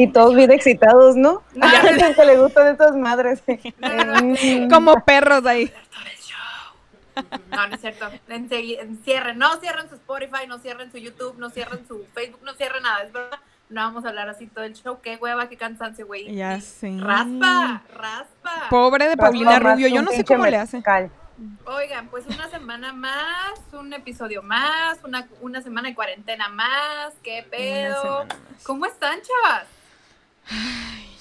Y todos bien excitados, ¿no? No, A gente que le gustan estas madres. Mm. como perros ahí. No, no es cierto. Cierren. No cierren su Spotify, no cierren su YouTube, no cierren su Facebook, no cierren nada. Es verdad. No vamos a hablar así todo el show. Qué hueva, qué cansancio, güey. Ya sé. Raspa, raspa. Pobre de Paulina Raspa Rubio, yo no sé cómo le hace. mezcal. Oigan, pues una semana más, un episodio más, una, una semana de cuarentena más. ¿Qué pedo? ¿Cómo están, chavas?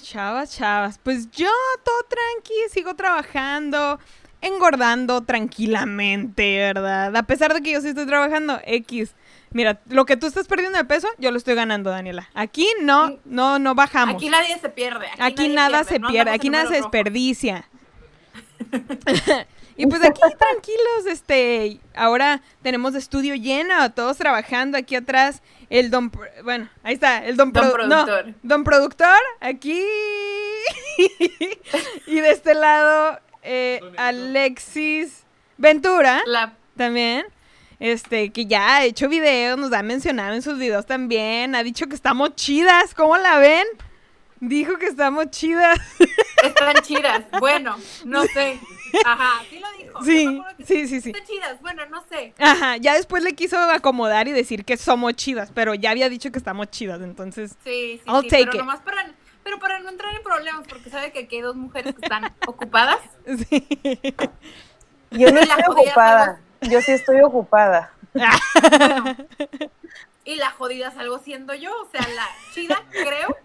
Chavas, chavas. Pues yo todo tranqui, sigo trabajando, engordando tranquilamente, ¿verdad? A pesar de que yo sí estoy trabajando, X. Mira, lo que tú estás perdiendo de peso, yo lo estoy ganando, Daniela. Aquí no, no, no bajamos. Aquí nadie se pierde. Aquí, nada pierde, se no pierde, aquí nada se desperdicia. y pues aquí tranquilos, este, ahora tenemos estudio lleno, todos trabajando aquí atrás. El don, bueno, ahí está, el don, Don produ- no, productor. don productor, aquí. y de este lado, eh, Alexis Ventura La también. Este, que ya ha hecho videos, nos ha mencionado en sus videos también. Ha dicho que estamos chidas. ¿Cómo la ven? Dijo que estamos chidas. Están chidas. Bueno, no sé. Ajá, sí lo dijo. Yo Sí, que sí, sí, sí. Están chidas. Bueno, no sé. Ajá, ya después le quiso acomodar y decir que somos chidas, pero ya había dicho que estamos chidas, entonces. Sí, sí, I'll sí. take pero it. nomás para, pero para no entrar en problemas, porque sabe que aquí hay dos mujeres que están ocupadas. Yo Sí. no Y la estoy ocupada. Yo sí estoy ocupada. Y la jodida salgo siendo yo. O sea, la chida, creo.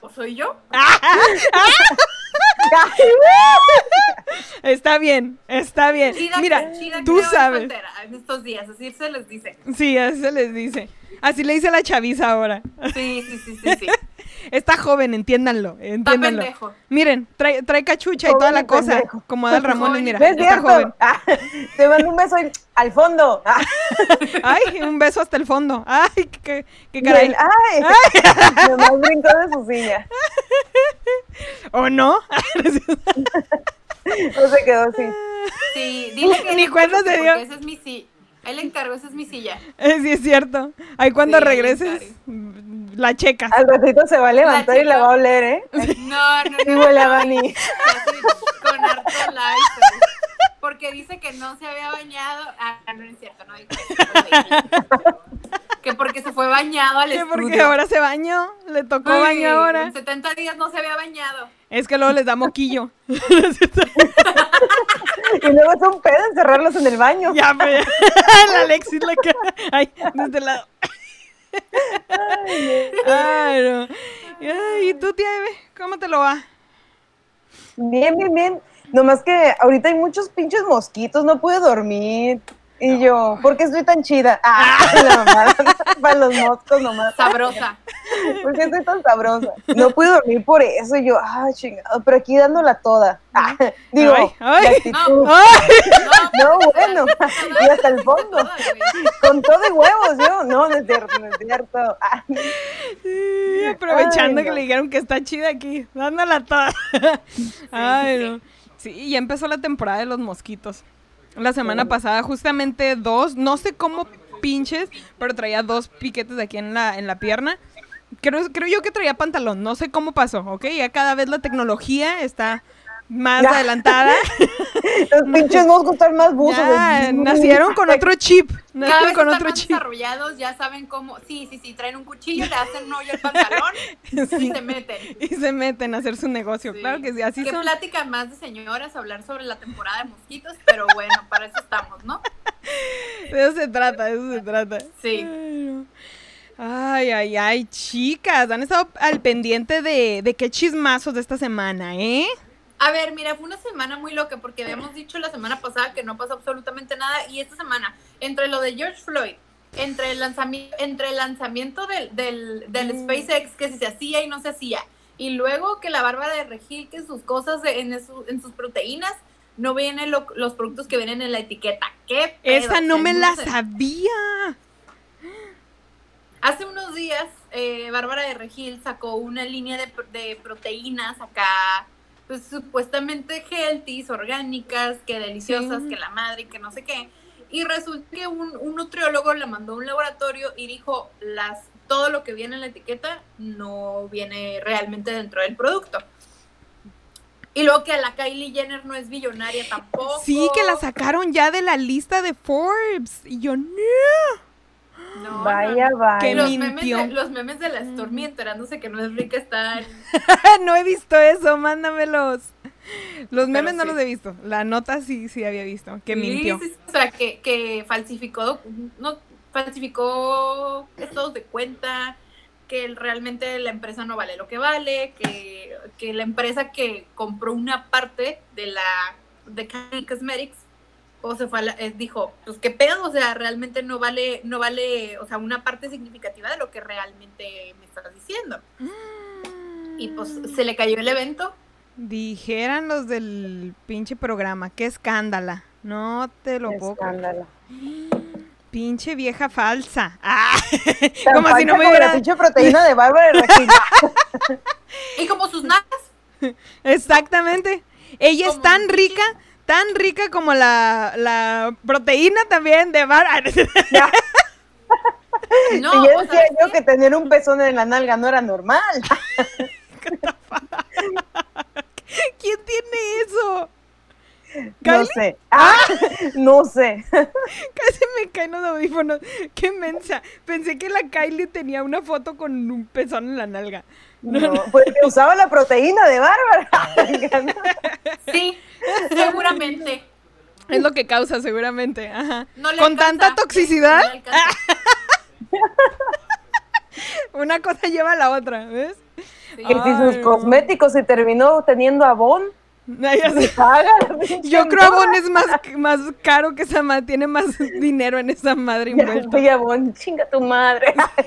¿O soy yo? Está bien, está bien. Chida, Mira, chida tú sabes. soltera en estos días. Así se les dice. Sí, así se les dice. Así le dice la chaviza ahora. Sí, sí, sí, sí, sí. Está joven, entiéndanlo, Está entiéndanlo. pendejo. Miren, trae, trae cachucha y toda la cosa. pendejo. Como Adal y mira, es está cierto. joven. Ah, te mando un beso al fondo. Ah, Ay, un beso hasta el fondo. Ay, qué, qué caray. él, ay, nomás brincó de su silla. ¿O no? No se quedó así. Sí, dile que Ni cuenta se dio. Esa es mi silla. Él encargó, esa es mi silla. Eh, sí, es cierto. Ahí cuando Sí, regreses, la checas. Al ratito se va a levantar y la va a oler, ¿eh? No, no, Y no. huele a. Así, con harto Lysol. Porque dice que no se había bañado. Ah, no, es cierto, no eso. Que porque se fue bañado al Que estudio. porque ahora se bañó, le tocó Ay, baño ahora. En 70 días no se había bañado. Es que luego les da moquillo. Y luego es un pedo encerrarlos en el baño. ya, pues. la Alexis la cara. Ay, de este lado. Ay. Ay, ¿y tú, tía Eve? ¿Cómo te lo va? Bien, bien, bien. Nomás que ahorita hay muchos pinches mosquitos, no pude dormir. Y yo, ¿por qué estoy tan chida? Ah, la mamada. Para los moscos nomás. Sabrosa. ¿Por qué estoy tan sabrosa? No pude dormir por eso. Y yo, ah, chingado, pero aquí dándola toda. Ah, digo, Ay, ay. la actitud. Ay, No, bueno, y hasta el fondo. Con todo y huevos, yo. No, no es cierto, no es cierto. Ah, sí, aprovechando Ay, que no. le dijeron que está chida aquí, dándola toda. Ay, no. Sí, ya empezó la temporada de los mosquitos. La semana pasada, justamente dos, no sé cómo pinches, pero traía dos piquetes aquí en la, en la pierna. Creo, creo yo que traía pantalón, no sé cómo pasó, ¿ok? Ya cada vez la tecnología está más Ya. adelantada. Los pinches moscos están más buzos. Ya, nacieron con otro chip. Cada Nacieron vez con están otro más chip. desarrollados, ya saben cómo. Sí, sí, sí, traen un cuchillo, le hacen un hoyo al pantalón y se meten. Y se meten a hacer su negocio. Sí. Claro que sí, así Qué son. plática más de señoras hablar sobre la temporada de mosquitos, pero bueno, para eso estamos, ¿no? De eso se trata, de eso se trata. Sí. Ay, ay, ay, chicas, han estado al pendiente de, de qué chismazos de esta semana, ¿eh? A ver, mira, fue una semana muy loca porque habíamos dicho la semana pasada que no pasó absolutamente nada y esta semana, entre lo de George Floyd, entre el lanzamiento, entre el lanzamiento del, del, del SpaceX que si se hacía y no se hacía, y luego que la Bárbara de Regil que sus cosas de- en, su- en sus proteínas, no vienen lo- los productos que vienen en la etiqueta. ¿Qué pedo? Esa no me la sé. sabía. Hace unos días, eh, Bárbara de Regil sacó una línea de proteínas acá, pues supuestamente healthy, orgánicas, que deliciosas, Sí. que la madre, que no sé qué. Y resulta que un, un nutriólogo la mandó a un laboratorio y dijo, las, todo lo que viene en la etiqueta no viene realmente dentro del producto. Y luego que a la Kylie Jenner no es billonaria tampoco. Sí, que la sacaron ya de la lista de Forbes. Y yo, no. No, Vaya, no. vaya. Que Los mintió. memes, de, los memes de la Stormy enterándose que no es rica están no he visto eso, mándamelos. Los memes no sí. los he visto. La nota sí, sí había visto. Que Sí, mintió. sí, sí, o sea, que, que falsificó, no, falsificó estados de cuenta, que realmente la empresa no vale lo que vale, que, que la empresa que compró una parte de la de Cosmetics, o se fue a la- eh, dijo, pues qué pedo, o sea, realmente no vale, no vale, o sea, una parte significativa de lo que realmente me estás diciendo. Y pues se le cayó el evento. Dijeran los del pinche programa. Qué escándala. No te lo puedo creer. Escándalo. Pinche vieja falsa. Ah, como si no me como hubiera. la pinche proteína de Bárbara de. Y como sus nalgas, Exactamente. Ella es tan rica, tan rica como la, la proteína también de bar. no, y yo o decía sea, yo que tener un pezón en la nalga no era normal. ¿Quién tiene eso? No sé. Ah, no sé. Casi me caen los audífonos. Qué mensa. Pensé que la Kylie tenía una foto con un pezón en la nalga. No, pues que usaba la proteína de Bárbara. Sí, seguramente. Es lo que causa, seguramente. Ajá. No le Con alcanza, tanta toxicidad, no una cosa lleva a la otra, ¿ves? Sí. Que si sus no. cosméticos se terminó teniendo abón, Paga Yo creo. Avon es más, más caro que esa madre, tiene más dinero en esa madre soy abón, chinga tu madre.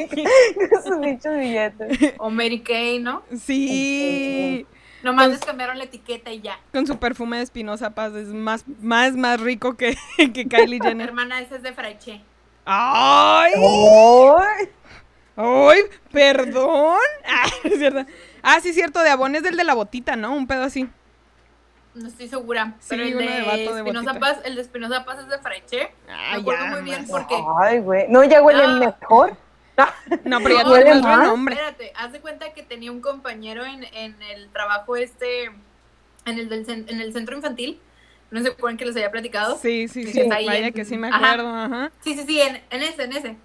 Esos bichos billetes. O Mary Kay, ¿no? Sí, Nomás les cambiaron la etiqueta y ya. con su perfume de Espinosa Paz es más, más, más rico que, que Kylie Mi Jenner. hermana, esa es de Fraiche. ¡Ay! ¡Ay! ¡Ay! ¿Perdón? Ah, es cierto. Ah, sí, cierto, de Avon es del de la botita, ¿no? Un pedo así. No estoy segura. Sí, pero el de Espinosa. Paz, el de Espinosa Paz es de Fraiche. Ah, Me acuerdo ya, muy bien porque. Ay, güey. No, ya huele Ah. mejor. No, pero ya No, ¿huele más nombre. Espérate, haz de cuenta que tenía un compañero en, en el trabajo este, en el, del, en el centro infantil. No se acuerdan que les había platicado. Sí, sí, Sí, sí. está ahí Vaya en- que sí me acuerdo, ajá. Sí, sí, sí, en, en ese, en ese.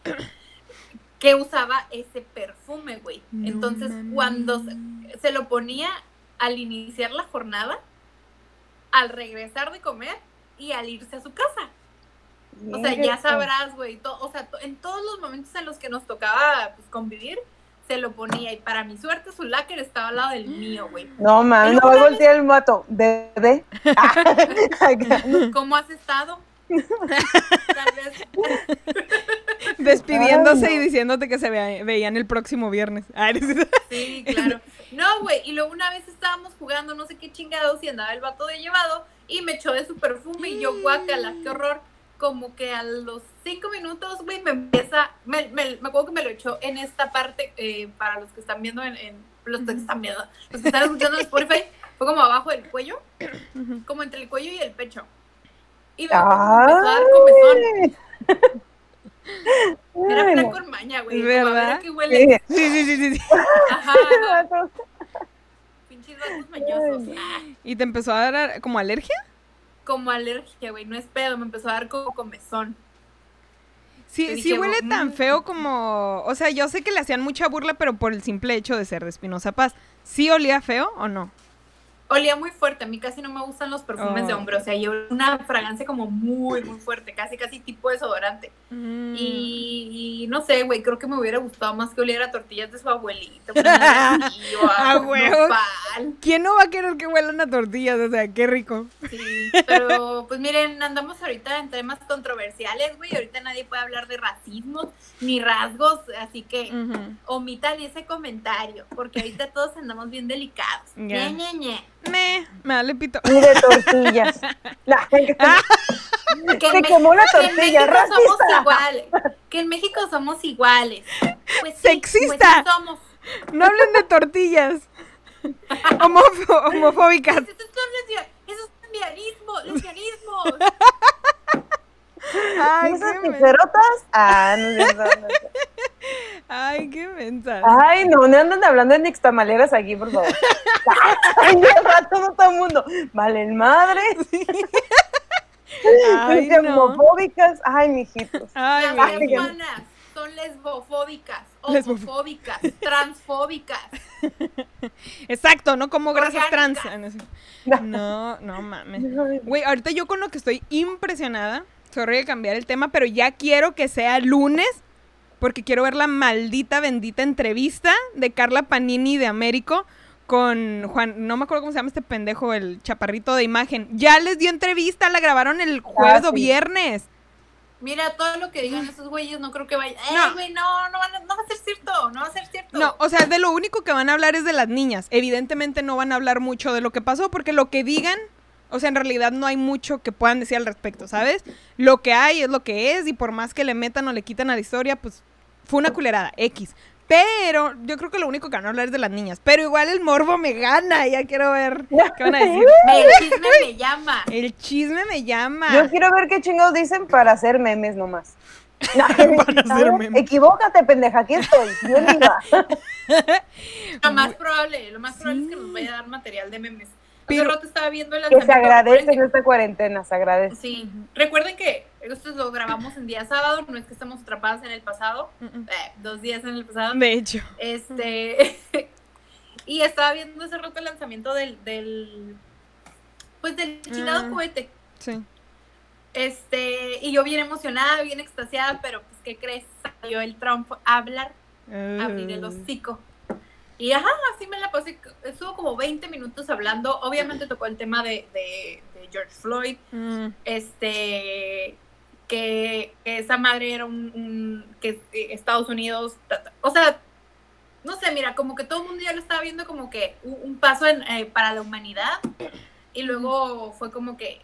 Que usaba ese perfume, güey. No Entonces, cuando se, se lo ponía al iniciar la jornada, al regresar de comer y al irse a su casa. O sea, ya sabrás, güey. O sea, en todos los momentos en los que nos tocaba pues, convivir, se lo ponía. Y para mi suerte, su láquer estaba al lado del mío, güey. No mames, no a voltear el mato. Bebé. ¿Cómo has estado? Tal vez. Despidiéndose Ay, y diciéndote que se vea- veían el próximo viernes. Ay, Sí, claro. No, güey, y luego una vez estábamos jugando no sé qué chingados y andaba el vato de llevado y me echó de su perfume y yo, guácala, qué horror. Como que a los cinco minutos, güey, me empieza, me, me, me acuerdo que me lo echó en esta parte, eh, para los que están viendo en, en- los que están viendo, los que están escuchando en Spotify, fue como abajo del cuello, como entre el cuello y el pecho. Y me empezó a dar comezón. Era plan con maña, güey. como a ver ¿Verdad? a qué huele. Sí. Sí, sí, sí, sí. Ajá. Pinches vatos mañosos. Ah. ¿Y te empezó a dar como alergia? como alergia, güey, no es pedo, me empezó a dar como comezón. Sí, Te sí dije, huele tan "Mm". feo como... O sea, yo sé que le hacían mucha burla, pero por el simple hecho de ser de Espinosa Paz. ¿Sí olía feo o no? Olía muy fuerte, a mí casi no me gustan los perfumes de Oh. hombre, o sea, yo una fragancia como muy, muy fuerte, casi, casi tipo desodorante. Mm. Y, y no sé, güey, creo que me hubiera gustado más que oliera tortillas de su abuelito. A huevo. ¿Quién no va a querer que huelan a tortillas? O sea, qué rico. Sí, pero pues miren, andamos ahorita en temas controversiales, güey, ahorita nadie puede hablar de racismo ni rasgos, así que Ujú. omitan ese comentario, porque ahorita todos andamos bien delicados. Ñe, Ñe, Ñe. Me, me vale pito. Ni de tortillas. La gente Ah. Que en Se Me- quemó la que en tortilla, México somos iguales. Que en México somos iguales. Pues sí, Sexista. Pues sí somos. No hablen de tortillas. Homofo- homofóbicas. Lesbia- esos son lesbianismo, lesbianismos. Ay, ¿Esas tijerotas? Ah, no no, no. Ay, qué mensa. Ay, no, no andan hablando de nixtamaleras aquí, por favor. Ay, rato no todo el mundo. Vale, madre. Ay, Qué no. homofóbicas. Ay, mijitos. Ay, Las. Ay, hermanas son lesbofóbicas, Lesbof- homofóbicas, transfóbicas. Exacto, no como grasas trans. Ah, no, No, no mames. Güey, ahorita yo con lo que estoy impresionada, sorry de cambiar el tema, pero ya quiero que sea lunes, porque quiero ver la maldita, bendita entrevista de Carla Panini de Américo con Juan, no me acuerdo cómo se llama este pendejo, el chaparrito de imagen. Ya les dio entrevista, la grabaron el jueves o sí. viernes. Mira, todo lo que digan esos güeyes no creo que vaya. No. Eh, güey, no, no, van a- no va a ser cierto, no va a ser cierto. No, o sea, de lo único que van a hablar es de las niñas. Evidentemente no van a hablar mucho de lo que pasó, porque lo que digan, o sea, en realidad no hay mucho que puedan decir al respecto, ¿sabes? Lo que hay es lo que es, y por más que le metan o le quitan a la historia, pues fue una culerada, X. Pero yo creo que lo único que van a hablar es de las niñas. Pero igual el morbo me gana, ya quiero ver qué van a decir. El chisme me llama. El chisme me llama. Yo quiero ver qué chingados dicen para hacer memes nomás. No, Para a hacer ver, memes. Equivócate, pendeja, aquí estoy. Yo viva. Lo más probable, lo más probable es que nos vaya a dar material de memes. Pero- Hace rato estaba viendo el Que se agradece en esta cuarentena, se agradece. Sí, recuerden que esto lo grabamos en día sábado, no es que estemos atrapadas en el pasado, eh, dos días en el pasado. De hecho. Este. y estaba viendo hace rato el lanzamiento del. del pues del chingado Ah. cohete. Sí. Este. Y yo bien emocionada, bien extasiada, pero pues, ¿qué crees? Salió el Trump a hablar, abrir el Uh. hocico. Y ajá, así me la pasé. Estuvo como 20 minutos hablando. Obviamente tocó el tema de, de- de George Floyd. Mm. Este. Que, que esa madre era un. un- que Estados Unidos. O sea, no sé, mira, como que todo el mundo ya lo estaba viendo como que un, un paso en, eh, para la humanidad. Y luego fue como que.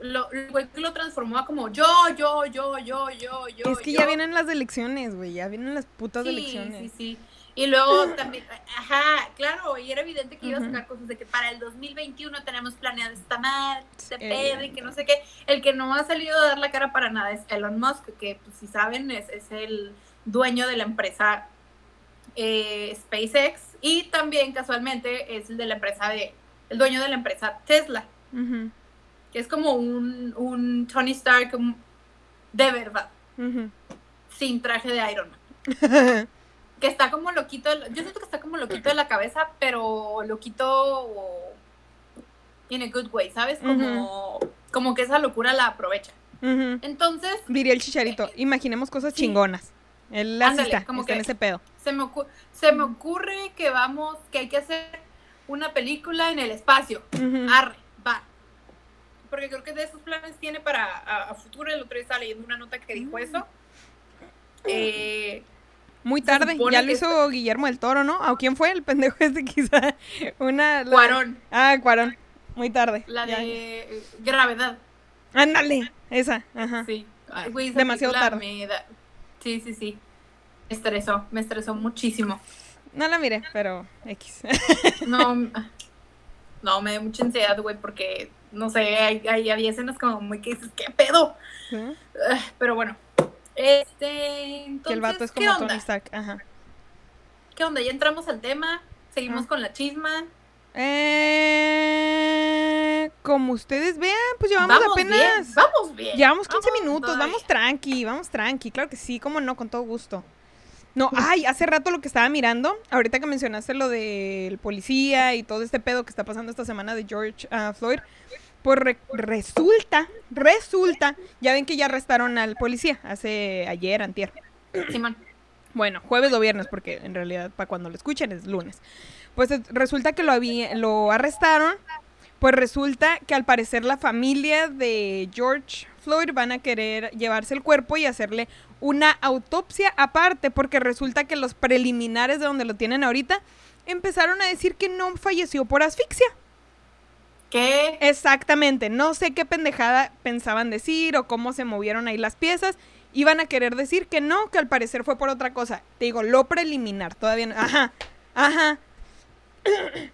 Lo, lo, lo transformó a como yo, yo, yo, yo, yo, yo. Es que yo. ya vienen las elecciones, güey. Ya vienen las putas Sí, elecciones. sí, sí. Y luego también, ajá, claro, y era evidente que iba a sacar cosas de que para el 2021 tenemos planeado esta madre, este pedo y que no sé qué. El que no ha salido a dar la cara para nada es Elon Musk, que pues, si saben es, es el dueño de la empresa eh, SpaceX y también casualmente es el de la empresa de, el dueño de la empresa Tesla, que es como un, un Tony Stark um, de verdad, sin traje de Iron Man. que está como loquito, yo siento que está como loquito de la cabeza, pero loquito in a good way, ¿sabes? Como, como que esa locura la aprovecha. Entonces, Diría el chicharito, imaginemos cosas Sí. chingonas. Él Ándale, está, como está en que- ese pedo. se me, ocu- se me ocurre que vamos, que hay que hacer una película en el espacio. Arre, va. Porque creo que de esos planes tiene para a, a futuro. El otro día estaba leyendo una nota que dijo eso. Eh, Muy tarde, ya lo hizo Guillermo del Toro, ¿no? ¿A quién fue el pendejo este quizá? Una... la- Cuarón, Ah, Cuarón. Muy tarde. la Ya. de eh, gravedad. Ándale, esa. Ajá. Sí. Ay, güey, esa Demasiado tarde. da- Sí, sí, sí. Me estresó, me estresó muchísimo. No la miré, pero X. No, no, me da mucha ansiedad, güey, porque, no sé, hay- había escenas como muy que dices, ¿qué pedo? ¿Sí? Pero bueno. Este, entonces, que el vato es ¿qué como onda? Tony Stark. Ajá. ¿Qué onda? Ya entramos al tema, seguimos Ah. con la chisma. Eh, como ustedes vean, pues llevamos vamos apenas. bien, vamos bien. Llevamos 15 Vamos minutos, todavía. vamos tranqui, vamos tranqui, claro que sí, cómo no, con todo gusto. No, ay, hace rato lo que estaba mirando, ahorita que mencionaste lo del policía y todo este pedo que está pasando esta semana de George ah, Floyd, pues re- resulta, resulta, ya ven que ya arrestaron al policía hace ayer, antier. Simón. Bueno, jueves o viernes, porque en realidad para cuando lo escuchen es lunes. Pues resulta que lo, había, lo arrestaron. Pues resulta que al parecer la familia de George Floyd van a querer llevarse el cuerpo y hacerle una autopsia aparte, porque resulta que los preliminares de donde lo tienen ahorita empezaron a decir que no falleció por asfixia. ¿Qué? Exactamente, no sé qué pendejada pensaban decir o cómo se movieron ahí las piezas. Iban a querer decir que no, que al parecer fue por otra cosa. Te digo, lo preliminar, todavía no. Ajá, ajá.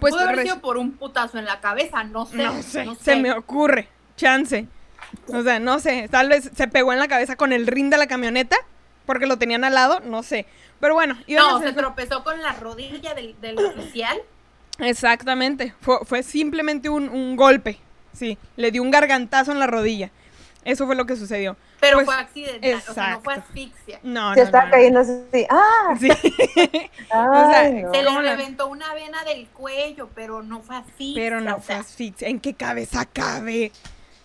Pues Pudo haber sido por un putazo en la cabeza, no sé. No sé, se me ocurre, chance. O sea, no sé, tal vez se pegó en la cabeza con el rin de la camioneta, porque lo tenían al lado, no sé. Pero bueno, No, se tropezó con la rodilla del, del oficial. Exactamente, fue, fue simplemente un, un golpe, sí, le dio un gargantazo en la rodilla. Eso fue lo que sucedió. Pero pues, fue accidental, o sea, no fue asfixia. No, se estaba cayendo así. ¡Ah! Sí. o sea, se le reventó una vena del cuello, pero no fue asfixia. Pero no fue asfixia. ¿En qué cabeza cabe?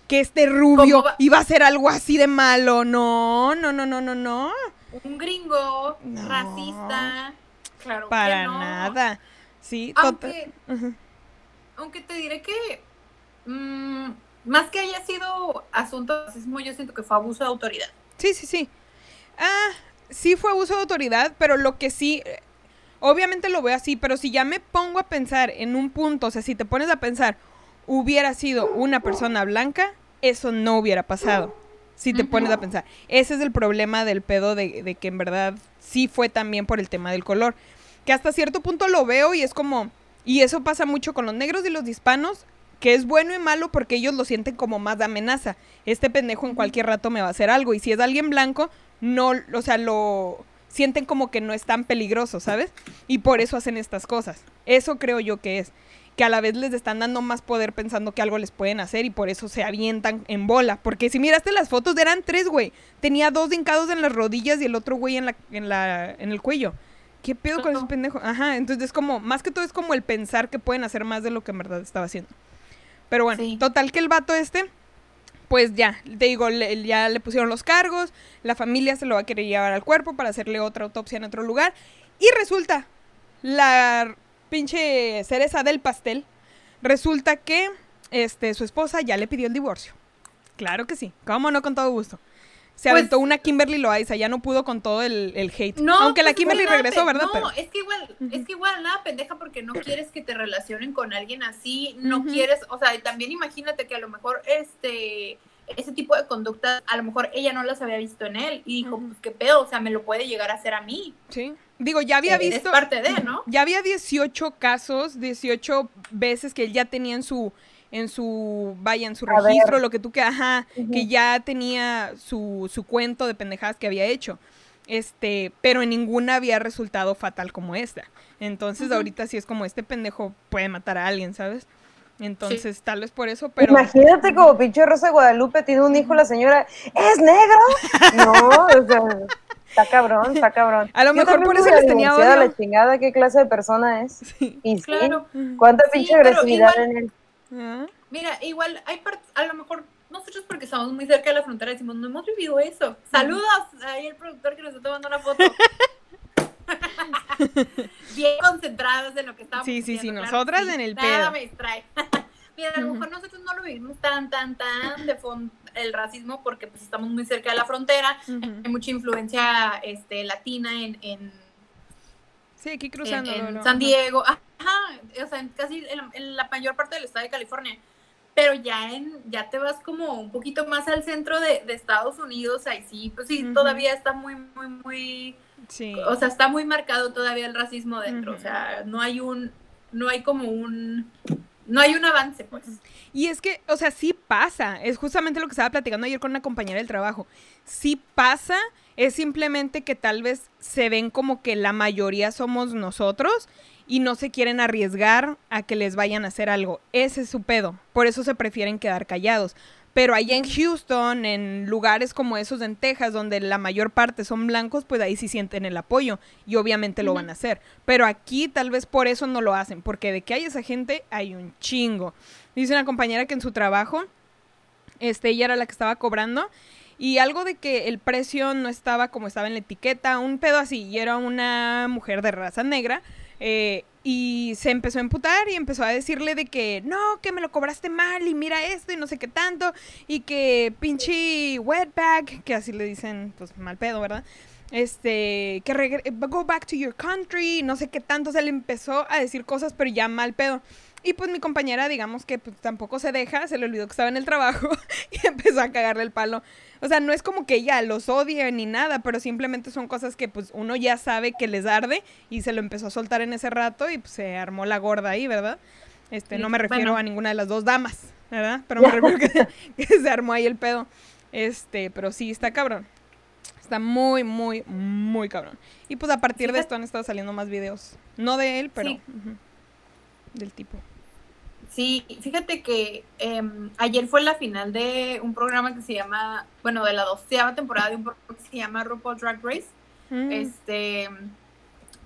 Que este rubio iba a hacer algo así de malo. No, no, no, no, no, no. Un gringo racista. Claro Para que no. nada. Sí, aunque, aunque te diré que. Mmm, más que haya sido asunto de racismo, yo siento que fue abuso de autoridad. Sí, sí, sí. Ah, sí fue abuso de autoridad, pero lo que sí, obviamente lo veo así, pero si ya me pongo a pensar en un punto, o sea, si te pones a pensar, hubiera sido una persona blanca, eso no hubiera pasado. Si te pones a pensar. Ese es el problema del pedo de, de que en verdad sí fue también por el tema del color. Que hasta cierto punto lo veo y es como, y eso pasa mucho con los negros y los hispanos, que es bueno y malo porque ellos lo sienten como más de amenaza. Este pendejo en cualquier rato me va a hacer algo. Y si es alguien blanco, no, o sea, lo sienten como que no es tan peligroso, ¿sabes? Y por eso hacen estas cosas. Eso creo yo que es. Que a la vez les están dando más poder pensando que algo les pueden hacer y por eso se avientan en bola. Porque si miraste las fotos, eran tres, güey. Tenía dos hincados en las rodillas y el otro güey en, la, en, la, en el cuello. ¿Qué pedo con esos pendejos? Ajá, entonces es como, más que todo es como el pensar que pueden hacer más de lo que en verdad estaba haciendo. Pero bueno, total que el vato este, pues ya, te digo, ya le pusieron los cargos, la familia se lo va a querer llevar al cuerpo para hacerle otra autopsia en otro lugar. Y resulta, la pinche cereza del pastel, resulta que este, su esposa ya le pidió el divorcio. Claro que sí, cómo no, con todo gusto se pues aventó una Kimberly Loaiza, ya no pudo con todo el, el hate. No, Aunque la pues, Kimberly regresó, ¿verdad? No, es que igual, es que igual nada pendeja porque no quieres que te relacionen con alguien así, no quieres, o sea, también imagínate que a lo mejor este ese tipo de conducta, a lo mejor ella no las había visto en él y dijo, pues qué pedo, o sea, me lo puede llegar a hacer a mí. Sí. Digo, ya había visto. Es parte de, ¿no? Ya había 18 casos, 18 veces que él ya tenía en su en su, vaya, en su registro, lo que tú que, ajá, que ya tenía su, su cuento de pendejadas que había hecho. Este, pero en ninguna había resultado fatal como esta. Entonces, ahorita sí es como este pendejo puede matar a alguien, ¿sabes? Entonces, tal vez por eso, pero. Imagínate como pinche Rosa de Guadalupe tiene un hijo, la señora, ¿es negro? no, o sea, está cabrón, está cabrón. A lo mejor por eso les tenía odio. la chingada qué clase de persona es. Sí. Y claro. cuánta pinche agresividad en él. Mira, igual hay partes, a lo mejor nosotros porque estamos muy cerca de la frontera decimos, no hemos vivido eso. Saludos ahí el productor que nos está tomando una foto. Bien concentrados en lo que estamos Sí, sí, sí, nosotras en el nada me distrae. Mira, a lo mejor nosotros no lo vivimos tan, tan, tan de fondo el racismo porque pues estamos muy cerca de la frontera, hay mucha influencia este, latina en, en Sí, aquí cruzando. En, San Diego, ajá, o sea, en casi en, la mayor parte del estado de California. Pero ya en, ya te vas como un poquito más al centro de, Estados Unidos, ahí sí, pues sí, todavía está muy, muy, muy, sí. o sea, está muy marcado todavía el racismo dentro, o sea, no hay un, no hay como un, no hay un avance, pues. Y es que, o sea, sí pasa, es justamente lo que estaba platicando ayer con una compañera del trabajo, sí pasa, es simplemente que tal vez se ven como que la mayoría somos nosotros y no se quieren arriesgar a que les vayan a hacer algo. Ese es su pedo. Por eso se prefieren quedar callados. Pero allá en Houston, en lugares como esos en Texas, donde la mayor parte son blancos, pues ahí sí sienten el apoyo y obviamente lo van a hacer. Pero aquí tal vez por eso no lo hacen, porque de que hay esa gente hay un chingo. Dice una compañera que en su trabajo, este, ella era la que estaba cobrando y algo de que el precio no estaba como estaba en la etiqueta, un pedo así, y era una mujer de raza negra. Eh, y se empezó a emputar y empezó a decirle de que no, que me lo cobraste mal y mira esto y no sé qué tanto y que pinche wetbag, que así le dicen, pues mal pedo, ¿verdad? Este, que go back to your country, no sé qué tanto, o sea, le empezó a decir cosas pero ya mal pedo. Y pues mi compañera, digamos que pues, tampoco se deja, se le olvidó que estaba en el trabajo y empezó a cagarle el palo. O sea, no es como que ella los odie ni nada, pero simplemente son cosas que pues uno ya sabe que les arde y se lo empezó a soltar en ese rato y pues, se armó la gorda ahí, ¿verdad? Este, no me refiero a ninguna de las dos damas, ¿verdad? Pero me refiero que, que se armó ahí el pedo. Este, pero sí, está cabrón. Está muy, muy, muy cabrón. Y pues a partir de esto han estado saliendo más videos. No de él, pero del tipo. Sí, fíjate que em, ayer fue la final de un programa que se llama, bueno, de la doceava temporada de un programa que se llama RuPaul Drag Race. Mm. Este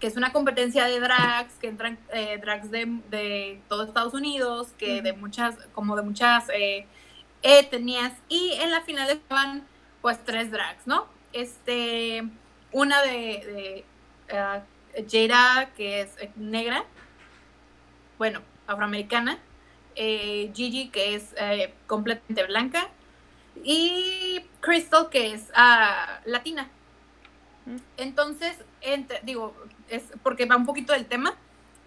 que es una competencia de drags, que entran eh, drags de, de, todo Estados Unidos, que de muchas, como de muchas eh, etnias, y en la final estaban pues tres drags, ¿no? Este, una de, de uh, que es negra, bueno, afroamericana, eh, Gigi, que es eh, completamente blanca, y Crystal, que es ah, latina. Mm. Entonces, digo, es porque va un poquito del tema.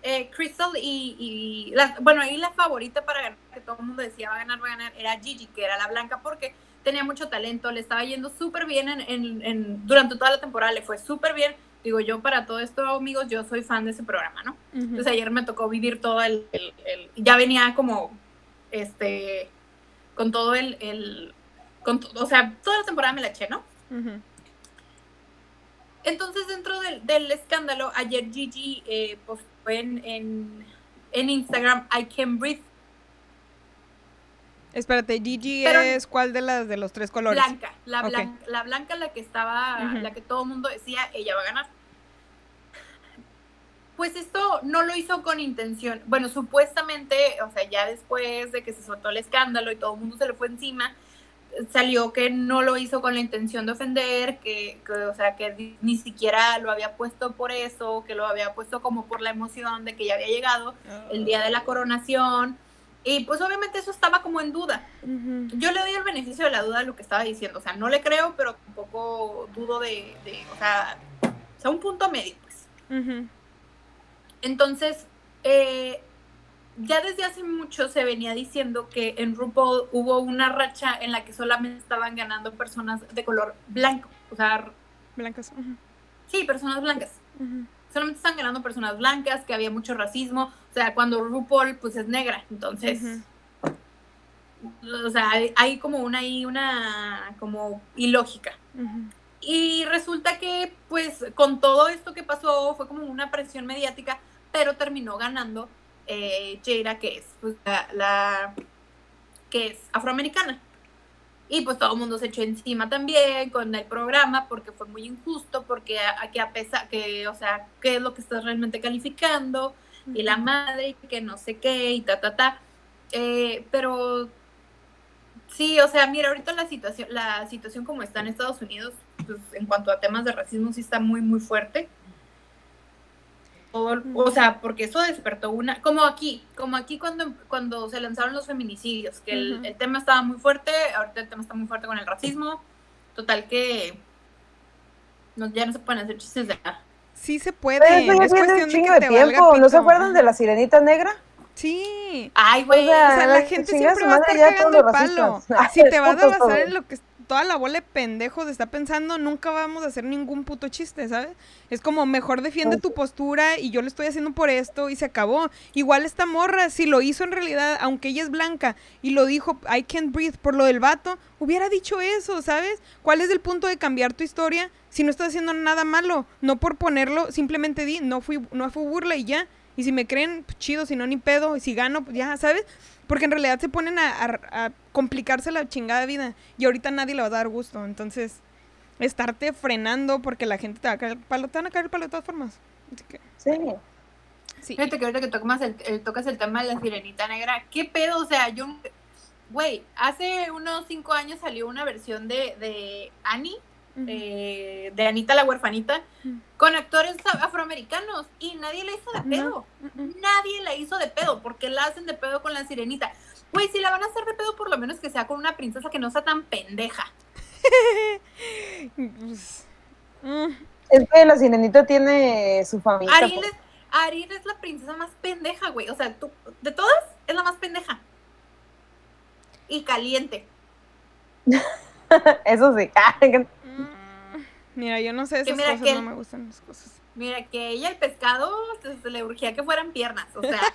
Eh, Crystal y, bueno, ahí la favorita para ganar, que todo el mundo decía va a ganar, va a ganar, era Gigi, que era la blanca, porque tenía mucho talento, le estaba yendo súper bien en, durante toda la temporada, le fue súper bien digo yo para todo esto, amigos, yo soy fan de ese programa, ¿no? Entonces ayer me tocó vivir todo el, ya venía como, este, con todo el, el con, o sea, toda la temporada me la eché, ¿no? Entonces dentro del, del, escándalo, ayer Gigi eh, postó en, en, Instagram, I can breathe. Espérate, Gigi es cuál de las de los tres colores? Blanca, la blanca, la blanca la que estaba, la que todo el mundo decía, ella va a ganar. Pues esto no lo hizo con intención. Bueno, supuestamente, o sea, ya después de que se soltó el escándalo y todo el mundo se le fue encima, salió que no lo hizo con la intención de ofender, que, o sea, que ni siquiera lo había puesto por eso, que lo había puesto como por la emoción de que ya había llegado el día de la coronación. Y pues obviamente eso estaba como en duda. Yo le doy el beneficio de la duda a lo que estaba diciendo. O sea, no le creo, pero tampoco dudo de, o sea, o sea, un punto medio, pues. Entonces, eh, ya desde hace mucho se venía diciendo que en RuPaul hubo una racha en la que solamente estaban ganando personas de color blanco, o sea, blancas. Sí, personas blancas. Solamente están ganando personas blancas, que había mucho racismo, o sea, cuando RuPaul pues es negra, entonces o sea, hay, como una ahí una como ilógica. Y resulta que, pues, con todo esto que pasó, fue como una presión mediática, pero terminó ganando eh, Jada, que es pues, la, que es afroamericana. Y pues todo el mundo se echó encima también con el programa porque fue muy injusto, porque aquí a, pesar que, o sea, qué es lo que estás realmente calificando, y la madre, que no sé qué, y ta, ta, ta. Eh, pero sí, o sea, mira, ahorita la situación, la situación como está en Estados Unidos, pues en cuanto a temas de racismo sí está muy, muy fuerte. O, sea, porque eso despertó una, como aquí, como aquí cuando, cuando se lanzaron los feminicidios, que el, tema estaba muy fuerte, ahorita el tema está muy fuerte con el racismo, total que no, ya no se pueden hacer chistes de acá. Sí se puede, es cuestión de que te tiempo. ¿No se acuerdan de la sirenita negra? Sí. Ay, güey. O sea, la gente siempre va a estar cagando el palo. Si te vas a basar en lo que toda la bola de pendejos está pensando, nunca vamos a hacer ningún puto chiste, ¿sabes? Es como, mejor defiende tu postura y yo lo estoy haciendo por esto y se acabó. Igual esta morra, si lo hizo en realidad, aunque ella es blanca y lo dijo, I can't breathe por lo del vato, hubiera dicho eso, ¿sabes? ¿Cuál es el punto de cambiar tu historia si no estás haciendo nada malo? No por ponerlo, simplemente di, no fui, no fue burla y ya. Y si me creen, pues, chido, si no, ni pedo. Y si gano, pues ya, ¿sabes? Porque en realidad se ponen a, complicarse la chingada vida. Y ahorita nadie le va a dar gusto. Entonces, estarte frenando porque la gente te va a caer el palo. Te van a caer el palo de todas formas. Sí. Sí. Fíjate que ahorita que tocas el, tocas el tema de la sirenita negra, ¿qué pedo? O sea, yo, güey, hace unos cinco años salió una versión de, de Annie eh, de Anita la huerfanita, con actores afroamericanos y nadie la hizo de pedo. Nadie la hizo de pedo, porque la hacen de pedo con la sirenita. Güey, si la van a hacer de pedo, por lo menos que sea con una princesa que no sea tan pendeja. Pues, mm, Es que la sirenita tiene su familia. Ariel es, Ariel es la princesa más pendeja, güey. O sea, tú, de todas, es la más pendeja. Y caliente. Eso sí. Mira, yo no sé esas mira cosas, que no el- me gustan las cosas. Mira, que ella el pescado se, se le urgía que fueran piernas. O sea,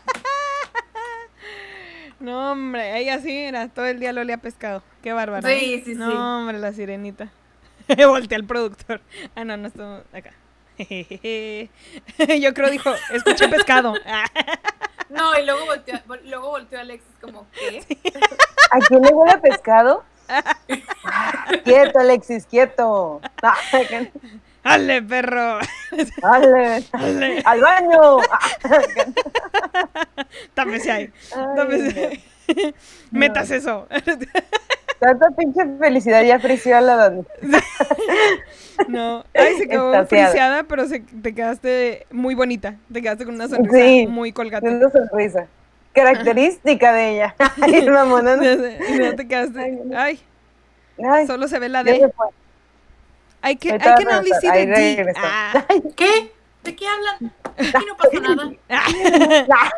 No, hombre, ella sí, mira, todo el día lo olía a pescado. Qué bárbara. Sí, sí, no, sí. hombre, la sirenita. Voltea al productor. Ah, no, no estamos acá. Yo creo dijo, escuché pescado. No, y luego volteó, vol- luego volteó Alexis como, ¿qué? ¿A quién le huele pescado? Quieto, Alexis, quieto. ¡Ale, perro! Dale, ¡Ale! al baño. Tápese ahí. Tápese. Metas eso. Tanta pinche felicidad ya frició a la Dani. No. Ay, se quedó Extasiada. friciada, pero se, te quedaste muy bonita. Te quedaste con una sonrisa Sí. muy colgate. Una sonrisa. Característica de ella. Ay, mamona. Y no te quedaste. Ay, no. Ay, solo se ve la D. se fue. I can, Ahorita I va a can only see regresar, the ahí D. Ah. ¿Qué? ¿De qué hablan? Aquí no pasó nada. Ah,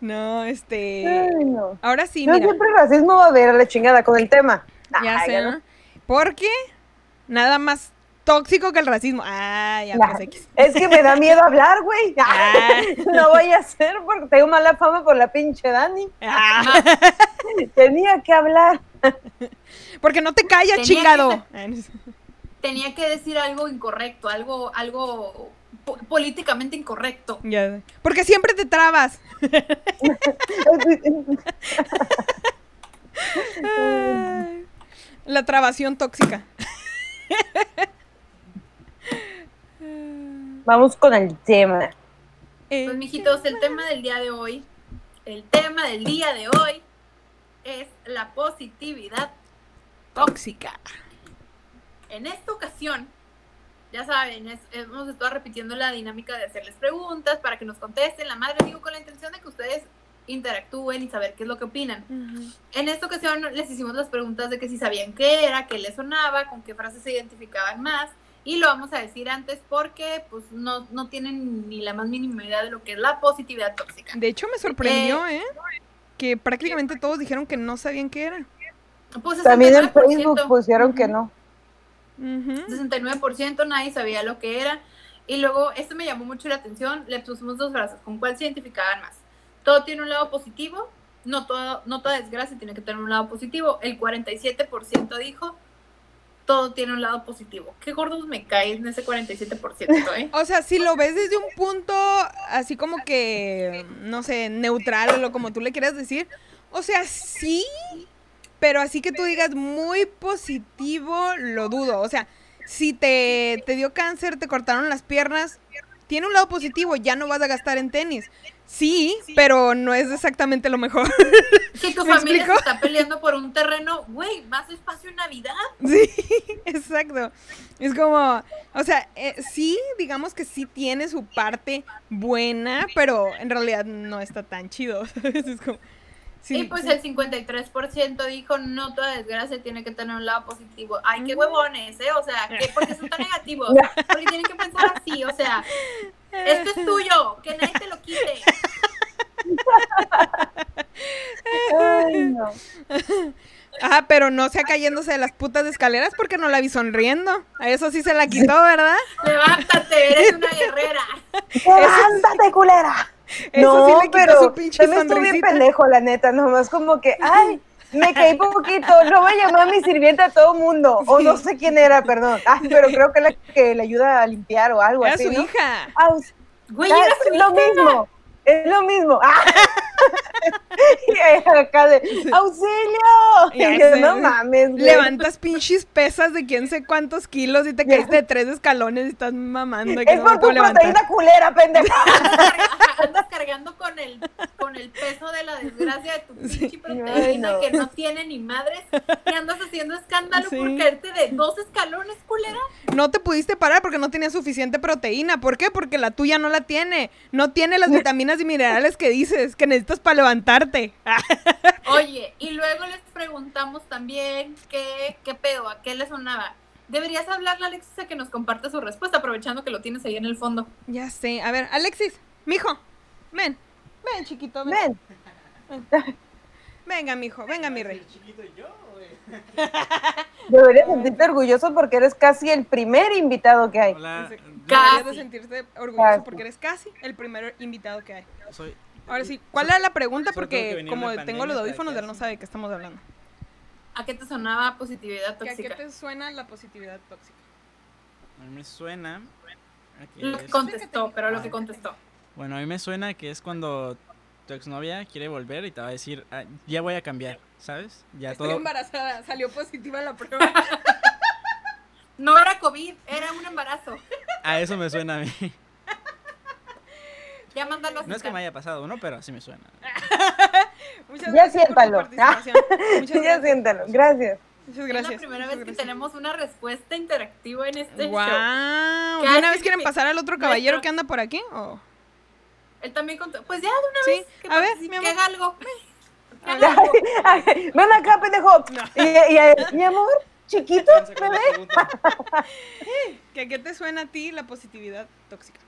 No, este. Ay, no. Ahora sí, No mira. siempre racismo va a haber a la chingada con el tema. Ya Ay, sé, ¿no? ¿no? Porque nada más tóxico que el racismo. Ah, ya, Nah, pues X. Es que me da miedo hablar, güey. Ah. No vaya a ser porque tengo mala fama por la pinche Dani. Ah, Tenía que hablar. Porque no te callas, Tenía chingado. Tenía que decir algo incorrecto, algo, algo po- políticamente incorrecto. Ya. Porque siempre te trabas. Ay, La trabación tóxica. Vamos con el tema. Pues, mijitos, el tema del día de hoy, el tema del día de hoy es la positividad tóxica. En esta ocasión, ya saben, es- hemos estado repitiendo la dinámica de hacerles preguntas para que nos contesten. La madre, digo, con la intención de que ustedes interactúen y saber qué es lo que opinan. En esta ocasión les hicimos las preguntas de que si sabían qué era, qué les sonaba, con qué frases se identificaban más. Y lo vamos a decir antes porque pues no, no tienen ni la más mínima idea de lo que es la positividad tóxica. De hecho, me sorprendió, ¿eh? Que prácticamente todos dijeron que no sabían qué era. Pues También en 69%. Facebook pusieron que no. Ujú. 69% nadie sabía lo que era. Y luego, esto me llamó mucho la atención, le pusimos dos frases, ¿con cuál se identificaban más? Todo tiene un lado positivo, no, todo, no toda desgracia tiene que tener un lado positivo. El 47% dijo, todo tiene un lado positivo. Qué gordos me caes en ese 47%, ¿eh? O sea, si lo ves desde un punto así como que, no sé, neutral o lo como tú le quieras decir, o sea, sí, pero así que tú digas muy positivo, lo dudo. O sea, si te, te dio cáncer, te cortaron las piernas, tiene un lado positivo, ya no vas a gastar en tenis. Sí, pero no es exactamente lo mejor. Si tu ¿Me familia se está peleando por un terreno, güey, más espacio en Navidad. Sí, exacto. Es como, o sea, eh, sí, digamos que sí tiene su parte buena, pero en realidad no está tan chido. ¿sabes? Es como, sí, y pues sí. el 53% dijo, no toda desgracia tiene que tener un lado positivo. Ay, qué huevones, ¿eh? O sea, ¿qué? ¿por qué son tan negativos? Porque tienen que pensar así, o sea, esto es tuyo, que nadie te lo quite. Ay, no. Ah, pero no sea cayéndose de las putas escaleras porque no la vi sonriendo. A eso sí se la quitó, ¿verdad? Levántate, eres una guerrera. ¡Levántate, culera! Eso no, sí le pero su pinche también estuve bien pendejo, la neta, nomás como que, ay, me caí poquito, no voy a llamar a mi sirvienta a todo mundo, o no sé quién era, perdón, ay, pero creo que la que le ayuda a limpiar o algo Era así, su ¿no? hija. Aus- Güey, ah, era su es lo hija. mismo, es lo mismo. Ah. y acá de, ¡auxilio! Ya Y yo, no mames, güey. Levantas pinches pesas de quién sé cuántos kilos y te caíste de tres escalones y estás mamando. Es no por tu levantar. proteína culera, pendeja. Andas cargando con el, con el peso de la desgracia de tu Sí. pinche proteína Ay, no. que no tiene ni madres y andas haciendo escándalo Sí. por caerte de dos escalones, culera. No te pudiste parar porque no tenía suficiente proteína. ¿Por qué? Porque la tuya no la tiene. No tiene las vitaminas y minerales que dices que necesitas para levantarte. Oye, y luego les preguntamos también qué, qué pedo, a qué le sonaba. Deberías hablarle a Alexis a que nos comparte su respuesta, aprovechando que lo tienes ahí en el fondo. Ya sé. A ver, Alexis, mijo, ven. Ven, chiquito, ven. Ven, Venga, mijo, venga, mi rey. deberías sentirte orgulloso porque eres casi el primer invitado que hay. Hola, Deberías de sentirte orgulloso Casi. porque eres casi el primer invitado que hay. soy. Ahora sí, ¿cuál era la pregunta? Porque como tengo los audífonos, él no sabe de qué estamos hablando. ¿A qué te sonaba positividad ¿Que ¿A qué tóxica? te suena la positividad tóxica? A mí me suena. Lo que es- contestó, pero lo que contestó. Bueno, a mí me suena que es cuando tu exnovia quiere volver y te va a decir, "Ah, ya voy a cambiar, ¿sabes? Ya Estoy todo. embarazada, salió positiva la prueba. No era COVID, era un embarazo. A eso me suena a mí. Ya mándalo a No es que me haya pasado, ¿no? Pero así me suena. Muchas Ya siéntalo. Muchas Ya gracias. siéntalo, gracias. Muchas Es gracias. la primera muchas vez que tenemos una respuesta interactiva en este Guau. show. ¿De ¿Qué una vez quieren pasar al otro caballero nuestro- que anda por aquí? ¿O? Él también contó. Pues ya de una Sí, vez. que a ver, participe, mi amor. que haga algo. Que A haga algo. Ay, Ven acá, pendejo. Y, y a él, mi amor, chiquito, bebé. ¿Que ¿Qué te suena a ti la positividad tóxica?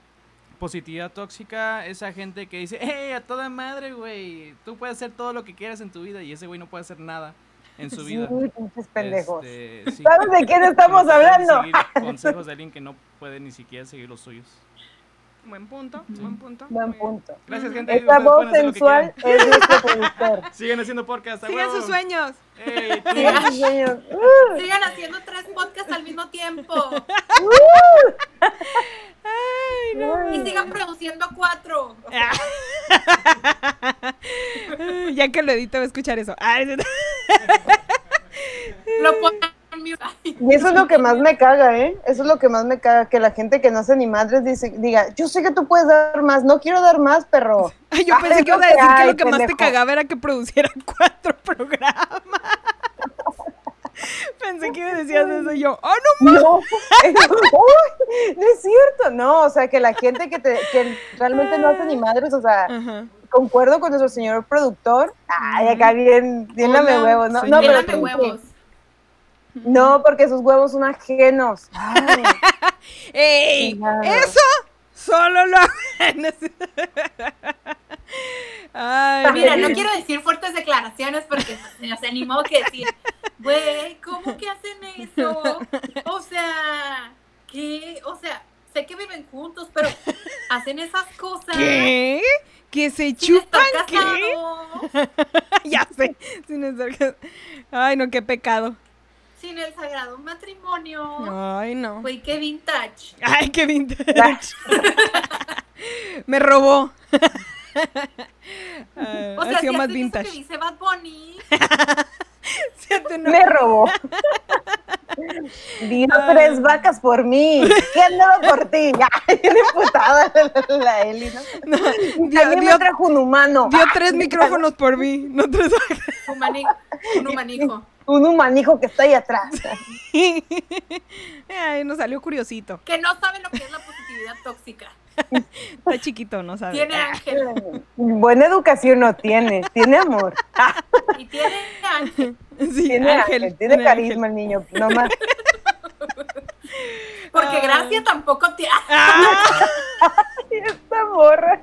Positividad tóxica, esa gente que dice, hey, a toda madre, güey, tú puedes hacer todo lo que quieras en tu vida y ese güey no puede hacer nada en su vida. Sí, pinches pendejos. Este, sí. ¿Sabes de quién estamos hablando? consejos de alguien que no puede ni siquiera seguir los suyos. Buen punto, buen punto. Buen punto. Gracias, gente. Esta voz sensual es nuestro productor. Siguen haciendo podcast. Sigan sus sueños. Sigan sus sueños. Uh, Sigan haciendo tres podcasts al mismo tiempo. Ay, no. Y sigan produciendo cuatro. O sea, ya que lo edito va a escuchar eso. Lo. Ay, Y eso es lo que más me caga, ¿eh? Eso es lo que más me caga, que la gente que no hace ni madres dice, diga, yo sé que tú puedes dar más, no quiero dar más, perro. Ay, yo Ay, pensé que ibas a lo que decir que lo que más te cagaba era que producieran cuatro programas. Pensé que decías eso y yo, oh no No, Uy, no es cierto, no, o sea, que la gente que, te, que realmente no hace ni madres, o sea, Ajá. concuerdo con nuestro señor productor, ay, acá bien, bien lame huevos, no, no, pero sí, huevos. no, porque sus huevos son ajenos. Ay, ¡Ey! Claro. Eso solo lo. Ay, Mira, no. quiero decir fuertes declaraciones porque se animó que decir, güey, ¿cómo que hacen eso? O sea, ¿qué? O sea, sé que viven juntos, pero hacen esas cosas. ¿Qué? ¿Que se sin estar chupan qué? ya sé. Sin estar Ay, no, qué pecado. sin el sagrado matrimonio. Ay, no. Güey, qué vintage. Ay, qué vintage. Me robó. O ha sea, sido si más vintage. eso que dice Bad Bunny. me robó. Dio tres vacas por mí. ¿Quién daba por ti? Ay, bien emputada la, la Eli, ¿no? Dio, dio- me trajo un humano. dio tres micrófonos por mí, no tres. humani- un humanijo. Un humanijo que está ahí atrás. Ay, nos salió curiosito. Que no sabe lo que es la positividad tóxica. Está chiquito, no sabe. Tiene ángel. Buena educación no tiene, tiene amor. Ah, Y tiene ángel. Sí, tiene ángel. ángel, tiene carisma el niño, nomás. Porque Ay. Gracia tampoco tiene. Ah, Esta morra.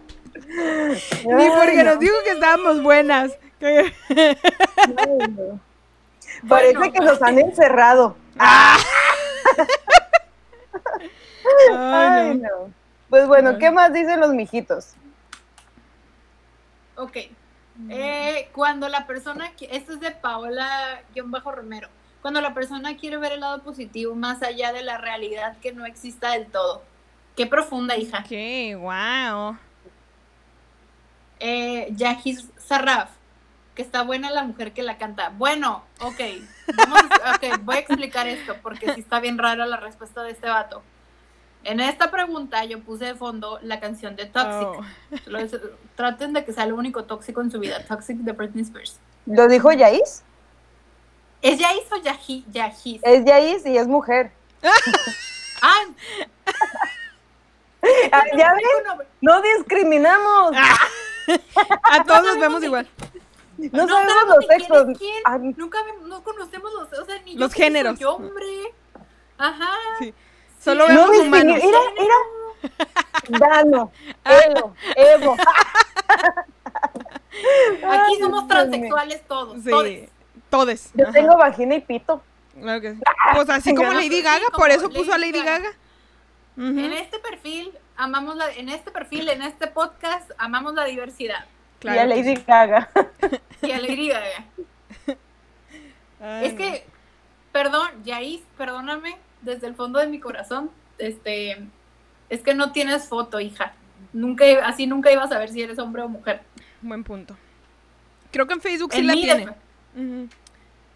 ni porque Ay, nos no, dijo que estábamos buenas. Que- ay, no. Parece Bueno, que nos han encerrado. Ay, Ay, no. Pues bueno. ¿qué más dicen los mijitos? Ok. Eh, cuando la persona, esto es de Paola-Romero, cuando la persona quiere ver el lado positivo más allá de la realidad que no exista del todo. Qué profunda, hija. Ok, wow. Eh, Yahis Sarraf, que está buena la mujer que la canta. Bueno, ok, vamos a- ok, voy a explicar esto porque sí está bien rara la respuesta de este vato. En esta pregunta yo puse de fondo la canción de Toxic. Oh. Los- traten de que sea lo único tóxico en su vida. Toxic de Britney Spears. ¿Lo dijo Yais? ¿Es Yais o Yahi- Yahis? Es Yais y es mujer. Ah, Ah, ¿Ya ven? no, discriminamos. A todos nos vemos igual. No, no sabemos sabemos los quién sexos. es quién. Ah, Nunca no conocemos los, o sea, ni yo Los géneros. soy hombre. Ajá. Sí. Solo no vemos distinguir. humanos. Mira, mira. Dano, Elo, Evo. Aquí somos transexuales todos. todos. Sí. Todes. Yo Ajá. tengo vagina y pito. Claro que sí. Pues así como. Lady Gaga, por eso puso a Lady Gaga. En este perfil amamos la, en este perfil, en este podcast amamos la diversidad. Claro y a Lady. Gaga. Y a Lady Gaga. Ay, Es no. que, perdón, Yais, perdóname, desde el fondo de mi corazón, este, es que no tienes foto, hija. Nunca, así nunca ibas a ver si eres hombre o mujer. Buen punto. Creo que en Facebook sí la tiene.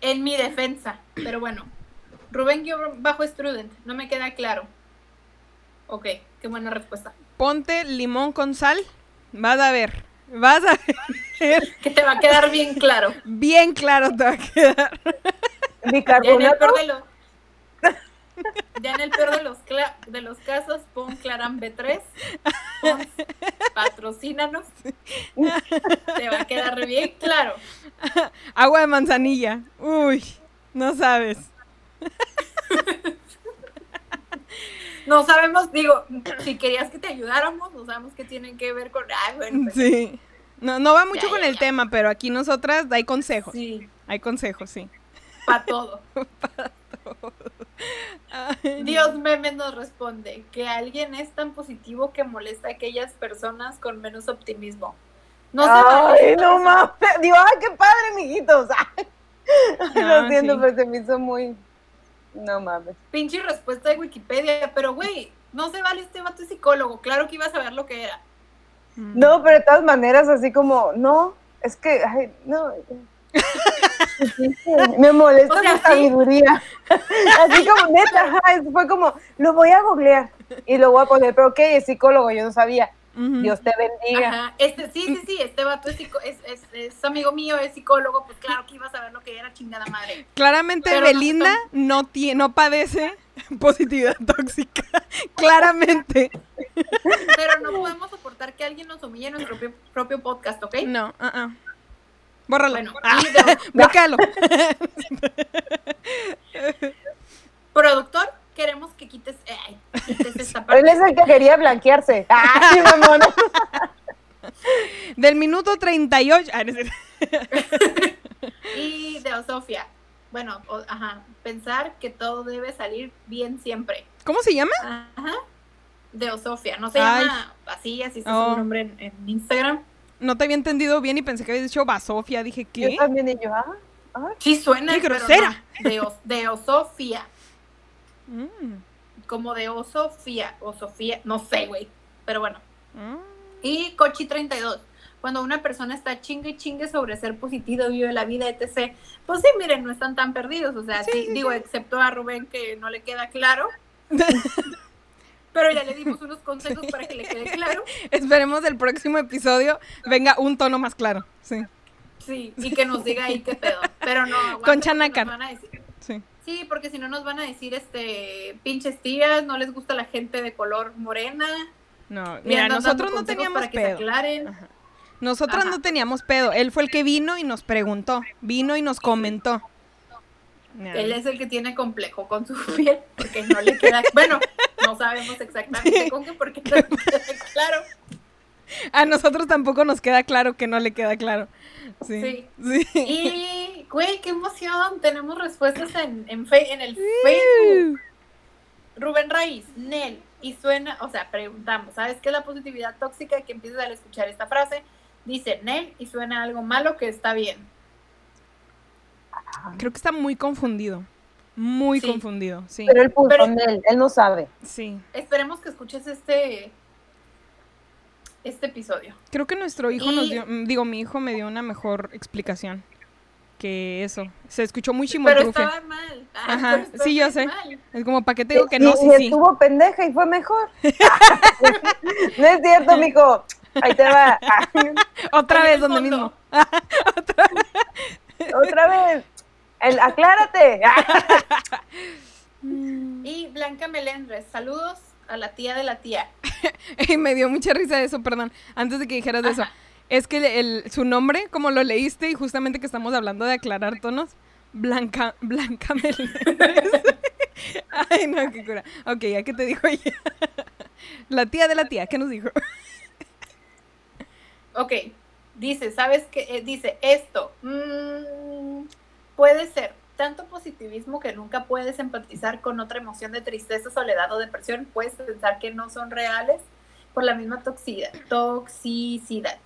en mi defensa, pero bueno. Rubén guion bajo student, no me queda claro. Ok, qué buena respuesta. Ponte limón con sal. Vas a ver. Vas a ver. Que te va a quedar bien claro. Bien claro te va a quedar. Ya en el Bicarbonato. Ya en el peor de los, cla- de los casos, pon Claran B3, pon patrocínanos, te va a quedar bien claro. Agua de manzanilla. Uy, no sabes. No sabemos, digo, si querías que te ayudáramos, no sabemos qué tienen que ver con... Ay, bueno, pues, Sí. No, no va mucho Ya, con ya, el ya. tema, pero aquí nosotras hay consejos. sí, Hay consejos, sí. para todo. Ay, Dios Memes nos responde que alguien es tan positivo que molesta a aquellas personas con menos optimismo. No se vale Ay, no mames. Digo, ay, qué padre, mijitos. Ay, No, Lo siento, sí. pero se me hizo muy. No mames. Pinche respuesta de Wikipedia, pero güey, no se vale este vato es psicólogo, claro que ibas a ver lo que era. Mm. No, pero de todas maneras, así como, no, es que, ay, no. Me molesta O sea, la sí. sabiduría. Así como, neta, fue como, lo voy a googlear y lo voy a poner, pero ok, es psicólogo, yo no sabía. Dios te bendiga. Ajá, este, sí, sí, sí, este vato es, psico- es, es- es amigo mío, es psicólogo, pues claro que ibas a ver lo que era chingada madre. Claramente Pero Belinda no, tie- no padece positividad tóxica. Claramente. Pero no podemos soportar que alguien nos humille en nuestro propio, propio podcast, ¿ok? No, ah, ah. Bórralo. Bueno, Ah, bloquealo. productor, queremos que quites, eh, quites esta parte. Él es el que quería blanquearse. Ay, mamón. Del minuto 38. Ah. Y de Sofía. Bueno, o- ajá, pensar que todo debe salir bien siempre. ¿Cómo se llama? Ajá. De Osofia, no se Ay. llama así, así es Oh. su nombre en, en Instagram. No te había entendido bien y pensé que habías dicho Basofia. Dije, Yo ¿qué? también, y yo, ah, ah. Sí suena, ¡Qué pero grosera! no, de, Os- de Osofia, Mm, como de Osofía, o Sofía, no sé, güey, pero bueno. mm. Y Cochi 32. Cuando una persona está chingue y chingue sobre ser positivo, vive la vida, etc. Pues sí, miren, no están tan perdidos. O sea, Sí, sí, sí, digo, sí. excepto a Rubén que no le queda claro. Pero ya le dimos unos consejos para que le quede claro. Esperemos el próximo episodio venga un tono más claro. Sí, Sí, y que nos diga ahí qué pedo. Pero no, aguanta, Con decir- sí. Sí, porque si no nos van a decir, este, pinches tías, no les gusta la gente de color morena. No, mira, nosotros no teníamos para que se pedo. aclaren. Ajá. Nosotras Ajá. no teníamos pedo. Él fue el que vino y nos preguntó. Vino y nos comentó. Él es el que tiene complejo con su piel, porque no le queda, bueno, no sabemos exactamente con qué, porque no le queda claro. A nosotros tampoco nos queda claro que no le queda claro. Sí. Sí. Y, güey, qué emoción, tenemos respuestas en, en, fe- en el Facebook. Rubén Raíz, Nel, y suena, o sea, preguntamos, ¿sabes qué es la positividad tóxica? Que empiezas al escuchar esta frase, dice Nel, y suena algo malo que está bien. Creo que está muy confundido. Muy Sí. confundido, sí. Pero él puso Pero- él, él no sabe. Sí. Esperemos que escuches este, este episodio. Creo que nuestro hijo nos Y- dio, mm, digo, mi hijo me dio una mejor explicación. que eso. Se escuchó muy Pero chimoltrufe. estaba mal. Ah, Ajá, pero estaba sí, yo sé. mal. Es como, ¿para qué te digo que Y- no? y, Sí, sí. estuvo pendeja y fue mejor. no es cierto, mijo. Ahí te va. Otra vez donde mismo. Otra vez. El, aclárate. Y Blanca Melendres, saludos a la tía de la tía. Y me dio mucha risa eso, perdón. Antes de que dijeras de eso. Ajá. Es que el, su nombre, como lo leíste, y justamente que estamos hablando de aclarar tonos, Blanca, Blanca Melendres. Ay, no, qué cura. Ok, ya que te dijo ella. La tía de la tía, ¿qué nos dijo? Ok, dice, ¿sabes qué? Eh, dice esto. mm, puede ser tanto positivismo que nunca puedes empatizar con otra emoción de tristeza, soledad o depresión. Puedes pensar que no son reales por la misma toxicidad. toxicidad.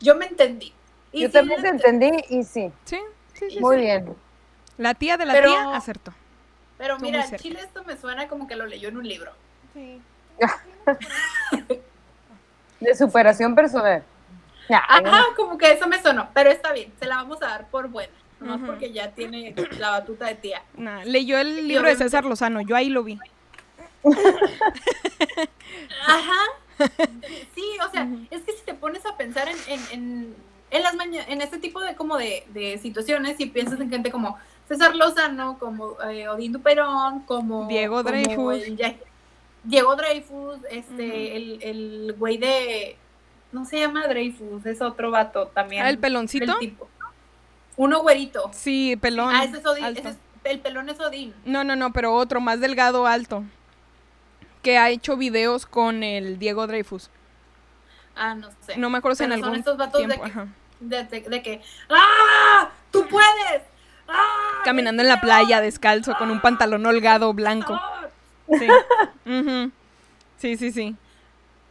Yo me entendí. Y Yo sí también me te entendí. y sí. Sí, sí, sí. Muy bien. La tía de la Pero- tía acertó. Pero Estuvo mira, en. Chile esto me suena como que lo leyó en un libro. De superación personal. Nah, Ajá, como que eso me sonó, pero está bien, se la vamos a dar por buena. Nomás Ujú. porque ya tiene la batuta de tía. Nah, leyó el libro de César Lozano, yo ahí lo vi. Ajá. Sí, o sea, es que si te pones a pensar en, en, en, en las maña- en este tipo de como de, de situaciones y piensas en gente como César Lozano, como eh, Odín Duperón, como Diego como Dreyfus. el Diego Dreyfus, este, el, el güey de no se llama Dreyfus, es otro vato también. Ah, el peloncito. del tipo. Uno güerito. Sí, pelón. Ah, ese es Odín, ese es- el pelón es Odín. No, no, no, pero otro, más delgado, alto. Que ha hecho videos con el Diego Dreyfus. Ah, no sé. No me acuerdo si en Pero son algún estos vatos de tiempo. que- ajá. de, de- de que ¡Ah! ¡Tú puedes! ¡Ah! Caminando en la playa descalzo con un pantalón holgado blanco. ¡Ah! Sí. Sí, sí, sí.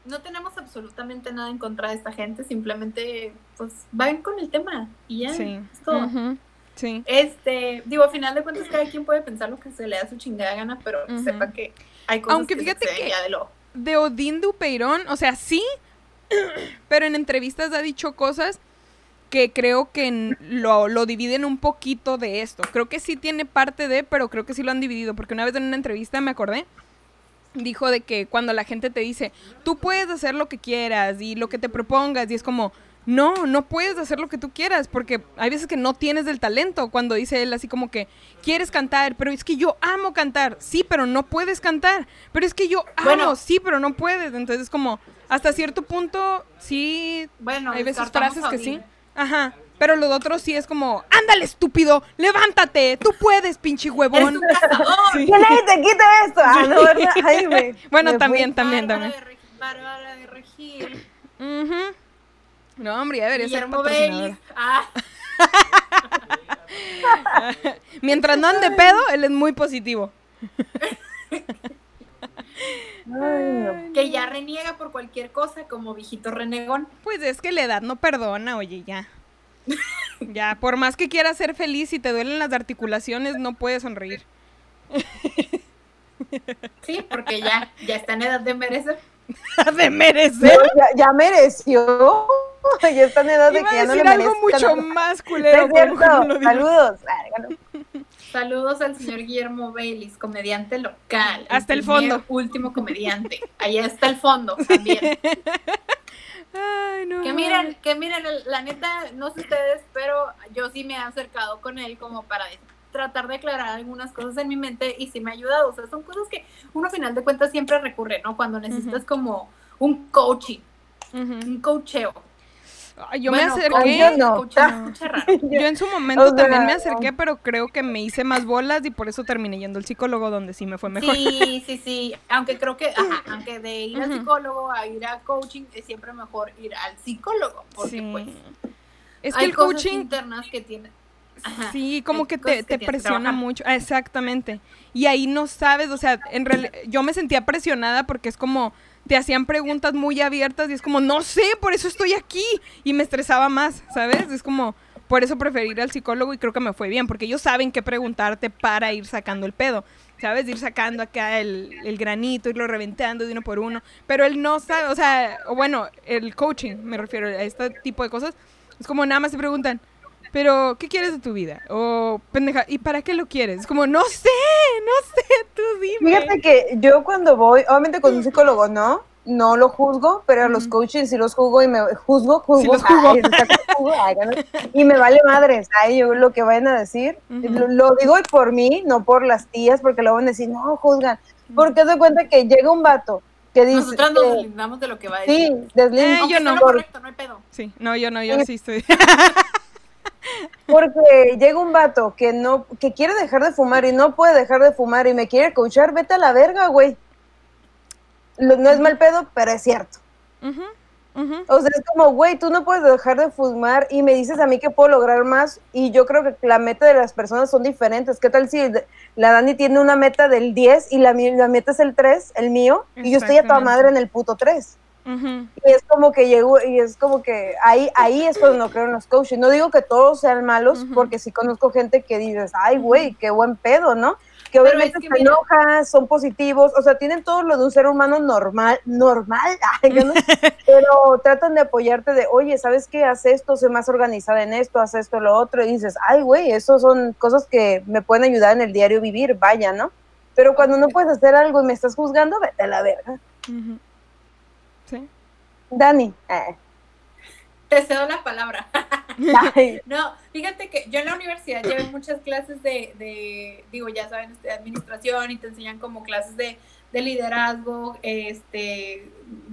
No tenemos absolutamente nada en contra de esta gente, simplemente pues van con el tema y ya. Sí. Es todo. Sí. Este, digo, a final de cuentas cada quien puede pensar lo que se le da su chingada gana, pero sepa que hay cosas Aunque que fíjate se que- ya de lo De Odín Dupeirón, o sea, sí, pero en entrevistas ha dicho cosas que creo que lo, lo dividen un poquito de esto. Creo que sí tiene parte de, pero creo que sí lo han dividido, porque una vez en una entrevista me acordé, dijo de que cuando la gente te dice, tú puedes hacer lo que quieras y lo que te propongas, y es como, no, no puedes hacer lo que tú quieras, porque hay veces que no tienes del talento, cuando dice él así como que, quieres cantar, pero es que yo amo cantar, sí, pero no puedes cantar, pero es que yo amo, Bueno. sí, pero no puedes, entonces como, hasta cierto punto, sí, Bueno, hay veces frases que sí, ajá, pero lo otro sí es como, ándale estúpido, levántate, tú puedes, pinche huevón. Sí. Que nadie te quite esto. Ah. Ay, güey. Bueno, Me también, también, Bárbara también. Bárbara de Regil. Ujú. No, hombre, ya debería ser. Bailey. Ah, Mientras no ande pedo, él es muy positivo. Ay, no. que ya reniega por cualquier cosa como viejito renegón. Pues es que la edad no perdona, oye, ya. Ya, por más que quieras ser feliz y te duelen las articulaciones, no puedes sonreír. Sí, porque ya, ya está en edad de merecer. de merecer. No, ya, ya mereció. Ya está en edad de que a ya no decir le algo merezca mucho nada. más culero. lo. Saludos. Bueno. Saludos al señor Guillermo Baylis, comediante local. Hasta el primer, fondo. Último comediante. Allá está el fondo también. Ay, no. Que miren, que miren, la neta, no sé ustedes, pero yo sí me he acercado con él como para tratar de aclarar algunas cosas en mi mente y sí me ha ayudado. O sea, son cosas que uno a final de cuentas siempre recurre, ¿no? Cuando necesitas como un coaching, un coacheo. Yo Bueno, me acerqué. yo no. escucha raro. Yo en su momento O sea, también me acerqué, pero creo que me hice más bolas y por eso terminé yendo al psicólogo donde sí me fue mejor. Sí, sí, sí. Aunque creo que, ajá, aunque de ir al psicólogo a ir a coaching es siempre mejor ir al psicólogo. Porque Sí. pues Es que hay el cosas coaching internas que tiene. Ajá. Sí, como que te, que te que presiona mucho. Ah, Exactamente. Y ahí no sabes, o sea, en realidad yo me sentía presionada porque es como te hacían preguntas muy abiertas y es como, no sé, por eso estoy aquí. Y me estresaba más, ¿sabes? Es como, por eso preferí ir al psicólogo y creo que me fue bien, porque ellos saben qué preguntarte para ir sacando el pedo. ¿Sabes? Ir sacando acá el, el granito, irlo reventando de uno por uno. Pero él no sabe, o sea, bueno, el coaching, me refiero a este tipo de cosas. Es como nada más se preguntan, pero ¿qué quieres de tu vida? O pendeja, ¿y para qué lo quieres? Es como, no sé, no sé, tú dime. Fíjate que yo cuando voy, obviamente con un psicólogo, ¿no? No lo juzgo, pero a los coaches sí los juzgo y me juzgo, juzgo, Sí los juzgo. ay, ay, gano, y me vale madres, ay, yo lo que vayan a decir, lo, lo digo por mí, no por las tías, porque luego van a decir, no, juzgan, porque se cuenta que llega un vato que dice, Nosotras nos deslindamos de lo que va a decir. sí, deslinde- Eh, yo no. correcto, no hay pedo. Sí, no, yo no, yo sí estoy. Porque llega un vato que no, que quiere dejar de fumar y no puede dejar de fumar y me quiere coachar, vete a la verga, güey. No es mal pedo, pero es cierto. O sea, es como, güey, tú no puedes dejar de fumar y me dices a mí que puedo lograr más y yo creo que la meta de las personas son diferentes. ¿Qué tal si la Dani tiene una meta del 10 y la, la meta es el 3, el mío, y yo estoy a toda madre en el puto 3? Y es como que llegó, y es como que ahí, ahí es cuando no creo en los coaches. No digo que todos sean malos, porque sí conozco gente que dices, ay, güey, qué buen pedo, ¿no? Que obviamente es que se mira- enojan, son positivos, o sea, tienen todo lo de un ser humano normal, normal, pero tratan de apoyarte de, oye, ¿sabes qué? Haz esto, sé más organizada en esto, haz esto, lo otro, y dices, ay, güey, eso son cosas que me pueden ayudar en el diario vivir, vaya, ¿no? Pero cuando no puedes hacer algo y me estás juzgando, vete a la verga. Dani. eh, Te cedo la palabra. No, fíjate que yo en la universidad llevé muchas clases de, de digo, ya saben, este, de administración y te enseñan como clases de, de liderazgo, este,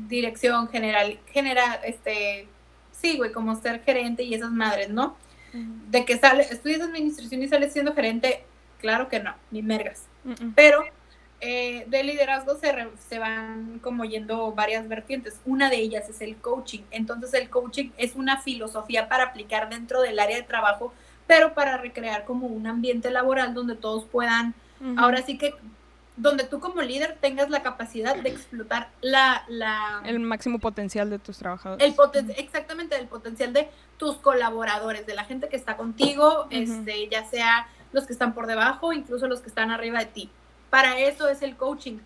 dirección general, general, este, sí, güey, como ser gerente y esas madres, ¿no? De que sale, estudias administración y sales siendo gerente, claro que no, ni mergas. Pero eh, de liderazgo se, re- se van como yendo varias vertientes. Una de ellas es el coaching. Entonces el coaching es una filosofía para aplicar dentro del área de trabajo, pero para recrear como un ambiente laboral donde todos puedan, ahora sí que, donde tú como líder tengas la capacidad de explotar la... la El máximo potencial de tus trabajadores. el poten- exactamente el potencial de tus colaboradores, de la gente que está contigo, este, ya sea los que están por debajo, incluso los que están arriba de ti. Para eso es el coaching.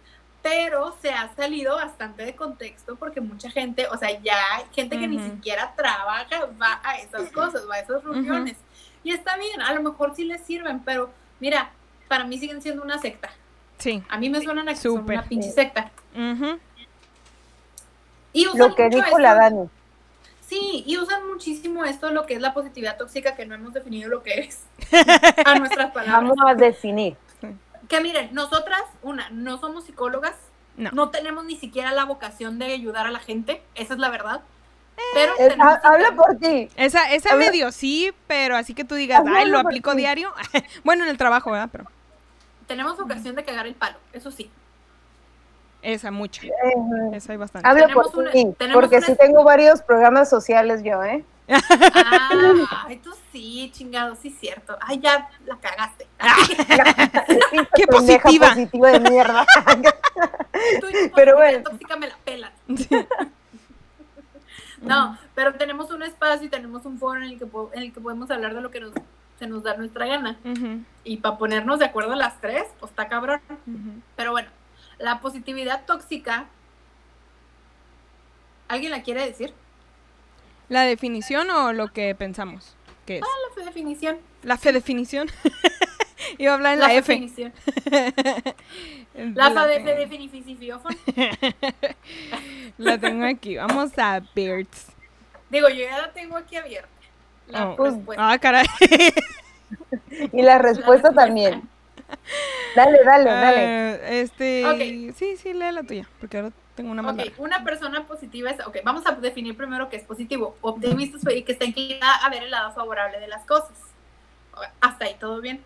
Pero se ha salido bastante de contexto porque mucha gente, o sea, ya hay gente que ni siquiera trabaja, va a esas cosas, va a esas reuniones. Y está bien, a lo mejor sí les sirven, pero mira, para mí siguen siendo una secta. Sí. A mí me suenan a que son una pinche secta. Y usan lo que dijo la Dani. Sí, y usan muchísimo esto, lo que es la positividad tóxica, que no hemos definido lo que es a nuestras palabras. Vamos a definir. Que miren, nosotras, una, no somos psicólogas, No. no. tenemos ni siquiera la vocación de ayudar a la gente, esa es la verdad. Pero Eh, tenemos, ha- habla por ti. Esa, esa Habla- medio sí, pero así que tú digas, Habla ay, lo aplico diario. bueno, en el trabajo, ¿verdad? Pero tenemos vocación de cagar el palo, eso sí. esa, mucha. Eh, Esa hay bastante. habla por una- ti. Porque una- sí tengo varios programas sociales yo, ¿eh? Ah, ay, tú sí, chingado, sí, cierto. Ay, ya la cagaste. Pinche Qué positiva. positiva de mierda. Tú y tu Pero bueno. tóxica me la pelan. No, pero tenemos un espacio y tenemos un foro en el que, en el que podemos hablar de lo que nos, se nos da nuestra gana. Y para ponernos de acuerdo las tres, pues está cabrón. Pero bueno, la positividad tóxica. ¿Alguien la quiere decir? ¿La definición o lo que pensamos? ¿Qué es? La fe definición. La fe definición. Iba a hablar en la, F. definición. La de fe definición. La tengo aquí. Vamos a Birds. Digo, yo ya la tengo aquí abierta. La Oh. respuesta. Ah, caray. y la respuesta también. Dale, dale, dale. Ah, este. Sí, sí, lee la tuya. Porque ahora tengo una más Ok, larga. una persona positiva es, ok, vamos a definir primero qué es positivo. Optimista es y que está inclinada a ver el lado favorable de las cosas. Hasta ahí todo bien.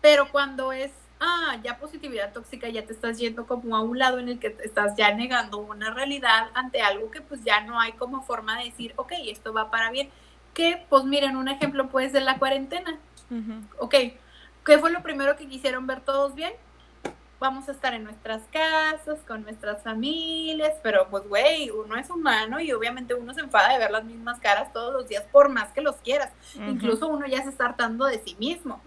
Pero cuando es, ah, ya positividad tóxica, ya te estás yendo como a un lado en el que te estás ya negando una realidad ante algo que pues ya no hay como forma de decir, ok, esto va para bien. Que, pues miren, un ejemplo puede ser la cuarentena. Ujú. Ok, ¿qué fue lo primero que quisieron ver todos bien? Vamos a estar en nuestras casas, con nuestras familias, pero pues, güey, uno es humano y obviamente uno se enfada de ver las mismas caras todos los días, por más que los quieras. Incluso uno ya se está hartando de sí mismo.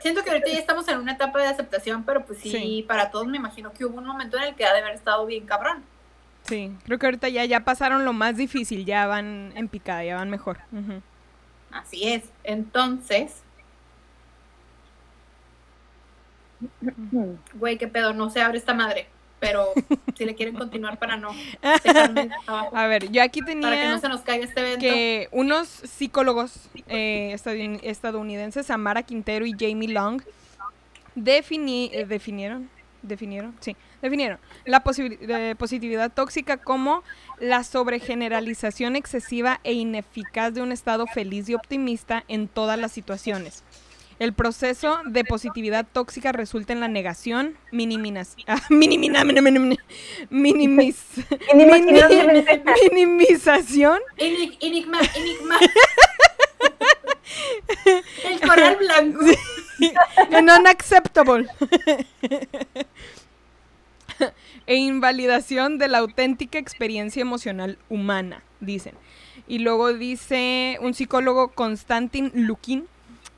Siento que ahorita ya estamos en una etapa de aceptación, pero pues sí, Sí. para todos me imagino que hubo un momento en el que ha de haber estado bien cabrón. Sí, creo que ahorita ya, ya pasaron lo más difícil, ya van en picada, ya van mejor. Así es. Entonces, güey, qué pedo, no se abre esta madre. Pero si le quieren continuar para no A ver, yo aquí para que tenía no se nos caiga este evento. que unos psicólogos eh, estadounidenses, Samara Quintero y Jamie Long, defini- eh, definieron, definieron, sí, definieron la positividad tóxica como la sobregeneralización excesiva e ineficaz de un estado feliz y optimista en todas las situaciones. El proceso de positividad tóxica resulta en la negación, miniminas, ah, minimina- Minimización. minimización Enig- enigma, enigma. El coral blanco. unacceptable e invalidación de la auténtica experiencia emocional humana, dicen. Y luego dice un psicólogo Konstantin Lukin,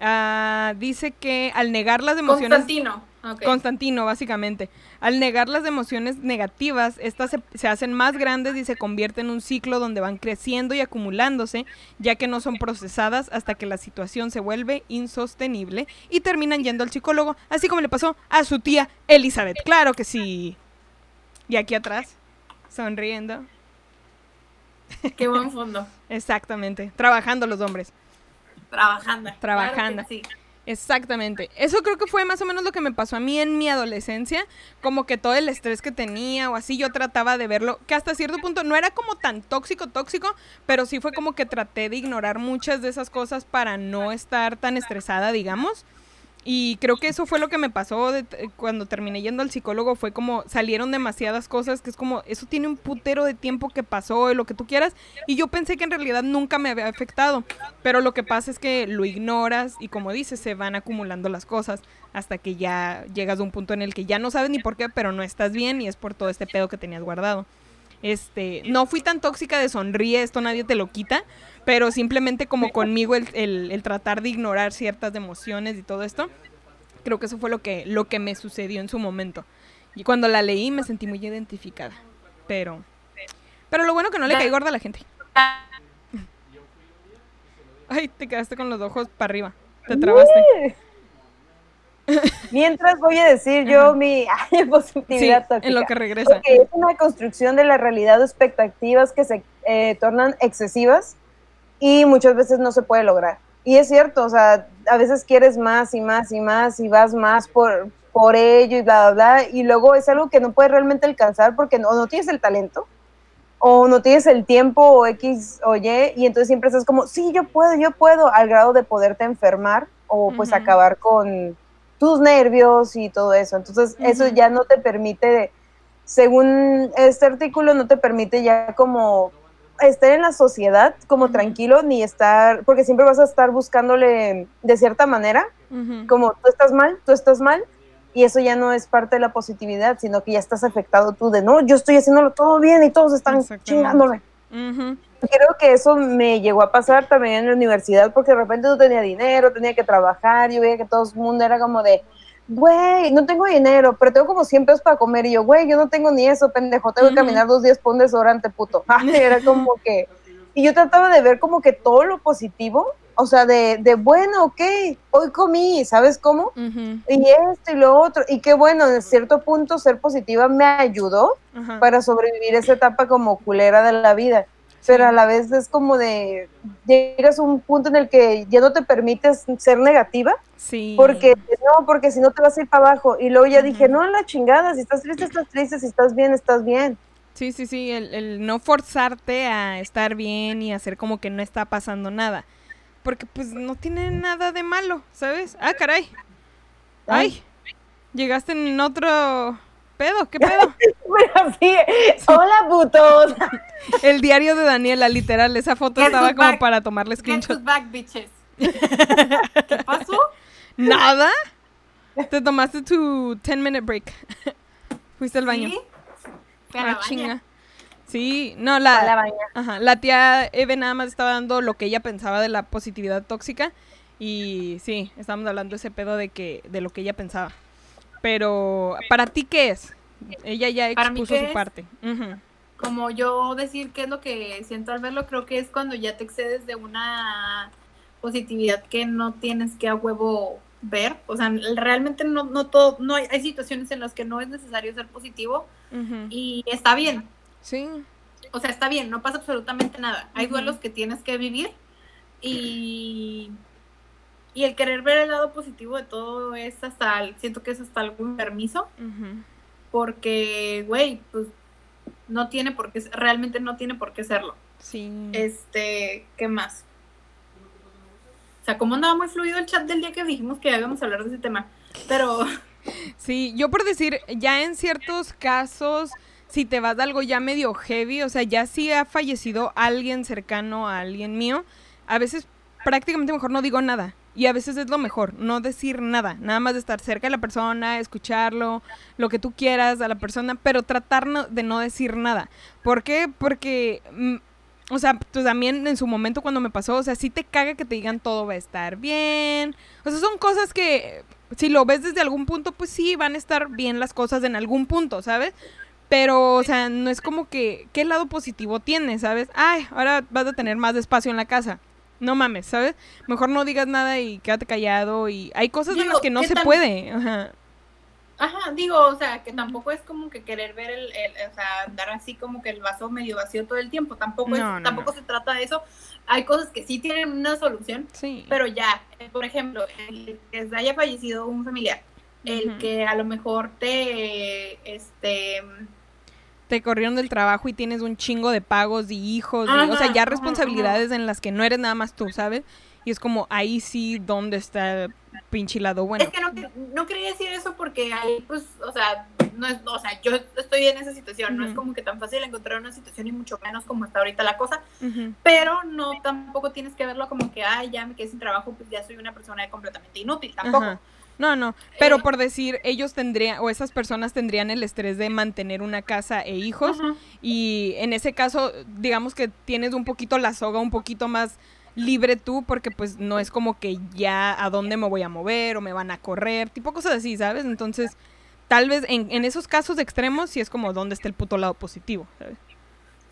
ah, dice que al negar las emociones... Constantino. Constantino, básicamente. Al negar las emociones negativas, estas se, se hacen más grandes y se convierten en un ciclo donde van creciendo y acumulándose, ya que no son procesadas hasta que la situación se vuelve insostenible y terminan yendo al psicólogo, así como le pasó a su tía Elizabeth. Claro que sí. Y aquí atrás, sonriendo. Qué buen fondo. Exactamente. Trabajando los hombres. Trabajando. Trabajando. Claro sí. Exactamente. Eso creo que fue más o menos lo que me pasó a mí en mi adolescencia. Como que todo el estrés que tenía o así, yo trataba de verlo. Que hasta cierto punto no era como tan tóxico, tóxico, pero sí fue como que traté de ignorar muchas de esas cosas para no estar tan estresada, digamos. Y creo que eso fue lo que me pasó cuando terminé yendo al psicólogo. Fue como salieron demasiadas cosas que es como, eso tiene un putero de tiempo que pasó y lo que tú quieras. Y yo pensé que en realidad nunca me había afectado. Pero lo que pasa es que lo ignoras y como dices, se van acumulando las cosas hasta que ya llegas a un punto en el que ya no sabes ni por qué, pero no estás bien y es por todo este pedo que tenías guardado. Este, no fui tan tóxica de sonríe, esto nadie te lo quita, pero simplemente como conmigo el, el- el tratar de ignorar ciertas emociones y todo esto, creo que eso fue lo que, lo que me sucedió en su momento. Y cuando la leí me sentí muy identificada, pero, pero lo bueno que no le caí gorda a la gente. Ay, te quedaste con los ojos para arriba, te trabaste. Mientras voy a decir yo Ajá. mi ay, Sí, positividad tóxica. en lo que regresa. Porque es una construcción de la realidad expectativas que se eh, tornan excesivas y muchas veces no se puede lograr. Y es cierto, o sea, a veces quieres más y más y más y vas más por, por ello y bla, bla, bla, y luego es algo que no puedes realmente alcanzar porque no, no tienes el talento o no tienes el tiempo o X o Y, y entonces siempre estás como, sí, yo puedo, yo puedo, al grado de poderte enfermar o pues acabar con tus nervios y todo eso. Entonces eso ya no te permite, según este artículo, no te permite ya como estar en la sociedad como tranquilo ni estar, porque siempre vas a estar buscándole de cierta manera, como tú estás mal, tú estás mal, y eso ya no es parte de la positividad, sino que ya estás afectado tú de, no, yo estoy haciéndolo todo bien y todos están chingándome. Creo que eso me llegó a pasar también en la universidad porque de repente no tenía dinero, tenía que trabajar, yo veía que todo el mundo era como de, güey, no tengo dinero, pero tengo como 100 pesos para comer y yo, güey, yo no tengo ni eso, pendejo, tengo que caminar dos días por un desodorante, puto. era como que, y yo trataba de ver como que todo lo positivo, o sea, de, de bueno, ok, hoy comí, ¿sabes cómo? Y esto y lo otro, y qué bueno, en cierto punto ser positiva me ayudó para sobrevivir esa etapa como culera de la vida. Pero a la vez es como de, llegas a un punto en el que ya no te permites ser negativa, Sí. porque no, porque si no te vas a ir para abajo. Y luego ya dije, no, la chingada, si estás triste, estás triste, si estás bien, estás bien. Sí, sí, sí, el, el no forzarte a estar bien y hacer como que no está pasando nada. Porque pues no tiene nada de malo, ¿sabes? Ah, caray. Ay, llegaste en otro pedo, ¿qué pedo? Pero hola putos. El diario de Daniela, literal, esa foto Get estaba como back. para tomarle Get screenshot. us back, bitches. ¿Qué pasó? ¿Nada? Te tomaste tu 10 minute break. Fuiste al baño. ¿Sí? La Ah, chinga. Sí, no, la la, baña. ajá, la tía Eve nada más estaba dando lo que ella pensaba de la positividad tóxica y sí, estábamos hablando ese pedo de que de lo que ella pensaba. Pero para ti qué es? Ella ya ¿Para mí expuso su es? parte. Como yo decir qué es lo que siento al verlo, creo que es cuando ya te excedes de una positividad que no tienes que a huevo ver. O sea, realmente no, no todo, no hay, hay situaciones en las que no es necesario ser positivo y está bien. Sí. O sea, está bien, no pasa absolutamente nada. Hay Ujú. duelos que tienes que vivir y, y el querer ver el lado positivo de todo es hasta, siento que es hasta algún permiso, porque, güey, pues no tiene por qué, realmente no tiene por qué serlo. Sí. Este, ¿qué más? O sea, cómo andaba muy fluido el chat del día que dijimos que íbamos a hablar de ese tema. Pero, Sí, yo por decir, ya en ciertos casos, si te vas de algo ya medio heavy, o sea, ya si ha fallecido alguien cercano a alguien mío, a veces prácticamente mejor no digo nada. Y a veces es lo mejor, no decir nada, nada más de estar cerca de la persona, escucharlo, lo que tú quieras a la persona, pero tratar no- de no decir nada. ¿Por qué? Porque, mm, o sea, pues también en su momento cuando me pasó, o sea, sí te caga que te digan todo va a estar bien. O sea, son cosas que si lo ves desde algún punto, pues sí, van a estar bien las cosas en algún punto, ¿sabes? Pero, o sea, no es como que, ¿qué lado positivo tiene, ¿sabes? Ay, ahora vas a tener más espacio en la casa. No mames, ¿sabes? Mejor no digas nada y quédate callado y hay cosas en Digo, las que no ¿qué se tan- puede. Ajá. ajá, digo, o sea, que tampoco es como que querer ver el, el- o sea, andar así como que el vaso medio vacío todo el tiempo. Tampoco, es, No, tampoco no. se trata de eso. Hay cosas que sí tienen una solución, Sí. pero ya, eh, por ejemplo, el que haya fallecido un familiar, el que a lo mejor te, este, te corrieron del trabajo y tienes un chingo de pagos y hijos, y- o sea, ya ajá, responsabilidades en las que no eres nada más tú, ¿sabes? Y es como, ahí sí, ¿dónde está el pinche lado bueno? Es que no, no quería decir eso porque ahí, pues, o sea, no es, o sea, yo estoy en esa situación, no es como que tan fácil encontrar una situación y mucho menos como está ahorita la cosa, pero no tampoco tienes que verlo como que, ay, ya me quedé sin trabajo, pues ya soy una persona completamente inútil, tampoco. No, no, pero Eh, por decir, ellos tendrían, o esas personas tendrían el estrés de mantener una casa e hijos, y en ese caso, digamos que tienes un poquito la soga, un poquito más libre tú, porque pues no es como que ya a dónde me voy a mover o me van a correr, tipo cosas así, ¿sabes? Entonces, tal vez en, en esos casos extremos sí es como dónde está el puto lado positivo, ¿sabes?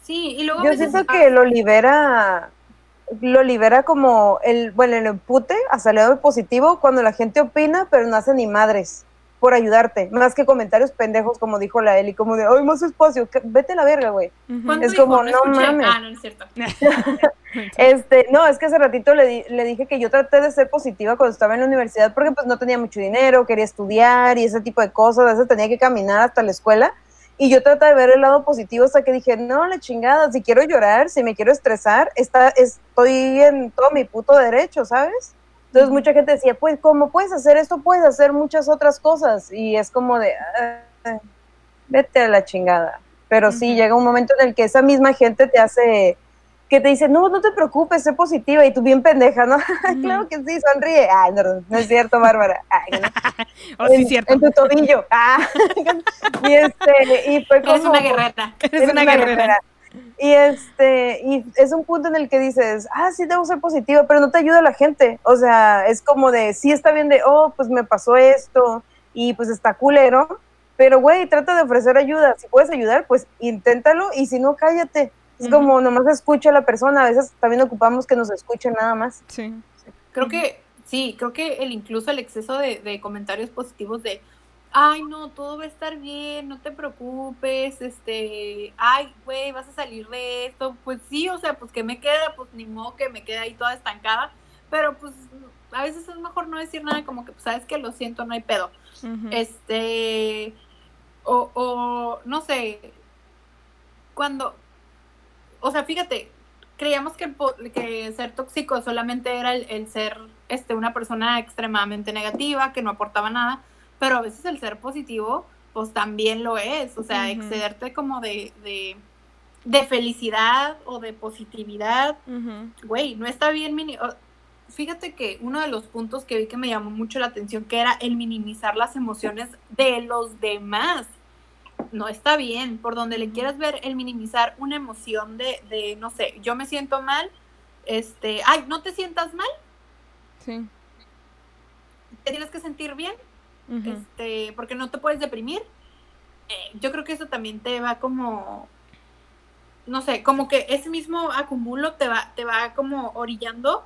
Sí, y luego Yo siento que lo libera, lo libera como el, bueno, el empute el lado positivo cuando la gente opina, pero no hace ni madres por ayudarte, más que comentarios pendejos como dijo la Eli, como de, ay, más espacio, que- vete a la verga, güey. Ujú. ¿Cuánto Es dijo? como, no escuché. mames. Ah, no, no es cierto. Este, no, es que hace ratito le, di- le dije que yo traté de ser positiva cuando estaba en la universidad porque pues no tenía mucho dinero, quería estudiar y ese tipo de cosas, a veces tenía que caminar hasta la escuela y yo traté de ver el lado positivo hasta que dije, no, la chingada, si quiero llorar, si me quiero estresar, está, estoy en todo mi puto derecho, ¿sabes? Entonces mucha gente decía, pues como puedes hacer esto, puedes hacer muchas otras cosas y es como de, "Ah, vete a la chingada. Pero sí, llega un momento en el que esa misma gente te hace que te dice, no, no te preocupes, sé positiva, y tú bien pendeja, ¿no? claro que sí, sonríe. Ay, no, no es cierto, Bárbara. Ay, no. Oh, sí, en, cierto. en tu tobillo. Ah. y este, y fue como... Eres una guerrera. Eres una guerrera. Y este, y es un punto en el que dices, ah, sí, debo ser positiva, pero no te ayuda la gente. O sea, es como de, sí está bien de, oh, pues me pasó esto, y pues está culero, pero güey, trata de ofrecer ayuda. Si puedes ayudar, pues inténtalo, y si no, cállate. Es como nomás escucha a la persona, a veces también ocupamos que nos escuchen nada más. Sí. Creo que, sí, creo que el incluso el exceso de, de comentarios positivos de, ay, no, todo va a estar bien, no te preocupes, este, ay, güey, vas a salir de esto, pues sí, o sea, pues que me queda, pues ni modo que me quede ahí toda estancada, pero pues a veces es mejor no decir nada, como que, pues, sabes que lo siento, no hay pedo. Este, o, o no sé, cuando, o sea, fíjate, creíamos que, que ser tóxico solamente era el, el ser este, una persona extremadamente negativa, que no aportaba nada, pero a veces el ser positivo, pues también lo es, o sea, excederte como de, de, de felicidad o de positividad, güey, no está bien mini Fíjate que uno de los puntos que vi que me llamó mucho la atención, que era el minimizar las emociones de los demás. No está bien, por donde le quieras ver, el minimizar una emoción de, de, no sé, yo me siento mal, este, ay, no te sientas mal, Sí. te tienes que sentir bien, este, porque no te puedes deprimir. Eh, yo creo que eso también te va como no sé, como que ese mismo acumulo te va, te va como orillando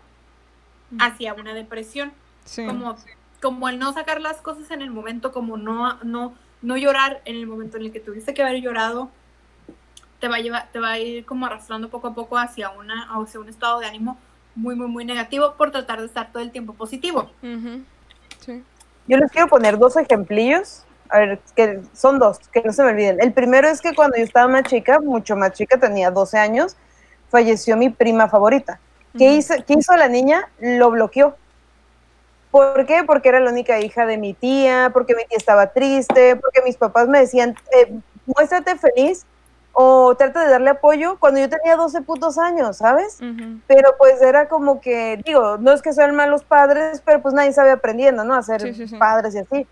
hacia una depresión. Sí. Como, como el no sacar las cosas en el momento, como no, no, no llorar en el momento en el que tuviste que haber llorado, te va a llevar, te va a ir como arrastrando poco a poco hacia una, hacia un estado de ánimo muy, muy, muy negativo por tratar de estar todo el tiempo positivo. Sí. Yo les quiero poner dos ejemplillos. A ver, que son dos, que no se me olviden. El primero es que cuando yo estaba más chica, mucho más chica, tenía 12 años, falleció mi prima favorita. ¿Qué, hizo, ¿Qué hizo la niña? Lo bloqueó. ¿Por qué? Porque era la única hija de mi tía, porque mi tía estaba triste, porque mis papás me decían, eh, muéstrate feliz o trata de darle apoyo cuando yo tenía 12 putos años, ¿sabes? Pero pues era como que, digo, no es que sean malos padres, pero pues nadie sabe aprendiendo, ¿no? A ser Sí, sí, sí. padres y así.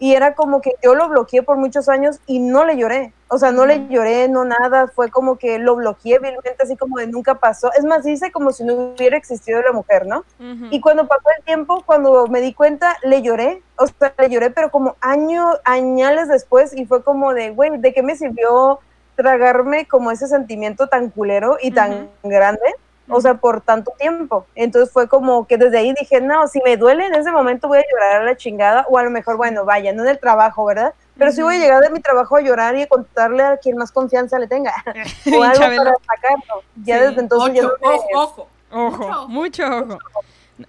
Y era como que yo lo bloqueé por muchos años y no le lloré. O sea, no le lloré, no nada. Fue como que lo bloqueé vilmente, así como de nunca pasó. Es más, hice como si no hubiera existido la mujer, ¿no? Y cuando pasó el tiempo, cuando me di cuenta, le lloré. O sea, le lloré, pero como año, añales después. Y fue como de, güey, ¿de qué me sirvió tragarme como ese sentimiento tan culero y tan grande? O sea, por tanto tiempo. Entonces fue como que desde ahí dije, no, si me duele en ese momento voy a llorar a la chingada. O a lo mejor, bueno, vaya, no en el trabajo, ¿verdad? Pero sí voy a llegar de mi trabajo a llorar y a contarle a quien más confianza le tenga. o algo para sacarlo. Ya Sí. desde entonces ya Ocho, no me- ojo, ojo. Ojo, Mucho mucho ojo.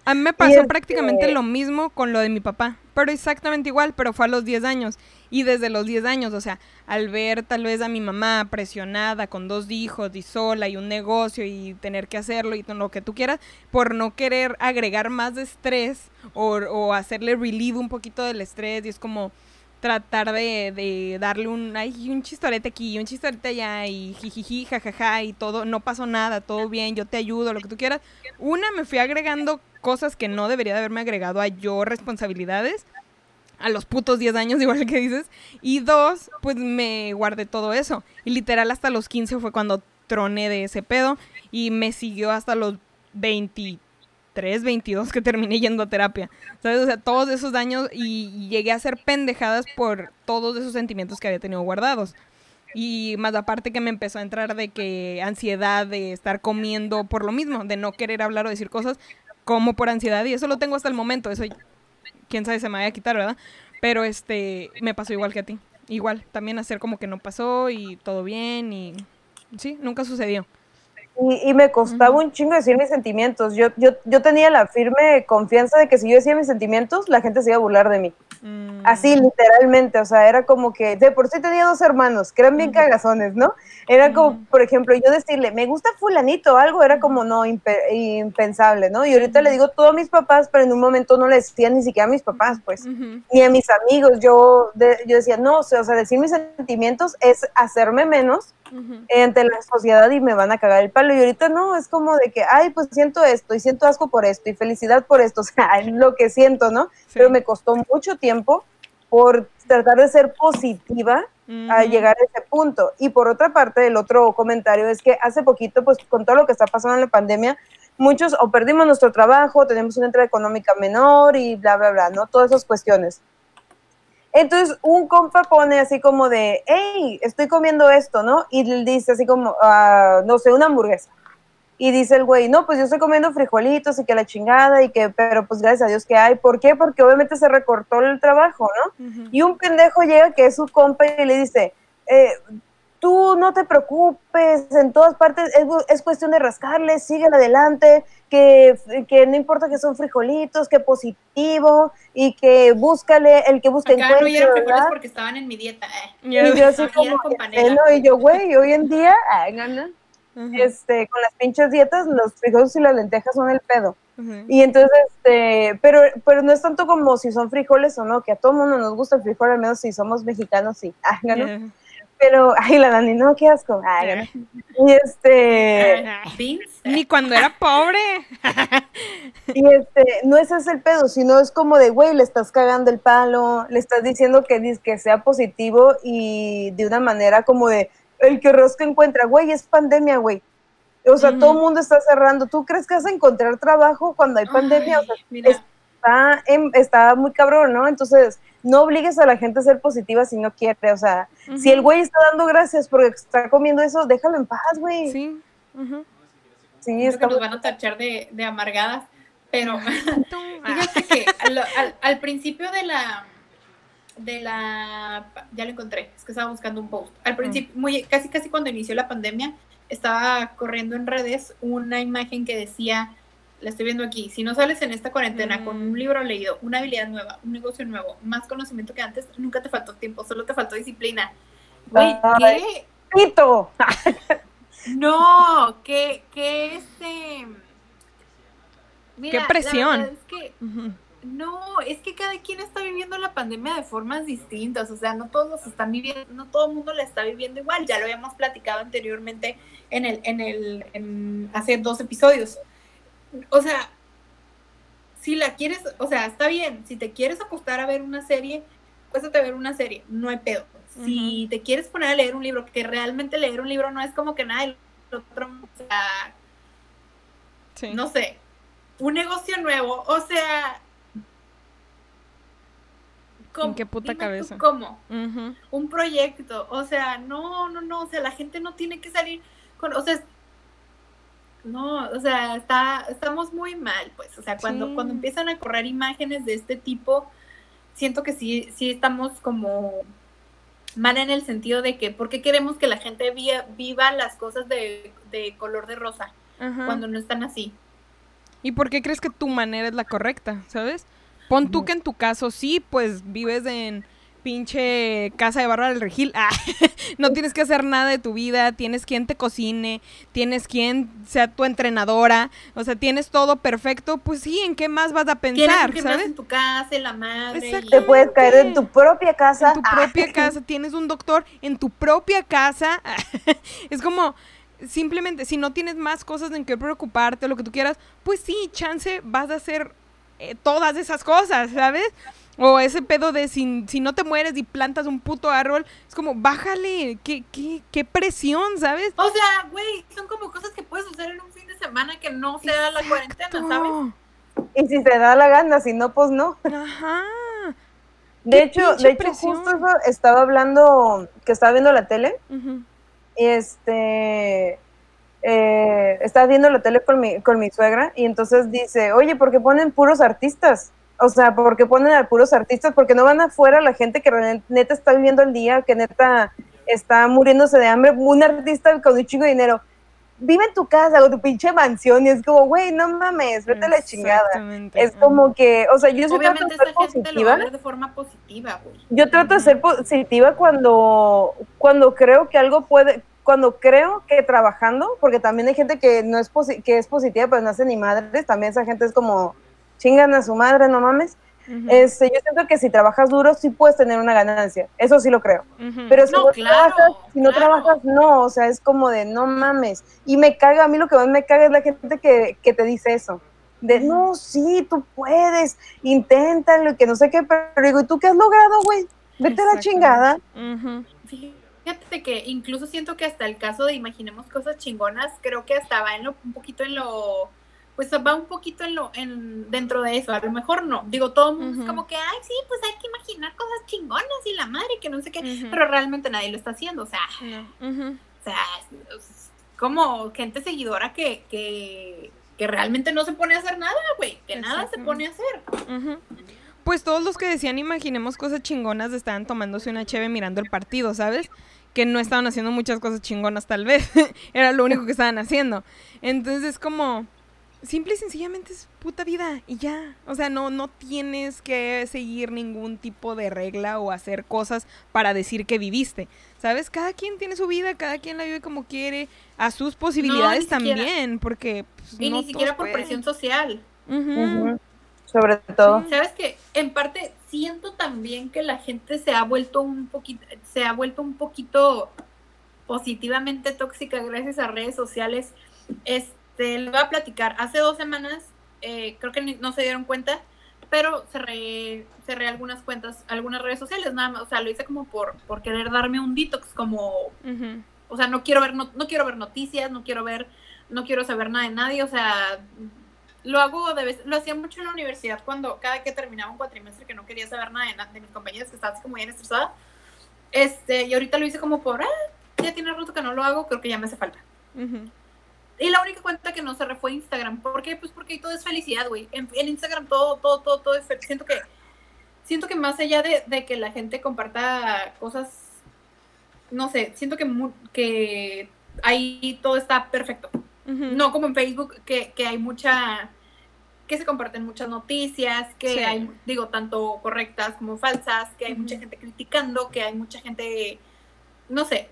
A mí me pasó este- prácticamente lo mismo con lo de mi papá, pero exactamente igual, pero fue a los 10 años. Y desde los 10 años, o sea, al ver tal vez a mi mamá presionada con dos hijos y sola y un negocio y tener que hacerlo y lo que tú quieras, por no querer agregar más estrés o, o hacerle relieve un poquito del estrés y es como tratar de, de darle un, ay, un chistorete aquí, un chistorete allá y jijiji, jajaja y todo, no pasó nada, todo bien, yo te ayudo, lo que tú quieras. Una, me fui agregando cosas que no debería de haberme agregado a yo responsabilidades a los putos 10 años, igual que dices. Y dos, pues me guardé todo eso. Y literal hasta los 15 fue cuando troné de ese pedo y me siguió hasta los 23, 22 que terminé yendo a terapia. ¿Sabes? O sea, todos esos daños y llegué a hacer pendejadas por todos esos sentimientos que había tenido guardados. Y más aparte que me empezó a entrar de que ansiedad de estar comiendo por lo mismo, de no querer hablar o decir cosas como por ansiedad y eso lo tengo hasta el momento, eso quién sabe se me vaya a quitar, ¿verdad? Pero este me pasó igual que a ti. Igual, también hacer como que no pasó y todo bien y sí, nunca sucedió. Y, y me costaba un chingo decir mis sentimientos. Yo, yo, yo tenía la firme confianza de que si yo decía mis sentimientos, la gente se iba a burlar de mí. Mm, Así, literalmente. O sea, era como que de por sí tenía dos hermanos que eran bien cagazones, ¿no? Era como, por ejemplo, yo decirle, me gusta fulanito, algo era como no impe- impensable, ¿no? Y ahorita le digo todo a mis papás, pero en un momento no le decía ni siquiera a mis papás, pues ni a mis amigos. Yo, de- yo decía, no, o sea, decir mis sentimientos es hacerme menos ujú. ante la sociedad y me van a cagar el palo. Y ahorita no, es como de que, ay, pues siento esto y siento asco por esto y felicidad por esto, o sea, es lo que siento, ¿no? Sí. Pero me costó mucho tiempo por tratar de ser positiva a Ujú. llegar a ese punto. Y por otra parte, el otro comentario es que hace poquito, pues con todo lo que está pasando en la pandemia, muchos o perdimos nuestro trabajo, tenemos una entrada económica menor y bla, bla, bla, ¿no? Todas esas cuestiones. Entonces, un compa pone así como de, hey, estoy comiendo esto, ¿no? Y le dice así como, ah, no sé, una hamburguesa. Y dice el güey, no, pues yo estoy comiendo frijolitos y que la chingada y que, pero pues gracias a Dios que hay. ¿Por qué? Porque obviamente se recortó el trabajo, ¿no? Y un pendejo llega que es su compa y le dice, eh, tú no te preocupes, en todas partes es, es cuestión de rascarle, sigue adelante, que, que no importa que son frijolitos, que positivo y que búscale, el que busca Acá no frijoles ¿verdad? porque estaban en mi dieta. eh. Ya Y yo así como, no, y yo, güey, hoy en día, ay, no, no, este, con las pinches dietas, los frijoles y las lentejas son el pedo. Y entonces, este, pero, pero no es tanto como si son frijoles o no, que a todo mundo nos gusta el frijol, al menos si somos mexicanos, sí. ¿no? Ya. Pero, ay, la Dani, no, qué asco. Ay. Y este. Ni cuando era pobre. y este, no ese es el pedo, sino es como de, güey, le estás cagando el palo, le estás diciendo que, que sea positivo y de una manera como de, el que rosca encuentra, güey, es pandemia, güey. O sea, todo el mundo está cerrando. ¿Tú crees que vas a encontrar trabajo cuando hay pandemia? O sea, mira, está, en- está muy cabrón, ¿no? Entonces, no obligues a la gente a ser positiva si no quiere, o sea, si el güey está dando gracias porque está comiendo eso, déjalo en paz, güey. Sí. ujú. Sí, Siento está que nos muy- van a tachar de, de amargadas, pero Ah. fíjate que al, al- al principio de la de la ya lo encontré, es que estaba buscando un post. Al principio, muy casi casi cuando inició la pandemia, estaba corriendo en redes una imagen que decía, la estoy viendo aquí, si no sales en esta cuarentena con Mm. un libro leído, una habilidad nueva, un negocio nuevo, más conocimiento que antes, nunca te faltó tiempo, solo te faltó disciplina. Güey, Ay. ¿qué? Pito. No, que, que este. Mira, la presión. es que no, es que cada quien está viviendo la pandemia de formas distintas, o sea, no todos los están viviendo, no todo el mundo la está viviendo igual, ya lo habíamos platicado anteriormente en el, en el, en- hace dos episodios. O sea, si la quieres, o sea, está bien, si te quieres acostar a ver una serie, cuéstate a ver una serie, no hay pedo. Si te quieres poner a leer un libro, que realmente leer un libro no es como que nada del otro, o sea, Sí. no sé, un negocio nuevo, o sea, ¿cómo? qué puta Dime tú cabeza? ¿Cómo? Un proyecto, o sea, no, no, no, o sea, la gente no tiene que salir con, o sea, no, o sea, está, estamos muy mal, pues, o sea, cuando, Sí. cuando empiezan a correr imágenes de este tipo, siento que sí, sí estamos como mal en el sentido de que, ¿por qué queremos que la gente via- viva las cosas de, de color de rosa Ajá. cuando no están así? ¿Y por qué crees que tu manera es la correcta, sabes? Pon tú que en tu caso sí, pues vives en pinche casa de Bárbara del Regil. Ah, no tienes que hacer nada de tu vida, tienes quien te cocine, tienes quien sea tu entrenadora, o sea, tienes todo perfecto, pues sí, ¿en qué más vas a Tienes pensar, gimnasio sabes? en tu casa, en la madre. y-. Te puedes caer en tu propia casa. En tu Ah, propia casa, tienes un doctor en tu propia casa. es como, simplemente, si no tienes más cosas en que preocuparte lo que tú quieras, pues sí, chance vas a hacer eh, todas esas cosas, ¿sabes? O ese pedo de si, si no te mueres y plantas un puto árbol, es como, bájale, qué, qué, qué presión, ¿sabes? O sea, güey, son como cosas que puedes hacer en un fin de semana que no sea la cuarentena, ¿sabes? Y si te da la gana, si no, pues no. Ajá. De hecho, de hecho presión. justo eso estaba hablando, que estaba viendo la tele, Ujú. y este, eh, estaba viendo la tele con mi, con mi suegra, y entonces dice, oye, ¿por qué ponen puros artistas? O sea, ¿por qué ponen a puros artistas? Porque no van afuera la gente que neta está viviendo el día, que neta está muriéndose de hambre, un artista con un chingo de dinero. Vive en tu casa o tu pinche mansión y es como, güey, no mames, vete a la chingada. Exactamente. Es como que, o sea, yo sí trato Obviamente de ser esa gente lo va a positiva. ver de forma positiva, güey. Yo trato de ser positiva cuando, cuando creo que algo puede, cuando creo que trabajando, porque también hay gente que no es posi- que es positiva, pero no hace ni madres, también esa gente es como chingan a su madre, no mames. Este, yo siento que si trabajas duro sí puedes tener una ganancia, eso sí lo creo. Pero si No, no, claro, trabajas, si no claro. trabajas, no, o sea, es como de no mames. Y me caga, a mí lo que más me caga es la gente que, que te dice eso. De no, sí, tú puedes, inténtalo, que no sé qué, pero digo, ¿y tú qué has logrado, güey? Vete a la chingada. Fíjate que incluso siento que hasta el caso de imaginemos cosas chingonas, creo que hasta va en lo, un poquito en lo, pues va un poquito en lo, en dentro de eso, a lo mejor no, digo, todo el mundo es como que, ay, sí, pues hay que imaginar cosas chingonas y la madre, que no sé qué, pero realmente nadie lo está haciendo, o sea. Ujú. o sea, como gente seguidora que, que, que realmente no se pone a hacer nada, güey, que nada se pone a hacer. Pues todos los que decían imaginemos cosas chingonas estaban tomándose una cheve mirando el partido, ¿sabes? Que no estaban haciendo muchas cosas chingonas tal vez. Era lo único que estaban haciendo. Entonces es como simple y sencillamente es puta vida y ya. O sea, no no tienes que seguir ningún tipo de regla o hacer cosas para decir que viviste. ¿Sabes? Cada quien tiene su vida, cada quien la vive como quiere, a sus posibilidades también, porque pues, Y no ni siquiera por pueden. presión social. Sobre todo. Sabes que en parte siento también que la gente se ha vuelto un poquito, se ha vuelto un poquito positivamente tóxica gracias a redes sociales. Este, le voy a platicar. Hace dos semanas, eh, creo que no se dieron cuenta, pero cerré, cerré algunas cuentas, algunas redes sociales, nada más, o sea, lo hice como por, por querer darme un detox, como, o sea, no quiero ver, no, no quiero ver noticias, no quiero ver, no quiero saber nada de nadie, o sea, lo hago de vez, lo hacía mucho en la universidad cuando cada que terminaba un cuatrimestre que no quería saber nada de, de mis compañeros que estaba así como bien estresada. Este, y ahorita lo hice como por, ah, ya tiene rato que no lo hago, creo que ya me hace falta. Y la única cuenta que no cerré fue Instagram. ¿Por qué? Pues porque ahí todo es felicidad, güey. En, en Instagram todo, todo, todo, todo es Siento que, siento que más allá de, de que la gente comparta cosas, no sé, siento que, que ahí todo está perfecto. No como en Facebook, que, que hay mucha, que se comparten muchas noticias, que Sí. hay, digo, tanto correctas como falsas, que hay mucha gente criticando, que hay mucha gente, no sé,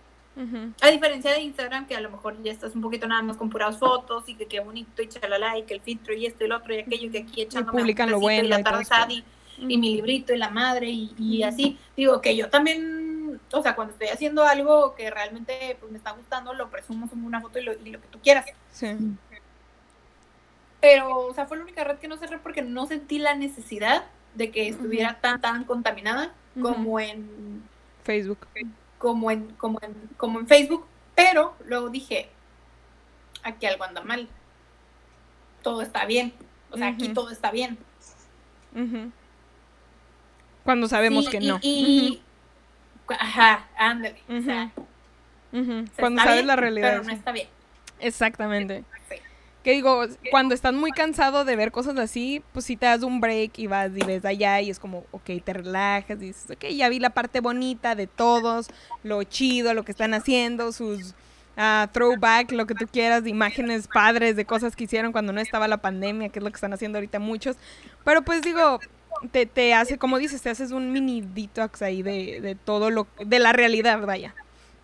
A diferencia de Instagram, que a lo mejor ya estás un poquito nada más con puras fotos y que qué bonito y chalala y que el filtro y esto y lo otro y aquello y que aquí echándome publican lo y bueno la y todo tarzada y, y mi librito y la madre y, y así. Digo que yo también, o sea, cuando estoy haciendo algo que realmente pues, me está gustando, lo presumo, subo una foto y lo, y lo que tú quieras. Sí. Pero, o sea, fue la única red que no cerré porque no sentí la necesidad de que estuviera tan, tan contaminada como en Facebook. Como en, como en, como en Facebook, pero luego dije, aquí algo anda mal. Todo está bien. O sea, aquí todo está bien. Cuando sabemos Sí, que y- no. y- Ajá, ándale. O sea, Cuando sabes bien, la realidad. Pero no está bien. Exactamente. Que digo, cuando estás muy cansado de ver cosas así, pues si te das un break y vas y ves allá y es como, ok, te relajas, y dices, ok, ya vi la parte bonita de todos, lo chido, lo que están haciendo, sus ah, throwback, lo que tú quieras, de imágenes padres, de cosas que hicieron cuando no estaba la pandemia, que es lo que están haciendo ahorita muchos. Pero pues digo, te, te hace, como dices, te haces un mini detox ahí de, de todo lo, de la realidad, vaya.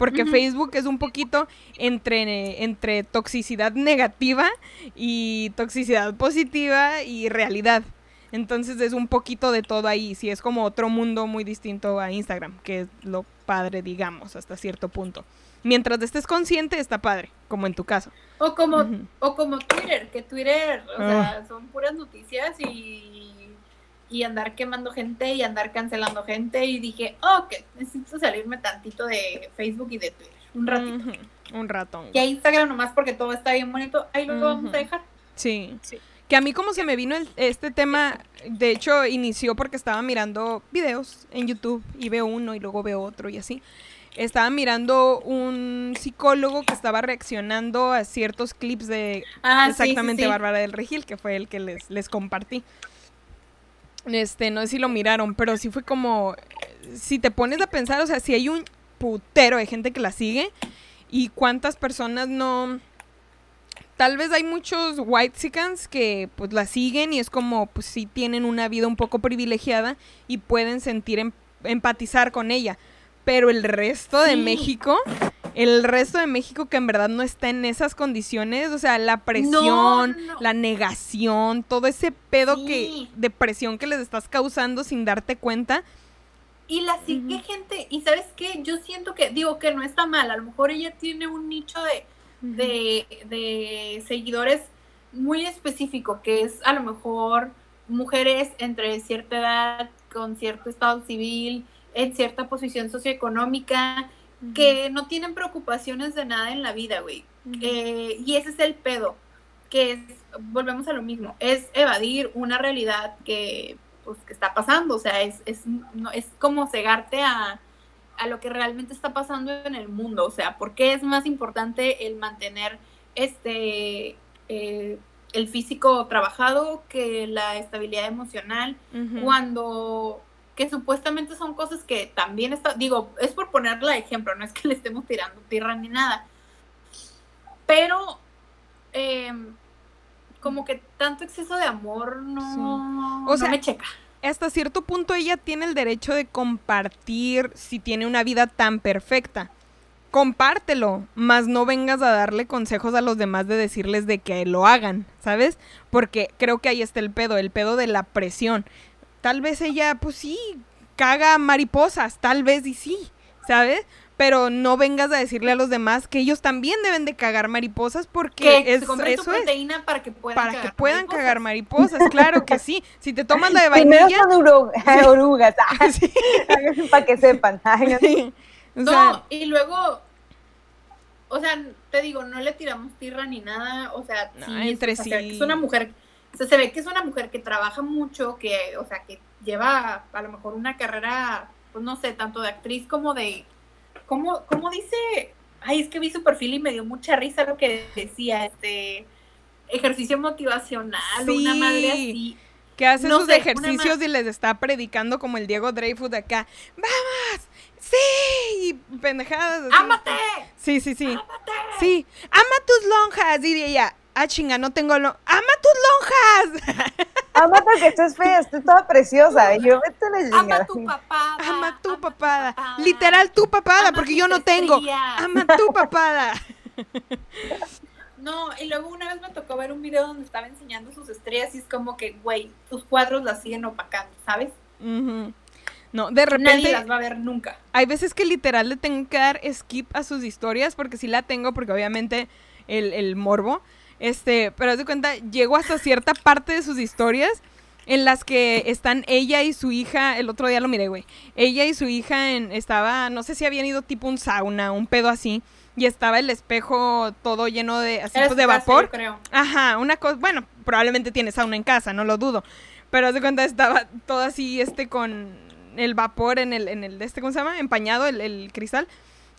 Porque. Facebook es un poquito entre, entre toxicidad negativa y toxicidad positiva y realidad. Entonces es un poquito de todo ahí. Sí, es como otro mundo muy distinto a Instagram, que es lo padre, digamos, hasta cierto punto. Mientras estés consciente, está padre, como en tu caso. O como, o como Twitter, que Twitter, o Ah. sea, son puras noticias y, y andar quemando gente y andar cancelando gente. Y dije, oh, que necesito salirme tantito de Facebook y de Twitter. Un ratito. Un ratón. Y a Instagram nomás porque todo está bien bonito, ahí lo vamos a dejar. Sí. Sí. Que a mí como se me vino el- este tema, de hecho inició porque estaba mirando videos en YouTube y veo uno y luego veo otro y así. Estaba mirando un psicólogo que estaba reaccionando a ciertos clips de Ah, sí, sí, exactamente sí. Bárbara del Regil, que fue el que les, les compartí. Este, no sé si lo miraron, pero sí fue como, si te pones a pensar, o sea, si hay un putero de gente que la sigue y cuántas personas no... Tal vez hay muchos white que pues la siguen y es como, pues sí tienen una vida un poco privilegiada y pueden sentir em- empatizar con ella. Pero el resto de Sí. México, el resto de México que en verdad no está en esas condiciones, o sea, la presión, no. la negación, todo ese pedo que, de presión que les estás causando sin darte cuenta. Y la sigue gente, y sabes qué, yo siento que, digo que no está mal, a lo mejor ella tiene un nicho de, de, de seguidores muy específico, que es a lo mejor mujeres entre cierta edad, con cierto estado civil, en cierta posición socioeconómica, que no tienen preocupaciones de nada en la vida, güey. Eh, y ese es el pedo, que es, volvemos a lo mismo, es evadir una realidad que, pues, que está pasando, o sea, es, es, no, es como cegarte a, a lo que realmente está pasando en el mundo, o sea, ¿por qué es más importante el mantener este, eh, el físico trabajado que la estabilidad emocional? Cuando que supuestamente son cosas que también está, digo, es por ponerla de ejemplo, no es que le estemos tirando tierra ni nada, pero em, como que tanto exceso de amor no, O sea, no me checa. hasta cierto punto ella tiene el derecho de compartir si tiene una vida tan perfecta. Compártelo, más no vengas a darle consejos a los demás de decirles de que lo hagan, ¿sabes? Porque creo que ahí está el pedo, el pedo de la presión. Tal vez ella, pues sí, caga mariposas, tal vez y sí, ¿sabes? Pero no vengas a decirle a los demás que ellos también deben de cagar mariposas porque Que es, eso es. proteína para que puedan Para que cagar puedan mariposas. cagar mariposas, claro que sí. Si te tomas la de Primero vainilla, son oru- orugas, ah, sí. para que sepan. Ay, O No, y luego, o sea, te digo, no le tiramos tierra ni nada, o sea, No, sí, es- entre o sea, sí. es una mujer O sea, se ve que es una mujer que trabaja mucho, que, o sea, que lleva a lo mejor una carrera, pues no sé, tanto de actriz como de, ¿cómo, cómo dice? Ay, es que vi su perfil y me dio mucha risa lo que decía, este, ejercicio motivacional, una madre así. Que hace No sus sé, ejercicios y les está predicando como el Diego Dreyfus de acá. ¡Vamos! ¡Sí! Y pendejadas. así. ¡Ámate! Sí, sí, sí. ¡Ámate! Sí. ¡Ama tus lonjas! Diría ella. Ah, chinga, no tengo lo... ¡Ama tus lonjas! Amata que estés fea, estoy toda preciosa. Y yo, vete la Ama tu papada. Ama tu ama papada. papada. Literal tu papada, Ama porque yo no tengo. Ama tu papada. No, y luego una vez me tocó ver un video donde estaba enseñando sus estrellas y es como que, güey, tus cuadros las siguen opacando, ¿sabes? No, de Nadie repente las va a ver nunca. hay veces que literal le tengo que dar skip a sus historias porque sí la tengo porque obviamente el, el morbo. Este, pero haz de cuenta, llego hasta cierta parte de sus historias en las que están ella y su hija, el otro día lo miré, güey. Ella y su hija en, estaba, no sé si habían ido tipo un sauna, un pedo así, y estaba el espejo todo lleno de, así pues de vapor. creo. Ajá, una cosa, bueno, probablemente tiene sauna en casa, no lo dudo. Pero haz de cuenta, estaba todo así, este, con el vapor en el, en el, este, ¿cómo se llama? Empañado, el, el cristal.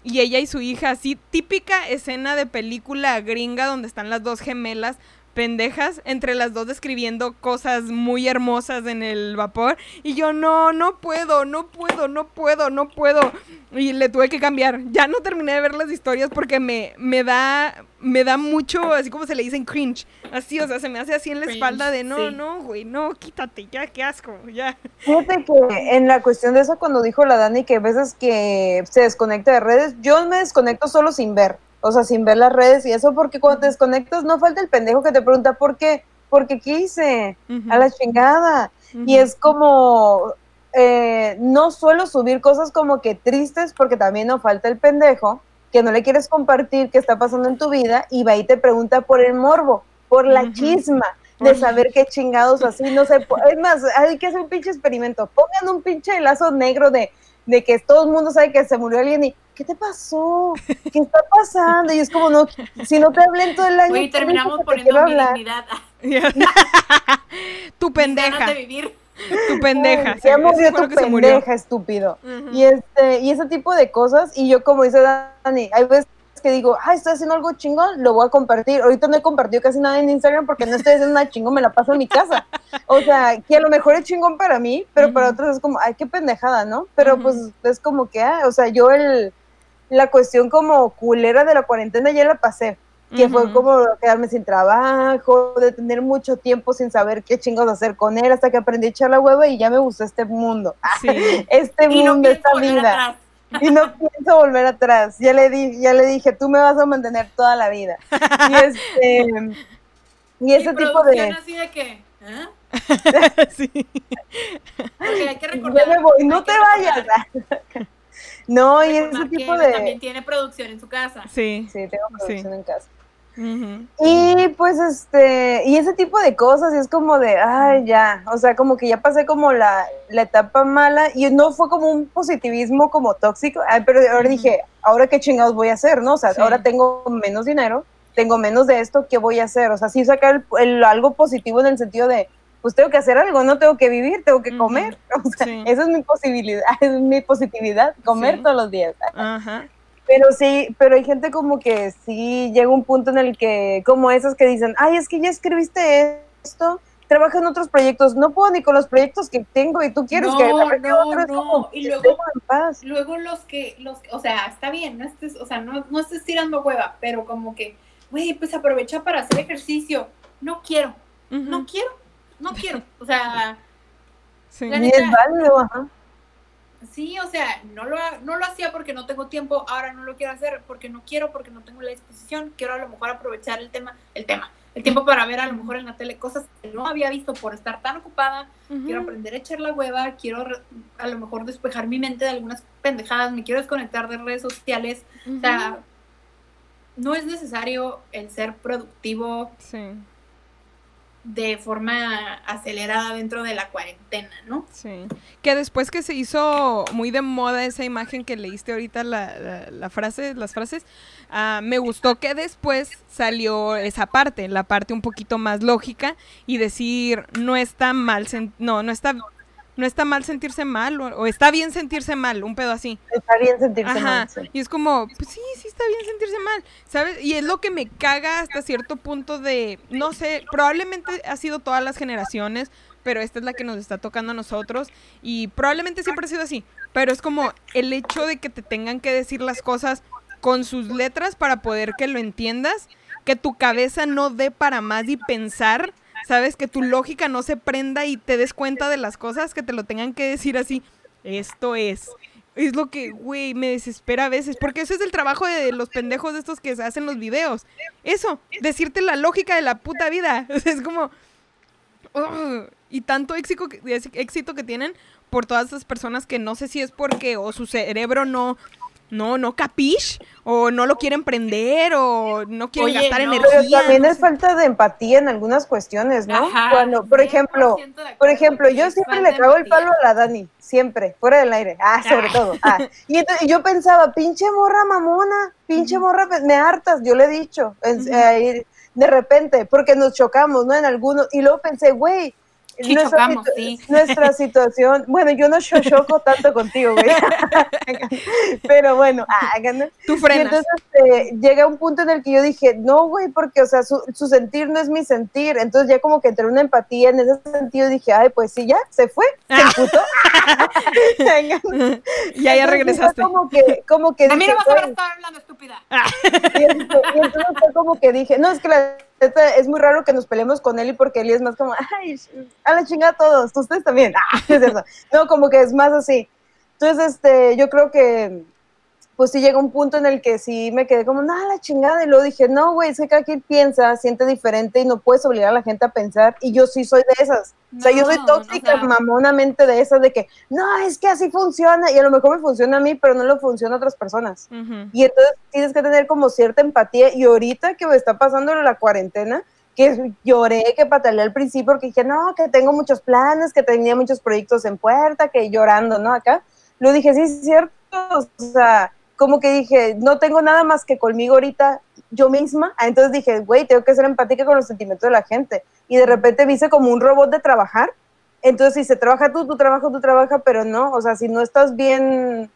Y ella y su hija, así, típica escena de película gringa donde están las dos gemelas pendejas, entre las dos describiendo cosas muy hermosas en el vapor. Y yo, no, no puedo, no puedo, no puedo, no puedo. Y le tuve que cambiar. Ya no terminé de ver las historias porque me, me da, me da mucho, así como se le dicen cringe. Así, o sea, se me hace así en la Cringe, espalda de, no, sí. no, güey, no, quítate, ya, qué asco, ya. Fíjate que en la cuestión de eso, cuando dijo la Dani que a veces que se desconecta de redes, yo me desconecto solo sin ver, o sea, sin ver las redes y eso, porque cuando te desconectas no falta el pendejo que te pregunta por qué, porque qué hice, Ujú, a la chingada. Y es como, eh, no suelo subir cosas como que tristes, porque también no falta el pendejo que no le quieres compartir qué está pasando en tu vida y va y te pregunta por el morbo, por la Ujú. chisma de saber qué chingados así, no sé, es más, hay que hacer un pinche experimento, pongan un pinche lazo negro de, de que todo el mundo sabe que se murió alguien y, ¿qué te pasó? ¿Qué está pasando? Y es como, no, si no te hablé en todo el año, Güey, ¿qué terminamos te poniendo quiero mi hablar? dignidad. tu pendeja, de vivir. tu pendeja. Ay, sí, Ya eso murió tu que se murió. pendeja, estúpido. Y este, y ese tipo de cosas, y yo como dice Dani, hay veces que digo, ay, estoy haciendo algo chingón, lo voy a compartir. Ahorita no he compartido casi nada en Instagram porque no estoy haciendo nada chingón, me la paso en mi casa. O sea, que a lo mejor es chingón para mí, pero para otros es como, ay, qué pendejada, ¿no? Pero pues es como que, ah, o sea, yo el, la cuestión como culera de la cuarentena ya la pasé. Que fue como quedarme sin trabajo, de tener mucho tiempo sin saber qué chingos hacer con él, hasta que aprendí a echar la hueva y ya me gustó este mundo. Sí. Este Y no mundo, pienso esta vida atrás. y no pienso volver atrás. Ya le di, ya le dije, tú me vas a mantener toda la vida. Y este y ese Mi tipo de así de que, ¿eh? sí. Porque hay que recordar. ya me voy, no te vayas. No, y ese tipo Eve También de tiene producción en su casa. Sí. Sí, tengo producción en casa. Y pues este, y ese tipo de cosas, y es como de, ay, ya, o sea, como que ya pasé como la, la etapa mala, y no fue como un positivismo como tóxico, ay, pero ahora dije, ahora qué chingados voy a hacer, ¿no? O sea, Sí. ahora tengo menos dinero, tengo menos de esto, ¿qué voy a hacer? O sea, sí sacar el, el- algo positivo en el sentido de, pues tengo que hacer algo, no tengo que vivir, tengo que comer. O sea, Sí. esa es mi posibilidad, es mi positividad, comer Sí. todos los días. Ajá. Pero sí, pero hay gente como que sí llega un punto en el que, como esas que dicen, ay, es que ya escribiste esto, trabaja en otros proyectos, no puedo ni con los proyectos que tengo y tú quieres No, que no, otro, es no, como, y luego- déjame en paz. Luego los que, los, o sea, está bien, no estés, o sea, no, no estés tirando hueva, pero como que, güey, pues aprovecha para hacer ejercicio. No quiero, no quiero, no quiero. O sea, Sí. La Y neta- es válido, ajá. sí, o sea, no lo, ha- no lo hacía porque no tengo tiempo, ahora no lo quiero hacer porque no quiero, porque no tengo la disposición. Quiero a lo mejor aprovechar el tema, el tema, el tiempo para ver a lo mejor en la tele cosas que no había visto por estar tan ocupada. Quiero aprender a echar la hueva, quiero a lo mejor despejar mi mente de algunas pendejadas, me quiero desconectar de redes sociales. O sea, no es necesario el ser productivo Sí. De forma acelerada dentro de la cuarentena, ¿no? Sí. Que después que se hizo muy de moda esa imagen que leíste ahorita, la, la- la frase, las frases, ah, me gustó que después salió esa parte, la parte un poquito más lógica y decir, no está mal, no, no está, no está mal sentirse mal o, o está bien sentirse mal, un pedo así. Está bien sentirse Ajá. mal. sí. Y es como, pues sí, sí está bien sentirse mal, ¿sabes? Y es lo que me caga hasta cierto punto de, no sé, probablemente ha sido todas las generaciones, pero esta es la que nos está tocando a nosotros y probablemente siempre ha sido así, pero es como el hecho de que te tengan que decir las cosas con sus letras para poder que lo entiendas, que tu cabeza no dé para más y pensar, ¿sabes? Que tu lógica no se prenda y te des cuenta de las cosas, que te lo tengan que decir así, esto es. Es lo que, güey, me desespera a veces, porque eso es el trabajo de los pendejos de estos que se hacen los videos. Eso, decirte la lógica de la puta vida. Es como... y tanto éxito que, éxito que tienen por todas esas personas que no sé si es porque o su cerebro no... No, no capish, o no lo quieren prender, o no quieren Oye, gastar no. energía. Pero también no es sé. falta de empatía en algunas cuestiones, ¿no? Ajá, Cuando, por ejemplo, 100% de acuerdo por ejemplo, yo siempre le cago el palo a la Dani, siempre, fuera del aire. Ah, sobre todo. Ah. Y, ento- y yo pensaba, pinche morra mamona, pinche morra, me hartas, yo le he dicho, en- eh, de repente, porque nos chocamos, ¿no? En algunos, y luego pensé, güey, Sí, nuestra, chocamos, sí. nuestra situación, bueno, yo no cho- choco tanto contigo, güey. Pero bueno, ah, ¿no? Tú Y frenas. entonces este, llega un punto en el que yo dije, no, güey, porque, o sea, su, su sentir no es mi sentir. Entonces ya como que entré en una empatía en ese sentido, dije, ay, pues sí, ya, se fue, se emputó. Venga. ya, ya Entonces, regresaste. Como que, como que A mí no vas a ver estar hablando, estúpida. y entonces, y entonces como que dije, no, es que la neta es muy raro que nos peleemos con Eli porque Eli es más como, ay, a la chingada todos, ustedes también. Ah, es cierto. No, como que es más así. Entonces, este, yo creo que, pues sí llega un punto en el que sí me quedé como, no, a la chingada. Y luego dije, no, güey, es que cada quien piensa, siente diferente y no puedes obligar a la gente a pensar. Y yo sí soy de esas. o sea, yo soy No, tóxica, o sea- mamonamente de esas, de que, no, es que así funciona. Y a lo mejor me funciona a mí, pero no lo funciona a otras personas. Y entonces tienes que tener como cierta empatía. Y ahorita que me está pasando la cuarentena, que lloré, que pataleé al principio, porque dije, no, que tengo muchos planes, que tenía muchos proyectos en puerta, que llorando, ¿no? Acá. Lo dije, sí, es cierto. O sea, como que dije, no tengo nada más que conmigo ahorita yo misma. Ah, Entonces dije, güey, tengo que ser empática con los sentimientos de la gente. Y de repente me hice como un robot de trabajar. Entonces, si se trabaja tú, tú trabajas, tú trabajas, pero no, o sea, si no estás bien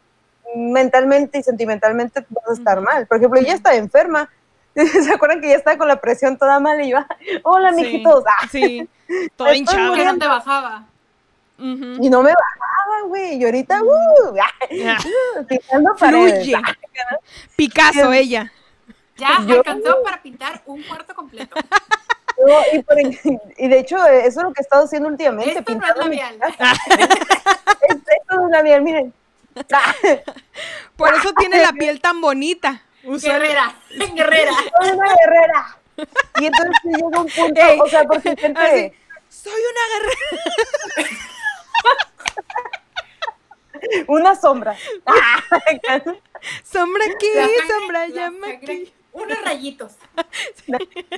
mentalmente y sentimentalmente vas a estar mal. Por ejemplo, ella estaba enferma. ¿Se acuerdan que ya estaba con la presión toda mal y yo, hola, Sí, mijitos? Ah, Sí, hinchada. Que no te bajaba. Ujú. Y no me bajaba, güey. Y ahorita, uh, Ya. pintando paredes. Fluye. Picasso, ella. Ya Yo- alcanzó para pintar un cuarto completo. No, y, por- y de hecho, eh, eso es lo que he estado haciendo últimamente. Esto no es labial. Es- Esto no es labial, miren. Por eso tiene la piel tan bonita. Guerrera, guerrera. Soy una guerrera. Y entonces llega un punto, Ey, o sea, porque gente... así, Soy una guerrera. Una sombra. Sombra aquí, La sangre- sombra la llama sangre- aquí. Unos rayitos.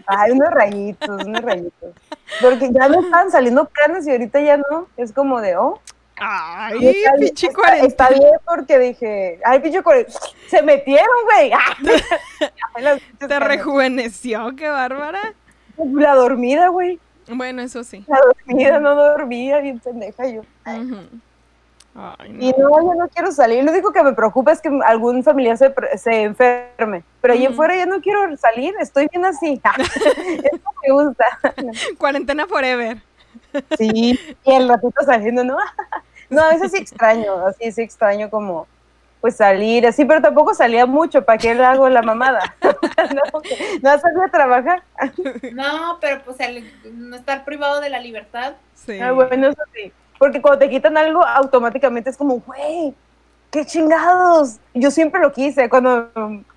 Ay, unos rayitos, unos rayitos. Porque ya no están saliendo canas y ahorita ya no. Es como de, oh. Ay, y está, bien- pinche está- cuarenta. está bien porque dije, ay, pinche cuarenta. Se metieron, güey. Te rejuveneció, qué bárbara. La dormida, güey. Bueno, eso sí. La dormida, no dormía, bien pendeja yo. Ay, no. Y no, yo no quiero salir. Lo único que me preocupa es que algún familiar se, se enferme. Pero allí Ujú. afuera ya no quiero salir. Estoy bien así. Eso me gusta. Cuarentena forever. Sí, y el ratito saliendo, ¿no? No, a veces sí extraño, así sí extraño como pues salir, así, pero tampoco salía mucho, ¿para qué le hago la mamada? no, no salía a trabajar. No, pero pues el no estar privado de la libertad. Sí. Ah, bueno, eso sí. Porque cuando te quitan algo, automáticamente es como, güey, qué chingados. Yo siempre lo quise, cuando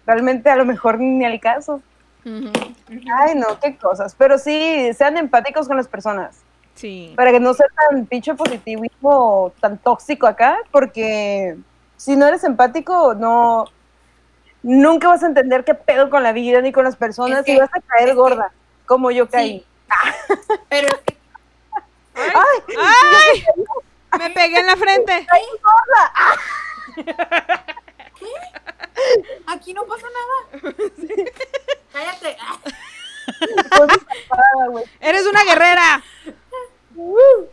realmente a lo mejor ni al caso. Ay, no, qué cosas. Pero sí, sean empáticos con las personas. Sí. para que no sea tan pinche positivismo tan tóxico acá, porque si no eres empático, no nunca vas a entender qué pedo con la vida ni con las personas Es que- y vas a caer que- gorda, como yo caí. Sí, Pero es que ¡Ay! ¡Ay! Me pegué en la frente. aquí no pasa nada. Cállate. Ah. Eres una guerrera. Uh.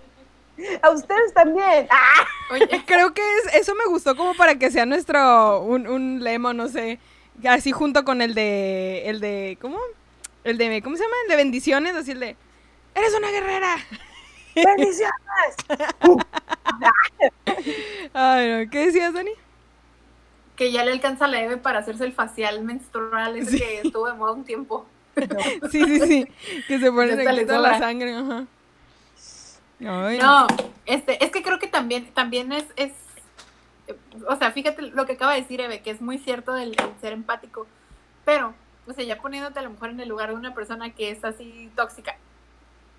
A ustedes también. ¡Ah! Oye, Creo que es, eso me gustó como para que sea nuestro un, un lema, no sé, así junto con el de el de ¿cómo? El de ¿cómo se llama? El de bendiciones, así el de Eres una guerrera. ¡Bendiciones! Ay, no. ¿qué decías, Dani? que ya le alcanza la Eve para hacerse el facial menstrual ese Sí. que estuvo de moda un tiempo. Sí, sí, sí, que se aquí le toda la sangre, ajá. Ay, No, este, es que creo que también, también es, es, o sea, fíjate lo que acaba de decir Eve, que es muy cierto del, del ser empático, pero, o sea, ya poniéndote a lo mejor en el lugar de una persona que es así tóxica,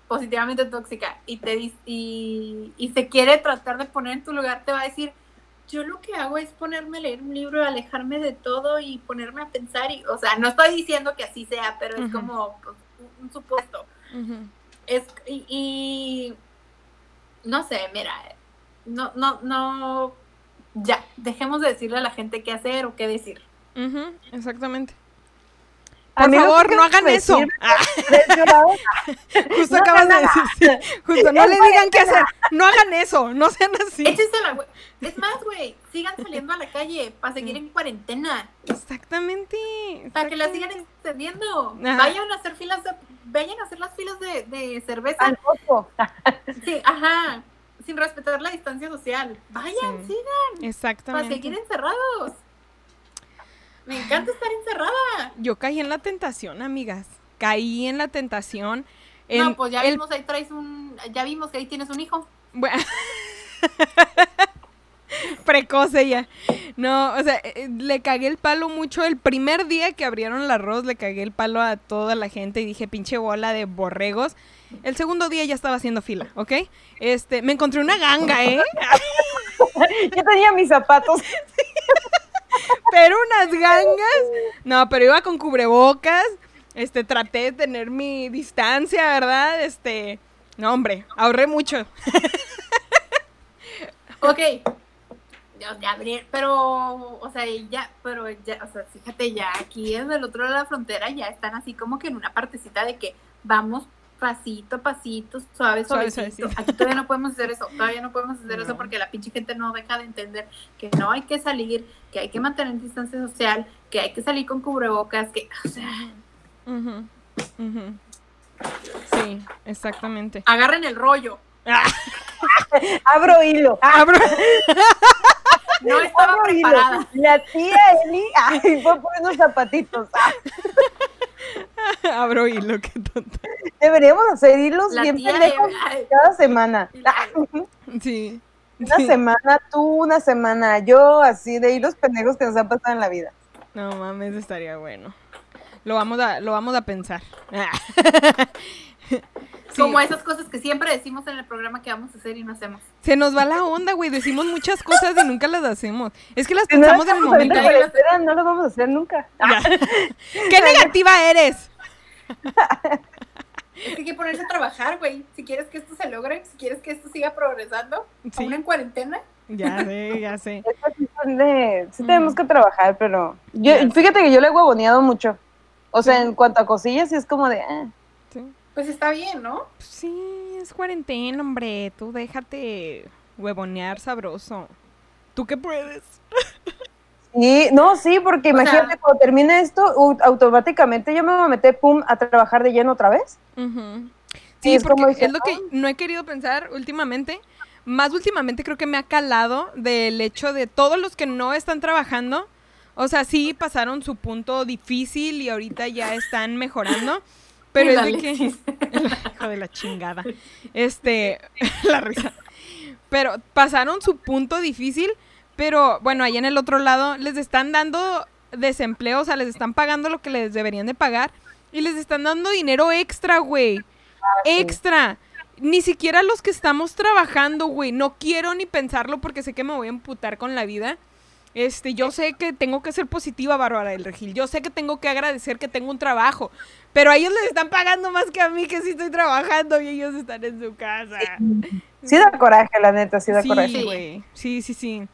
positivamente tóxica, y te y, y se quiere tratar de poner en tu lugar, te va a decir, yo lo que hago es ponerme a leer un libro, alejarme de todo y ponerme a pensar, y, o sea, no estoy diciendo que así sea, pero es como pues, un- un supuesto. Es, y, y no sé, mira, no, no, no, ya, dejemos de decirle a la gente qué hacer o qué decir. Exactamente. Por favor, no hagan eso. Ah, justo No acabas de decir, sí, justo, no le digan qué hacer. No hagan eso, no sean así. Échensela, güey. Es más, güey, sigan saliendo a la calle para seguir en cuarentena, Exactamente. para que la sigan extendiendo. Ajá. Vayan a hacer filas de, vayan a hacer las filas de, de cerveza. al ojo. Sí, ajá, sin respetar la distancia social. Vayan, Sí. sigan, para Exactamente. seguir encerrados. Me encanta estar encerrada. Yo caí en la tentación, amigas. Caí en la tentación. En no, pues ya el- vimos ahí traes un, ya vimos que ahí tienes un hijo. Bueno. Precoce ya. No, o sea, eh, le cagué el palo mucho. El primer día que abrieron el arroz, le cagué el palo a toda la gente y dije, pinche bola de borregos. El segundo día ya estaba haciendo fila, ¿ok? Este, me encontré una ganga, ¿eh? Yo tenía mis zapatos. Pero unas gangas. No, pero iba con cubrebocas. Este, traté de tener mi distancia, ¿verdad? Este, no, hombre, ahorré mucho. Ok. Pero, o sea, ya, pero ya, o sea, fíjate, ya aquí en el otro lado de la frontera ya están así como que en una partecita de que vamos pasito a pasito, suave, Suave, suavecito. Aquí todavía no podemos hacer eso, todavía no podemos hacer No. eso porque la pinche gente no deja de entender que no hay que salir, que hay que mantener distancia social, que hay que salir con cubrebocas, que, o sea. Sí, exactamente. agarren el rollo. Abro hilo. Abro- No estaba Abro hilo. preparada. La tía Eli, ay, fue por unos zapatitos. Ah, Abro hilo, qué tonta. deberíamos hacer hilos La bien pendejos cada semana. Sí. Una sí. semana, tú una semana, yo así de hilos pendejos que nos han pasado en la vida. No mames, estaría bueno. Lo vamos a, lo vamos a pensar. Sí, Como esas cosas que siempre decimos en el programa que vamos a hacer y no hacemos. Se nos va la onda, güey. Decimos muchas cosas y nunca las hacemos. Es que las Si no pensamos en el momento. ahorita no lo vamos a hacer nunca. Ya. ¡Qué negativa eres! Es que hay que ponerse a trabajar, güey. Si quieres que esto se logre, si quieres que esto siga progresando, Sí. aún en cuarentena. Ya sé, ya sé. Sí de- sí tenemos Ujú. que trabajar, pero yo, fíjate que yo le he huevoneado mucho. O sea, en cuanto a cosillas, sí es como de, ah, Sí. Pues está bien, ¿no? Sí, es cuarentena, hombre. Tú déjate huevonear sabroso. ¿Tú qué puedes? Sí, no, sí, porque O sea- imagínate, cuando termine esto, u- automáticamente yo me voy a meter, pum, a trabajar de lleno otra vez. Sí, Sí, es porque lo que no he querido pensar últimamente. Más últimamente creo que me ha calado del hecho de todos los que no están trabajando. O sea, sí pasaron su punto difícil y ahorita ya están mejorando. Pero es de que... Hijo de la chingada. Este, la risa. Pero pasaron su punto difícil, pero bueno, ahí en el otro lado les están dando desempleo, o sea, les están pagando lo que les deberían de pagar y les están dando dinero extra, güey. Extra. Ni siquiera los que estamos trabajando, güey. No quiero ni pensarlo porque sé que me voy a emputar con la vida. Este, yo sé que tengo que ser positiva, Bárbara del Regil. Yo sé que tengo que agradecer que tengo un trabajo. Pero a ellos les están pagando más que a mí, que sí estoy trabajando y ellos están en su casa. Sí da coraje, la neta, sí da Sí, coraje. güey. Sí, sí, sí.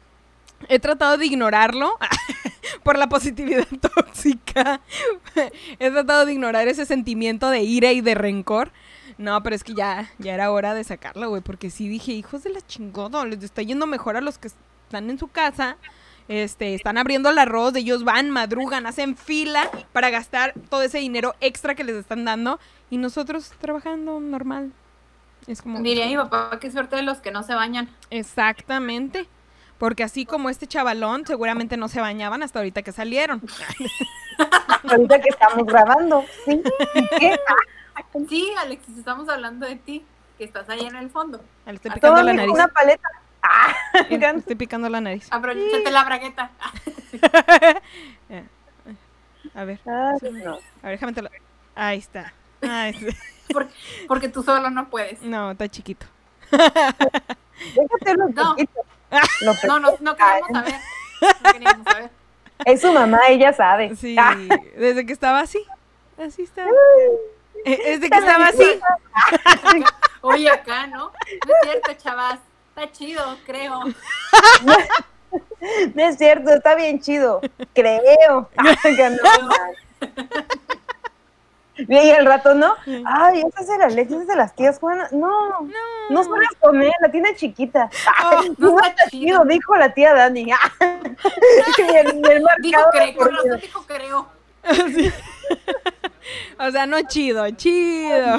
He tratado de ignorarlo por la positividad tóxica. He tratado de ignorar ese sentimiento de ira y de rencor. No, pero es que ya, ya era hora de sacarlo, güey, porque sí dije, hijos de la chingada, les está yendo mejor a los que están en su casa. Este, están abriendo el arroz, ellos van, madrugan, hacen fila para gastar todo ese dinero extra que les están dando y nosotros trabajando normal. Es como Diría mi papá, qué suerte de los que no se bañan. Exactamente. Porque así como este chavalón, seguramente no se bañaban hasta ahorita que salieron. Ahorita que estamos grabando, ¿sí? Sí, Alexis, estamos hablando de ti, que estás ahí en el fondo. Le estoy picando la nariz. una paleta. Ah, le estoy picando la nariz. Aprovechate la bragueta. A ver, Ay, no. a ver, déjame te lo... Ahí está. Ahí está. Porque, porque tú solo no puedes. No, está chiquito. Déjate los No. No, no, no queríamos saber. No queríamos saber. Es su mamá, ella sabe. Sí, Ah, desde que estaba así. Así estaba. Eh, Desde que estaba así. Oye, acá, ¿no? No es cierto, chavas. Está chido, creo. No es cierto, está bien chido. Creo. Que no. Y el rato, ¿no? Ay, esa es de las leches de las tías Juana. No, no, no se las comer, la tiene chiquita. Ay, no no, está chido. dijo la tía Dani. El, el Dijo creo, con razón dijo creo. O sea, no chido, chido.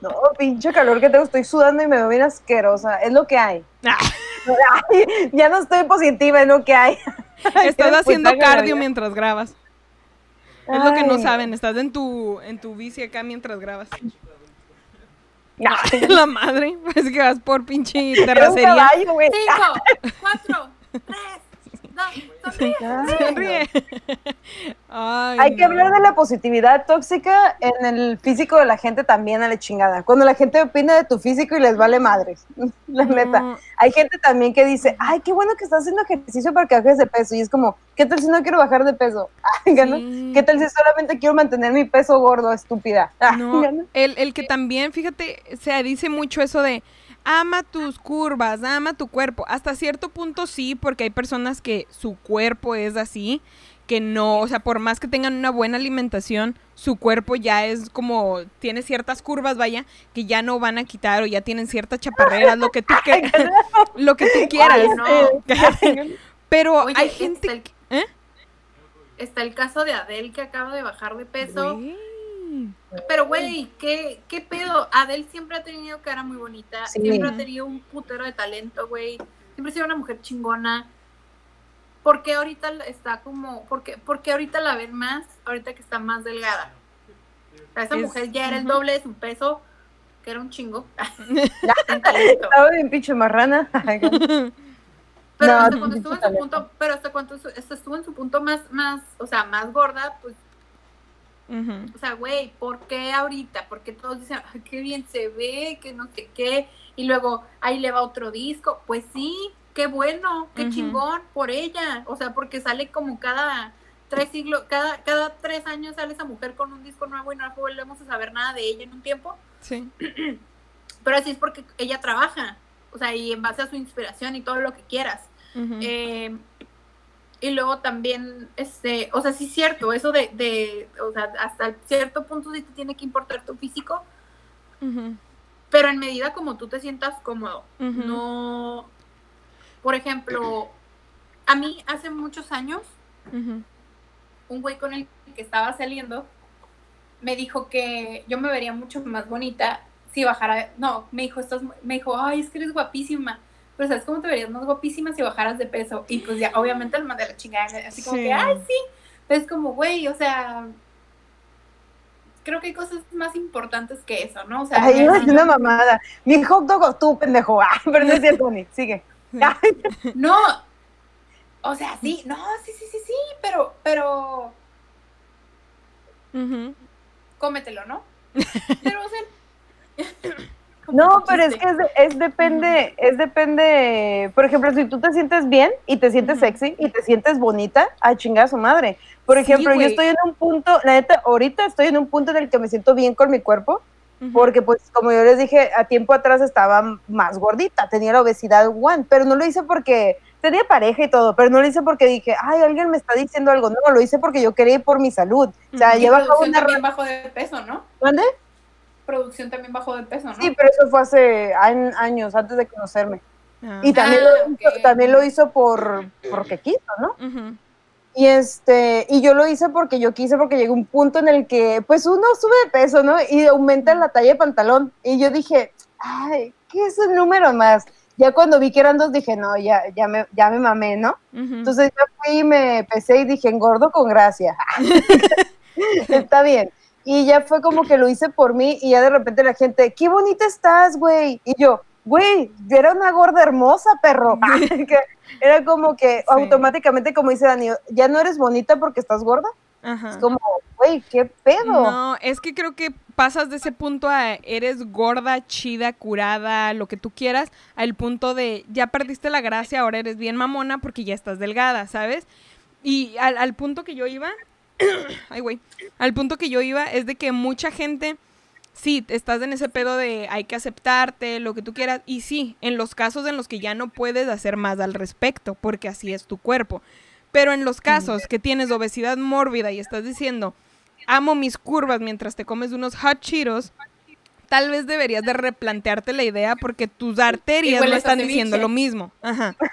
No, pinche calor que tengo, estoy sudando y me veo bien asquerosa. Es lo que hay. Ah, Ay, ya no estoy positiva, es lo que hay. Estás haciendo cardio mientras grabas. Es lo que no saben, estás en tu, en tu bici acá mientras grabas. La madre, parece que vas por pinche terracería. caballo. Cinco, cuatro, tres, sonríe. Ay, Sonríe. Ay, Hay que hablar de la positividad tóxica en el físico de la gente también a la chingada. Cuando la gente opina de tu físico y les vale madres. La neta. No. Hay gente también que dice, ay, qué bueno que estás haciendo ejercicio para que bajes de peso. Y es como, ¿qué tal si no quiero bajar de peso? Ay, ¿no? Sí. ¿Qué tal si solamente quiero mantener mi peso gordo, estúpida? Ay, No, ¿no? el, el que también, fíjate, se dice mucho eso de ama tus curvas, ama tu cuerpo. Hasta cierto punto sí, porque hay personas que su cuerpo es así, que no, o sea, por más que tengan una buena alimentación, su cuerpo ya es como, tiene ciertas curvas, vaya, que ya no van a quitar o ya tienen ciertas chaparreras, lo que tú, que- lo que tú quieras. No. Pero Oye, hay está gente... el- que- ¿Eh? Está el caso de Adele que acaba de bajar de peso. Pero, güey, ¿qué, ¿qué pedo? Adele siempre ha tenido cara muy bonita. Sí. Siempre ha tenido un putero de talento, güey. Siempre ha sido una mujer chingona. ¿Por qué ahorita está como.? ¿Por qué, por qué ahorita la ven más? Ahorita que está más delgada. O sea, esa Es- mujer ya era el doble de su peso, que era un chingo. Estaba bien pinche marrana. Pero No, hasta cuando estuvo en su punto, pero hasta cuando estuvo en su punto más, más, o sea, más gorda, pues, O sea, güey, ¿por qué ahorita? Porque todos dicen, qué bien se ve, que no sé qué, y luego ahí le va otro disco, pues sí, qué bueno, qué chingón por ella, o sea, porque sale como cada tres siglos, cada, cada tres años sale esa mujer con un disco nuevo y no volvemos a saber nada de ella en un tiempo, Sí. pero así es porque ella trabaja, o sea, y en base a su inspiración y todo lo que quieras. Eh, y luego también, este, o sea, sí es cierto, eso de, de, o sea, hasta cierto punto sí te tiene que importar tu físico, pero en medida como tú te sientas cómodo. No, por ejemplo, a mí hace muchos años, un güey con el que estaba saliendo me dijo que yo me vería mucho más bonita si bajara, no, me dijo, estás, me dijo, ay, es que eres guapísima. Pero ¿sabes cómo te verías más guapísima si bajaras de peso? Y pues ya, obviamente le mandé la chingada, así como Sí. que, ay, sí. Es como, güey, o sea, creo que hay cosas más importantes que eso, ¿no? O sea, Ay, iba a decir una mamada. Mi hot dog o tú, pendejo. Ay, pero no es cierto, ni. Sigue. No, o sea, sí, no, sí, sí, sí, sí, pero, pero, cómetelo, ¿no? Pero, o sea, No, pero es que es, de- es depende, es depende, por ejemplo, si tú te sientes bien y te sientes sexy y te sientes bonita, a chingar a su madre. Por Sí, ejemplo, yo estoy en un punto, la neta, ahorita estoy en un punto en el que me siento bien con mi cuerpo, porque pues como yo les dije, a tiempo atrás estaba más gordita, tenía la obesidad one, pero no lo hice porque tenía pareja y todo, pero no lo hice porque dije, ay, alguien me está diciendo algo, no, lo hice porque yo quería ir por mi salud. O sea, bajaba producción una... bajó de peso, ¿no? ¿Mande? Producción también bajó de peso, ¿no? Sí, pero eso fue hace años, antes de conocerme. Ah. Y también, Ah, lo, hizo, ok. también lo hizo por porque quiso, ¿no? Ujú. Y este, y yo lo hice porque yo quise, porque llegó un punto en el que, pues uno sube de peso, ¿no? Y aumenta la talla de pantalón. Y yo dije, ay, ¿qué es un número más? Ya cuando vi que eran dos, dije, no, ya, ya me, ya me mamé, ¿no? Ujú. Entonces ya fui y me pesé y dije, engordo con gracia. Está bien. Y ya fue como que lo hice por mí y ya de repente la gente, qué bonita estás, güey. Y yo, güey, yo era una gorda hermosa, perro. Que era como que automáticamente, como dice Dani, ya no eres bonita porque estás gorda. Ajá. Es como, güey, qué pedo. No, es que creo que pasas de ese punto a eres gorda, chida, curada, lo que tú quieras, al punto de ya perdiste la gracia, ahora eres bien mamona porque ya estás delgada, ¿sabes? Y al, al punto que yo iba, ay güey, al punto que yo iba es de que mucha gente, sí, estás en ese pedo de hay que aceptarte, lo que tú quieras, y sí, en los casos en los que ya no puedes hacer más al respecto, porque así es tu cuerpo. Pero en los casos que tienes obesidad mórbida y estás diciendo, amo mis curvas mientras te comes unos hot Cheetos, tal vez deberías de replantearte la idea porque tus arterias no están diciendo lo mismo. Ajá.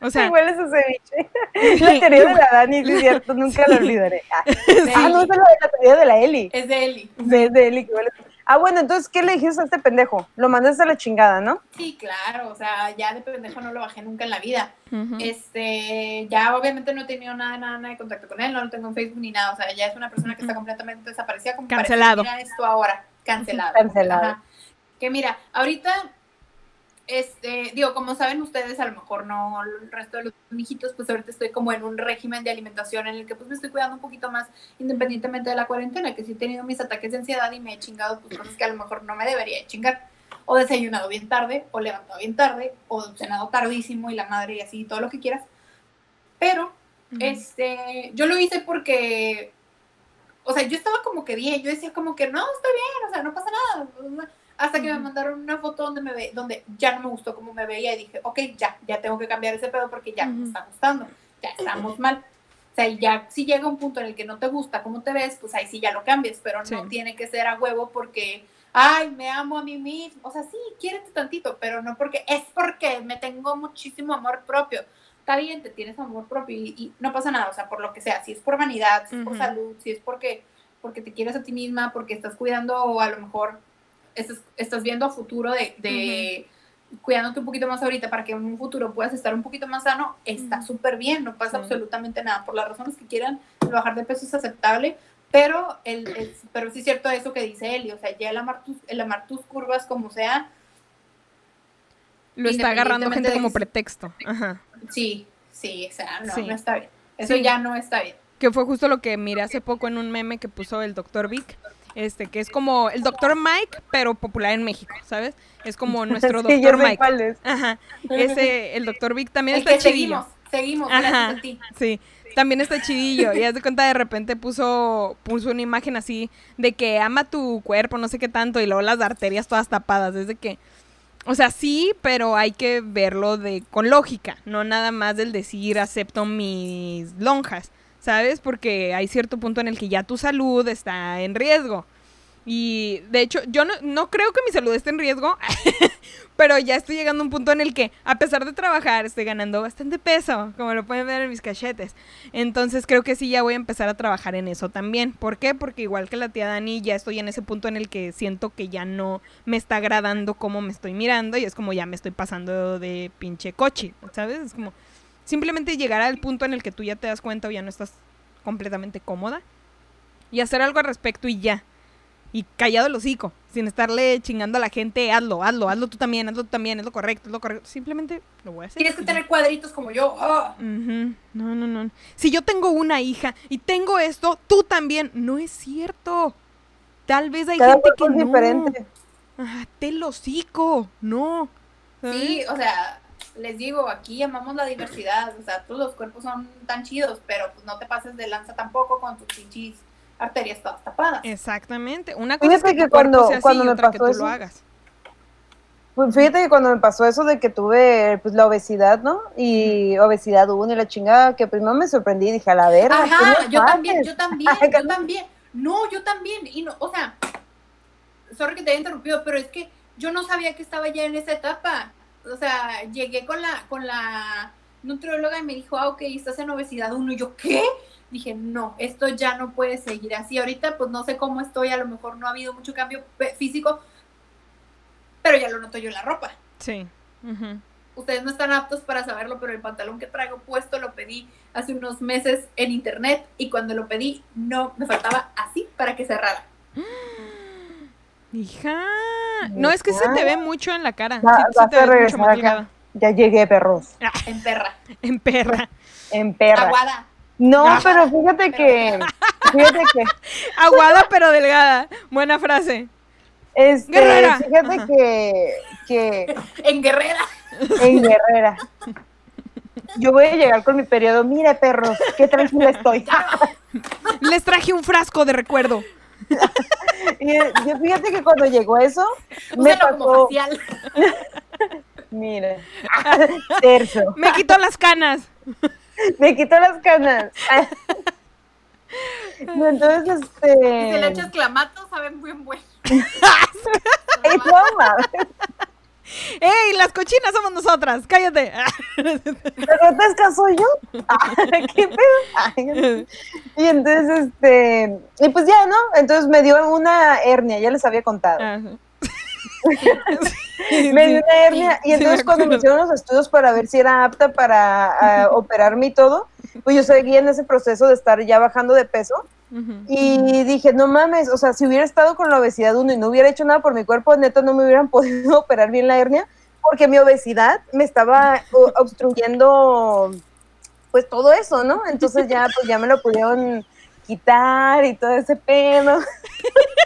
O Sí, sea, hueles a ceviche. La teoría de la Dani, sí, es cierto, nunca la olvidaré. Ah, Ah, no, es la, la teoría de la Eli. Es de Eli. De, de Eli que huele- Ah, bueno, entonces, ¿qué le dijiste a este pendejo? Lo mandaste a la chingada, ¿no? Sí, claro, o sea, ya de pendejo no lo bajé nunca en la vida. Este, ya obviamente no he tenido nada, nada, nada de contacto con él, no lo tengo en Facebook ni nada, o sea, ya es una persona que está completamente desaparecida, como Cancelado. mira esto ahora, cancelado. Cancelado. Ajá. Que mira, ahorita, este, digo, como saben ustedes, a lo mejor no el resto de los mijitos, pues ahorita estoy como en un régimen de alimentación en el que pues me estoy cuidando un poquito más independientemente de la cuarentena, que sí he tenido mis ataques de ansiedad y me he chingado pues cosas que a lo mejor no me debería de chingar. O desayunado bien tarde, o levantado bien tarde, o cenado tardísimo y la madre y así, todo lo que quieras. Pero este, yo lo hice porque, o sea, yo estaba como que bien, yo decía como que no, está bien, o sea, no pasa nada. Hasta que me mandaron una foto donde me ve, donde ya no me gustó cómo me veía y dije, ok, ya, ya tengo que cambiar ese pedo porque ya no me está gustando, ya estamos mal. O sea, ya si llega un punto en el que no te gusta cómo te ves, pues ahí sí ya lo cambies, pero Sí. no tiene que ser a huevo porque, ay, me amo a mí mismo. O sea, sí, quiérete tantito, pero no porque, es porque me tengo muchísimo amor propio está bien, te tienes amor propio y, y no pasa nada, o sea, por lo que sea, si es por vanidad, si es por salud, si es porque, porque te quieres a ti misma, porque estás cuidando o a lo mejor estás, estás viendo a futuro de, de cuidándote un poquito más ahorita para que en un futuro puedas estar un poquito más sano, está Ujú. súper bien, no pasa Sí. absolutamente nada. Por las razones que quieran, el bajar de peso es aceptable, pero, el, el- pero sí es cierto eso que dice Eli, o sea, ya el amar tus, el amar tus curvas como sea, Lo está agarrando gente como pretexto. Ajá. sí, sí, o sea, no, Sí. no está bien. Eso Sí. ya no está bien. Que fue justo lo que miré hace poco en un meme que puso el doctor Vic. Este, que es como el doctor Mike, pero popular en México, ¿sabes? Es como nuestro Sí, doctor Mike. cuál es. Ajá. Ese, el doctor Vic también El está que chidillo. seguimos, seguimos, Ajá. gracias a ti. Sí, también está chidillo. Y haz de cuenta, de repente puso, puso una imagen así de que ama tu cuerpo, no sé qué tanto, y luego las arterias todas tapadas. Es de que, o sea, sí, pero hay que verlo de con lógica, no nada más del decir acepto mis lonjas, ¿sabes? Porque hay cierto punto en el que ya tu salud está en riesgo. Y de hecho, yo no, creo que mi salud esté en riesgo, pero ya estoy llegando a un punto en el que, a pesar de trabajar, estoy ganando bastante peso, como lo pueden ver en mis cachetes. Entonces creo que sí, ya voy a empezar a trabajar en eso también. ¿Por qué? Porque igual que la tía Dani, ya estoy en ese punto en el que siento que ya no me está agradando cómo me estoy mirando y es como ya me estoy pasando de pinche coche, ¿sabes? Es como simplemente llegar al punto en el que tú ya te das cuenta o ya no estás completamente cómoda y hacer algo al respecto y ya. Y callado el hocico, sin estarle chingando a la gente, hazlo, hazlo, hazlo tú también, hazlo tú también, es lo correcto, es lo correcto. Simplemente lo voy a hacer. Tienes que tener cuadritos como yo. ¡ah! No, no, no. Si yo tengo una hija y tengo esto, tú también. No es cierto. Tal vez hay Cada gente que es no. diferente. Ah, te lo hocico. No. Sí, o sea, les digo, aquí amamos la diversidad, o sea, todos los cuerpos son tan chidos, pero pues no te pases de lanza tampoco con tus pinches arterias todas tapadas. Exactamente. Una cosa Fíjate es que, que cuando- sea cuando me otra que pasó tú eso- lo hagas. Pues fíjate que cuando me pasó eso de que tuve pues la obesidad, ¿no? Y obesidad 1 y la chingada, que primero me sorprendí y dije, a la verga. ¿qué Ajá, yo también, yo también, yo también. No, yo también. Y no, o sea, sorry que te haya interrumpido, pero es que yo no sabía que estaba ya en esa etapa. O sea, llegué con la, con la nutrióloga y me dijo, ah, ok, estás en obesidad 1. Y yo, ¿qué? Dije, no, esto ya no puede seguir así. Ahorita, pues no sé cómo estoy, a lo mejor no ha habido mucho cambio físico, pero ya lo noto yo en la ropa. Sí. Ustedes no están aptos para saberlo, pero el pantalón que traigo puesto lo pedí hace unos meses en internet y cuando lo pedí no me faltaba así para que cerrara. Hija. No, es que se te ve mucho en la cara. Va- Sí, te a ves mucho acá. Ya llegué, perros. En perra. En perra. En perra. Aguada. No, Ah. pero fíjate que, fíjate que, Aguada pero delgada. Buena frase. este, Guerrera. fíjate que, que En guerrera. en Guerrera. Yo voy a llegar con mi periodo. Mire, perros, qué tranquila estoy. Les traje un frasco de recuerdo. Y yo fíjate que cuando llegó eso, me como pasó. facial. Mira, terzo. Me quitó las canas. Me quitó las canas. No, Entonces, Si se le este. echas clamato, saben bien bueno. ¡Ey, no! ¡Ey! Las cochinas somos nosotras. Cállate. ¿Pero te soy yo? Ah, ¿Qué pedo? Y entonces, este. Y pues ya, ¿no? Entonces me dio una hernia, ya les había contado. Me dio una hernia. y entonces, me cuando me hicieron los estudios para ver si era apta para ah, operarme y todo, pues yo seguía en ese proceso de estar ya bajando de peso. Y dije, no mames, o sea, si hubiera estado con la obesidad uno y no hubiera hecho nada por mi cuerpo, neta no me hubieran podido operar bien la hernia, porque mi obesidad me estaba obstruyendo, pues todo eso, ¿no? Entonces ya, pues ya me lo pudieron quitar y todo ese pedo.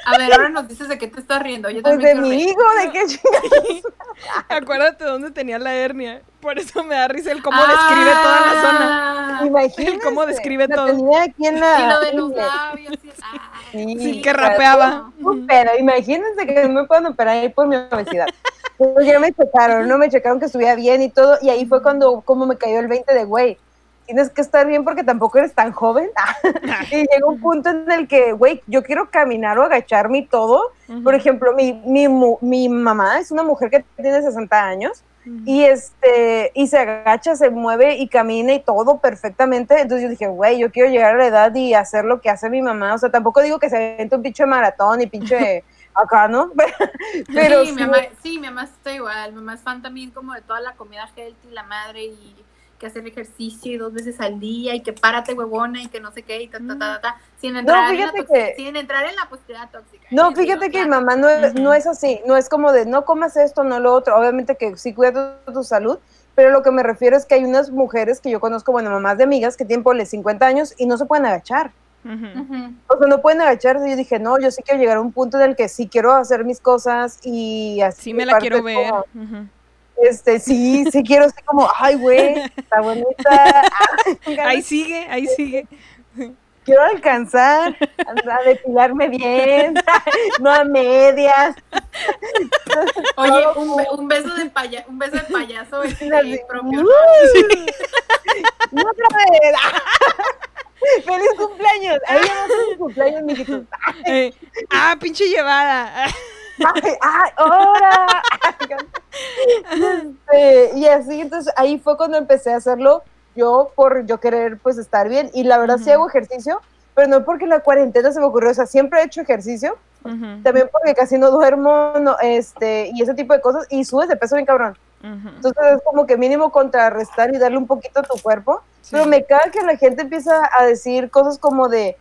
A ver, ahora nos dices de qué te estás riendo. Yo Pues de mi reír. hijo, de qué chingados. Acuérdate dónde tenía la hernia. Por eso me da risa el cómo describe toda la zona. Ah, Imagínate. cómo describe la todo. tenía aquí en la. Y lo de los labios. y- ah, Sí, Sí, que rapeaba. Un pedo, imagínense que no me puedan operar ahí por mi obesidad. Pues ya me checaron, no me checaron que estuviera bien y todo, y ahí fue cuando como me cayó el 20 de güey. Tienes que estar bien porque tampoco eres tan joven. y llegó un punto en el que, güey, yo quiero caminar o agacharme y todo. Por ejemplo, mi, mi, mi mamá es una mujer que tiene 60 años y este y se agacha, se mueve y camina y todo perfectamente. Entonces yo dije, güey, yo quiero llegar a la edad y hacer lo que hace mi mamá. O sea, tampoco digo que se avente un pinche maratón y pinche acá, ¿no? Pero sí, sí, mi mamá, sí, mi mamá está igual. Mi mamá es fan también como de toda la comida healthy, la madre y que hacer ejercicio y dos veces al día y que párate huevona y que no sé qué y ta, ta, ta, ta, ta, sin entrar, en, la que- sin entrar en la postura tóxica. No, yo fíjate digo, que mi claro. mamá no es, no es así, no es como de no comas esto, no lo otro. Obviamente que sí cuida tu, tu salud, pero lo que me refiero es que hay unas mujeres que yo conozco, bueno, mamás de amigas que tienen por 50 años y no se pueden agachar. O sea, no pueden agacharse. Yo dije, no, yo sí quiero llegar a un punto en el que sí quiero hacer mis cosas y así. Sí me la quiero ver. como. Este, sí, sí quiero así como, ay, güey, está bonita. Ahí sigue, ahí sigue. Quiero alcanzar a, a depilarme bien, no a medias. Oye, un, be- un beso de paya, un beso de payaso este, Así, propio. ¡uh! ¿no? ¡Otra vez! ¡Feliz cumpleaños! Ahí ya no es cumpleaños, mijito. Eh, ah, pinche llevada. ¡Ay, ay, ahora! Este, y así, entonces ahí fue cuando empecé a hacerlo yo por yo querer pues estar bien. Y la verdad sí Ujú. hago ejercicio, pero no porque la cuarentena se me ocurrió. O sea, siempre he hecho ejercicio, Ujú, también porque casi no duermo, no, este, y ese tipo de cosas. Y subes de peso bien cabrón. Entonces es como que mínimo contrarrestar y darle un poquito a tu cuerpo. Sí. Pero me caga que la gente empieza a decir cosas como de,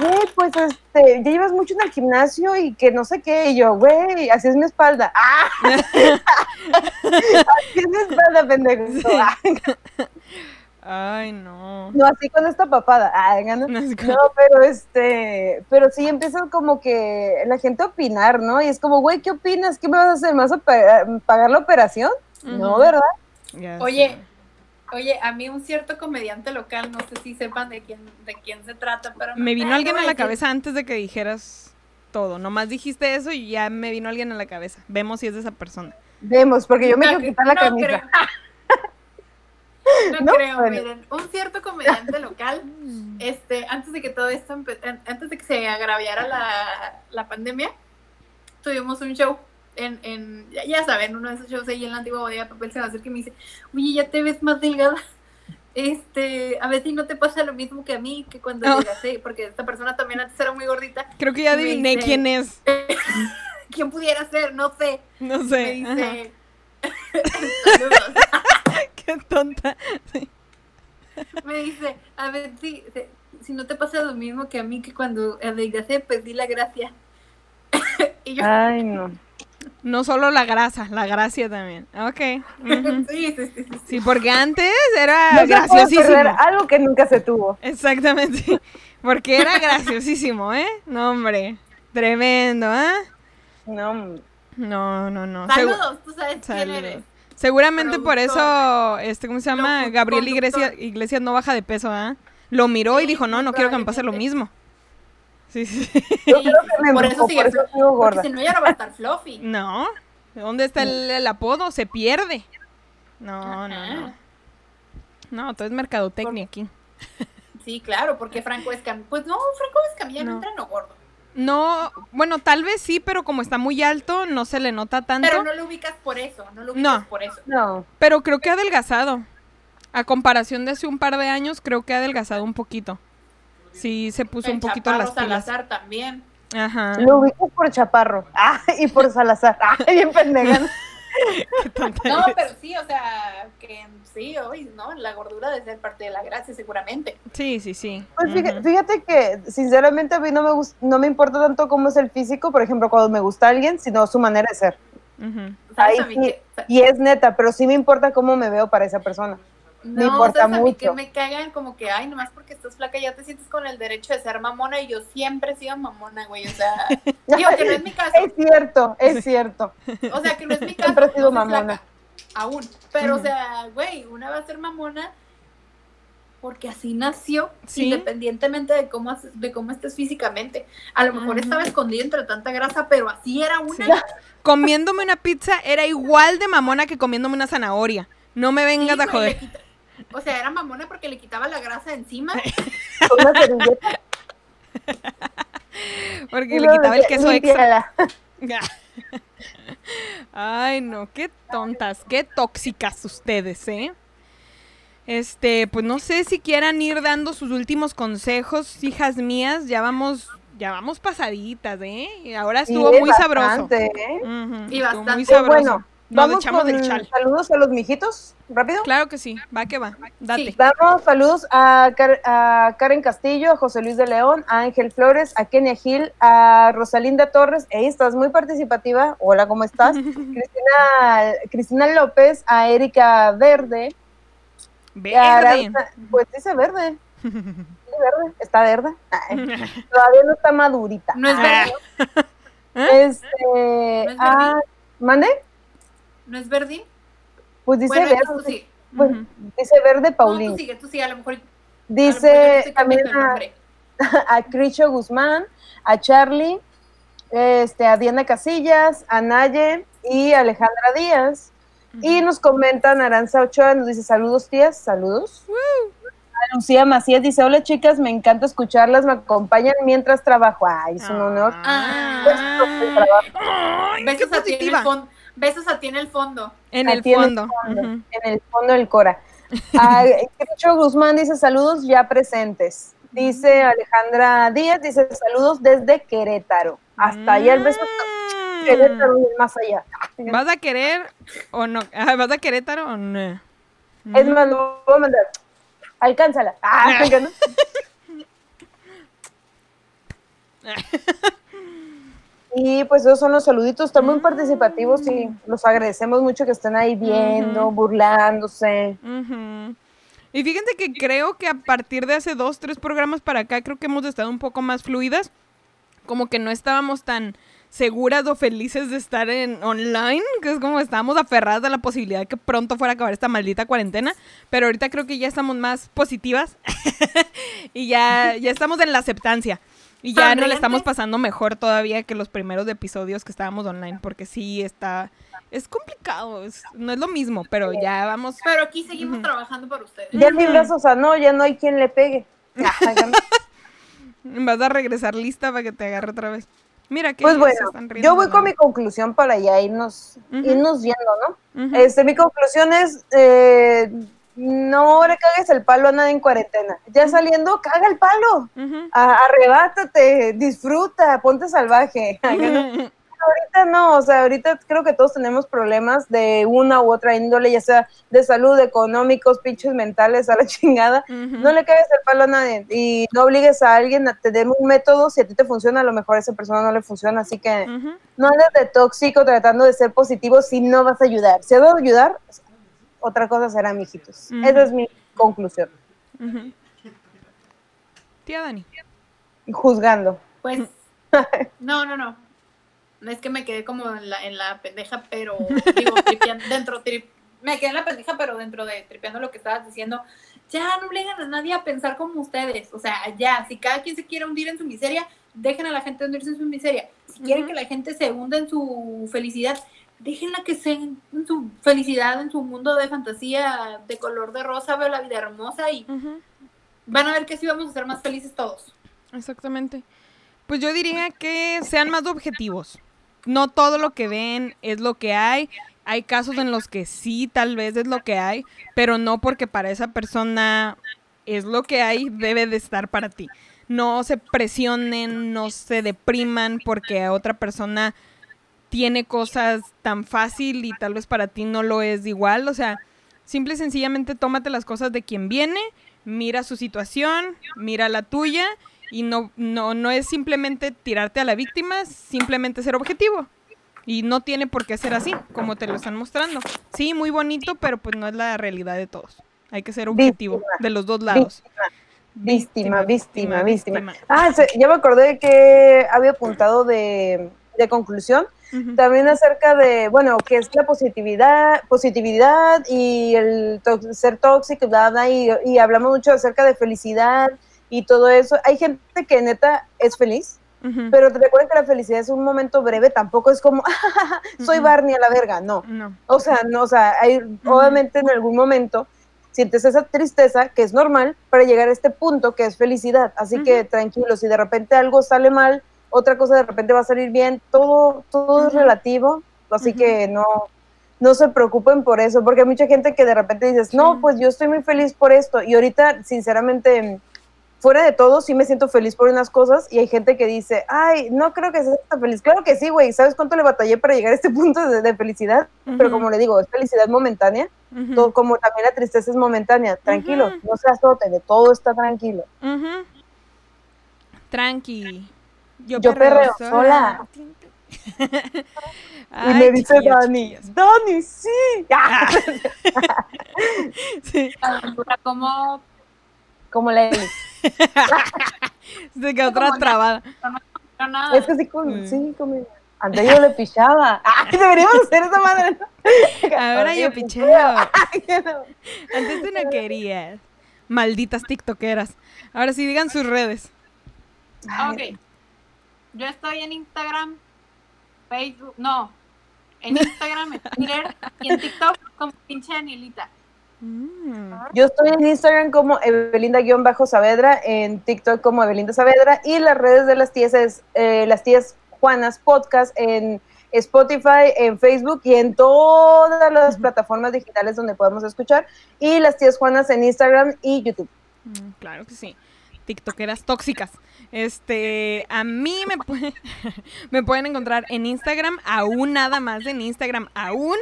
güey, pues este, ya llevas mucho en el gimnasio y que no sé qué. Y yo, güey, así es mi espalda. ¡Ah! así es mi espalda, pendejo. Ah, Ay, no. No, así con esta papada. Ah, ¿no? No, pero este, pero sí empieza como que la gente a opinar, ¿no? Y es como, güey, ¿qué opinas? ¿Qué me vas a hacer? ¿Me vas a pa- pagar la operación? No. ¿verdad? Oye. Oye, a mí un cierto comediante local, no sé si sepan de quién, de quién se trata, pero Me vino alguien a la decir. cabeza antes de que dijeras todo. Nomás dijiste eso y ya me vino alguien a la cabeza. Vemos si es de esa persona. Vemos, porque yo me No, quiero quitar la no camisa. creo. No, No, creo, bueno. miren, un cierto comediante local, este, antes de que todo esto, antes de que se agraviara la, la pandemia, tuvimos un show en, en ya, ya saben, uno de esos shows ahí en la antigua bodega de papel se va a hacer que me dice, oye, ya te ves más delgada. Este, a ver si no te pasa lo mismo que a mí, que cuando Oh. adelgacé, porque esta persona también antes era muy gordita. Creo que ya Me adiviné dice- quién es. ¿Quién pudiera ser? No sé. No Me sé. Ajá. dice. Saludos. Qué tonta. Sí. Me dice, a ver si, si no te pasa lo mismo que a mí, que cuando adelgacé perdí la gracia. y yo, Ay, no. No solo la grasa, la gracia también. Ok. sí, sí, sí, sí. Sí, porque antes era No graciosísimo. perder algo que nunca se tuvo. Exactamente. Porque era graciosísimo, ¿eh? No, hombre. Tremendo, ¿eh? No, No, no, no. Segu- Saludos, tú sabes quién Saludos. eres. Seguramente por eso, este, ¿cómo se llama? Gabriel Iglesias, Iglesias no baja de peso, ¿ah? Lo miró y dijo, no, no quiero que me pase lo mismo. Sí, sí, sí. yo creo que me por embrujo, eso sigue por eso sigo Porque gorda. si no ya no va a estar fluffy. No. ¿Dónde está el, el apodo? Se pierde. No, no, no. Ajá. No, todo es mercadotecnia aquí. Sí, claro, porque Franco Escamilla. Pues no, Franco Escamilla no, No. entra no gordo. No, bueno, tal vez sí, pero como está muy alto, no se le nota tanto. Pero Pero, no lo ubicas por eso, no lo ubicas No. por eso. No, creo que ha adelgazado. A comparación de hace un par de años, creo que ha adelgazado un poquito. Sí, se puso El un poquito Chaparro las pilas. Salazar también. Ajá. lo ubico por Chaparro. Ah, y por Salazar. Ah, bien pendeja. ¿no? Pero sí, o sea, que sí, hoy, ¿no? La gordura debe ser parte de la gracia, seguramente. Sí, sí, sí. Pues fíjate, fíjate que sinceramente a mí no me, no me importa tanto cómo es el físico, por ejemplo, cuando me gusta alguien, sino su manera de ser. ¿Sabes Ahí que- Y es neta, pero sí me importa cómo me veo para esa persona. Me No, importa ¿sabes a mí que mucho. me cagan como que, ay, nomás porque estás flaca ya te sientes con el derecho de ser mamona y yo siempre he sido mamona, güey, o sea, digo que no es mi caso, Es cierto, es cierto. o sea, que no es mi caso, Siempre he sido no mamona. flaca, aún, pero, o sea, güey, una va a ser mamona porque así nació, Sí. independientemente de cómo, haces- de cómo estés físicamente. A lo mejor estaba escondido entre tanta grasa, pero así era una. Sí. Comiéndome una pizza era igual de mamona que comiéndome una zanahoria. No me Sí, vengas a joder. le quita- O sea, era mamona porque le quitaba la grasa de encima. Con una servilleta. Porque le quitaba el queso extra. Ay, no, qué tontas, qué tóxicas ustedes, ¿eh? Este, pues no sé si quieran ir dando sus últimos consejos, hijas mías. Ya vamos, ya vamos pasaditas, ¿eh? Y ahora estuvo muy sabroso. bastante, ¿eh? Ujú, Y estuvo bastante. muy sabroso. bueno, Nos vamos echamos con del chal. saludos a los mijitos, rápido. Claro que sí, va que va. Date. Sí. Damos saludos a, Car- a Karen Castillo, a José Luis de León, a Ángel Flores, a Kenia Gil, a Rosalinda Torres. Ey, estás muy participativa. Hola, ¿cómo estás? Cristina, Cristina López, a Erika Verde. Verde. Aranza- pues dice verde. Dice verde, está verde. Ay, todavía no está madurita. No es Ah. verdad. Este, es ah, ¿mande? ¿No es Verdín? Pues dice Bueno, verde. pues, dice verde No, Paulín. tú sigue, tú sigue, a lo mejor. a lo mejor dice también a, nombre. a Cricho Guzmán, a Charlie, este, a Diana Casillas, a Naye y a Alejandra Díaz. Y nos comentan Aranza Ochoa, nos dice saludos tías, saludos. A Lucía Macías dice, hola chicas, me encanta escucharlas, me acompañan mientras trabajo. Ay, es un honor. Ah. Ay, qué Besos a ti en el positiva. fondo. Besos a ti en el fondo. En el ti en el fondo. En el fondo del Cora. A Cricho Guzmán dice saludos ya presentes. Dice Alejandra Díaz, dice saludos desde Querétaro. Hasta allá el beso Mm. Querétaro y el más allá. ¿Vas a querer o no? Ah, ¿Vas a Querétaro o no? Es más, lo voy a mandar. Alcánzala. Ah, venga, ¿no? Y pues esos son los saluditos, están muy participativos y los agradecemos mucho que estén ahí viendo, Ujú. burlándose. Ujú. Y fíjense que creo que a partir de hace dos, tres programas para acá, creo que hemos estado un poco más fluidas. Como que no estábamos tan seguras o felices de estar en online, que es como estábamos aferradas a la posibilidad de que pronto fuera a acabar esta maldita cuarentena, pero ahorita creo que ya estamos más positivas y ya, ya estamos en la aceptancia. Y ya no le estamos pasando mejor todavía que los primeros episodios que estábamos online, porque sí está... Es complicado, es- no es lo mismo, pero ya vamos... Pero aquí seguimos trabajando para ustedes. Ya el brazo sanó, ya no hay quien le pegue. Vas a regresar lista para que te agarre otra vez. Mira que Pues bueno, están riendo yo voy con mi conclusión para ya irnos, irnos yendo, ¿no? Este, mi conclusión es, eh, no le cagues el palo a nadie en cuarentena. Ya saliendo, caga el palo. Arrebátate, disfruta, ponte salvaje. ahorita no, o sea, ahorita creo que todos tenemos problemas de una u otra índole, ya sea de salud, económicos, pinches mentales, a la chingada. No le cagues el palo a nadie y no obligues a alguien a tener un método, si a ti te funciona, a lo mejor a esa persona no le funciona, así que no andes de tóxico tratando de ser positivo si no vas a ayudar. Si vas a ayudar, otra cosa será, mijitos. Ujú. Esa es mi conclusión, Ujú. Tía Dani. juzgando. Pues, no, no, no. No es que me quedé como en la, en la pendeja, pero digo, tripeando, dentro, trip- me quedé en la pendeja, pero dentro de tripeando lo que estabas diciendo, ya no obligan a nadie a pensar como ustedes. O sea, ya, si cada quien se quiere hundir en su miseria, dejen a la gente hundirse en su miseria. Si quieren Ujú. que la gente se hunda en su felicidad, déjenla que se en su felicidad, en su mundo de fantasía, de color de rosa, veo la vida hermosa y van a ver que sí vamos a ser más felices todos. Exactamente. Pues yo diría que sean más objetivos. No todo lo que ven es lo que hay. Hay casos en los que sí, tal vez es lo que hay, pero no porque para esa persona es lo que hay, debe de estar para ti. No se presionen, no se depriman porque a otra persona tiene cosas tan fácil y tal vez para ti no lo es igual. O sea, simple y sencillamente tómate las cosas de quien viene, mira su situación, mira la tuya y no, no, no es simplemente tirarte a la víctima, simplemente ser objetivo. Y no tiene por qué ser así, como te lo están mostrando. Sí, muy bonito, pero pues no es la realidad de todos. Hay que ser objetivo Víctima. de los dos lados. Víctima, víctima, víctima. Ah, ya me acordé que había apuntado de, de conclusión. También acerca de, bueno, que es la positividad, positividad y el ser tóxico, bla, bla, y, y hablamos mucho acerca de felicidad y todo eso. Hay gente que neta es feliz, pero te recuerden que la felicidad es un momento breve, tampoco es como, soy. Barney a la verga, no. No. O sea, no, o sea, hay, obviamente en algún momento sientes esa tristeza que es normal para llegar a este punto que es felicidad. Así que tranquilo, si de repente algo sale mal, otra cosa de repente va a salir bien, todo, todo es Ujú. relativo, así Ujú. que no, no se preocupen por eso, porque hay mucha gente que de repente dices, no, pues yo estoy muy feliz por esto, y ahorita, sinceramente, fuera de todo, sí me siento feliz por unas cosas, y hay gente que dice, ay, no creo que seas tan feliz. Claro que sí, güey, ¿sabes cuánto le batallé para llegar a este punto de, de felicidad? Pero Ujú. como le digo, es felicidad momentánea, Ujú. todo, como también la tristeza es momentánea. Tranquilo, Ujú. no se azoten, todo está tranquilo. Tranqui. Yo perreo sola. y Ay, me dice chiquillas, Dani. Dani, sí. Ah. Sí, Aventura como Como la Eli. se quedó otra trabada. no nada. Es que sí, con, Mm. sí, como... Antes yo le pichaba. Ay, deberíamos hacer esa madre. ¿no? Ahora yo picheo. No. Antes tú no querías. Malditas tiktokeras. Ahora sí digan sus redes. Ah, Ok. Yo estoy en Instagram, Facebook, no. En Instagram, en Twitter y en TikTok como pinche Anilita. Mm. Yo estoy en Instagram como Evelinda-Saavedra, en TikTok como Evelinda Saavedra y las redes de las tías es eh, las tías Juanas Podcast en Spotify, en Facebook y en todas las plataformas digitales donde podemos escuchar y las tías Juanas en Instagram y YouTube. Mm, Claro que sí. TikTokeras tóxicas. Este, a mí me, pu- me pueden encontrar en Instagram, aún nada más en Instagram, aún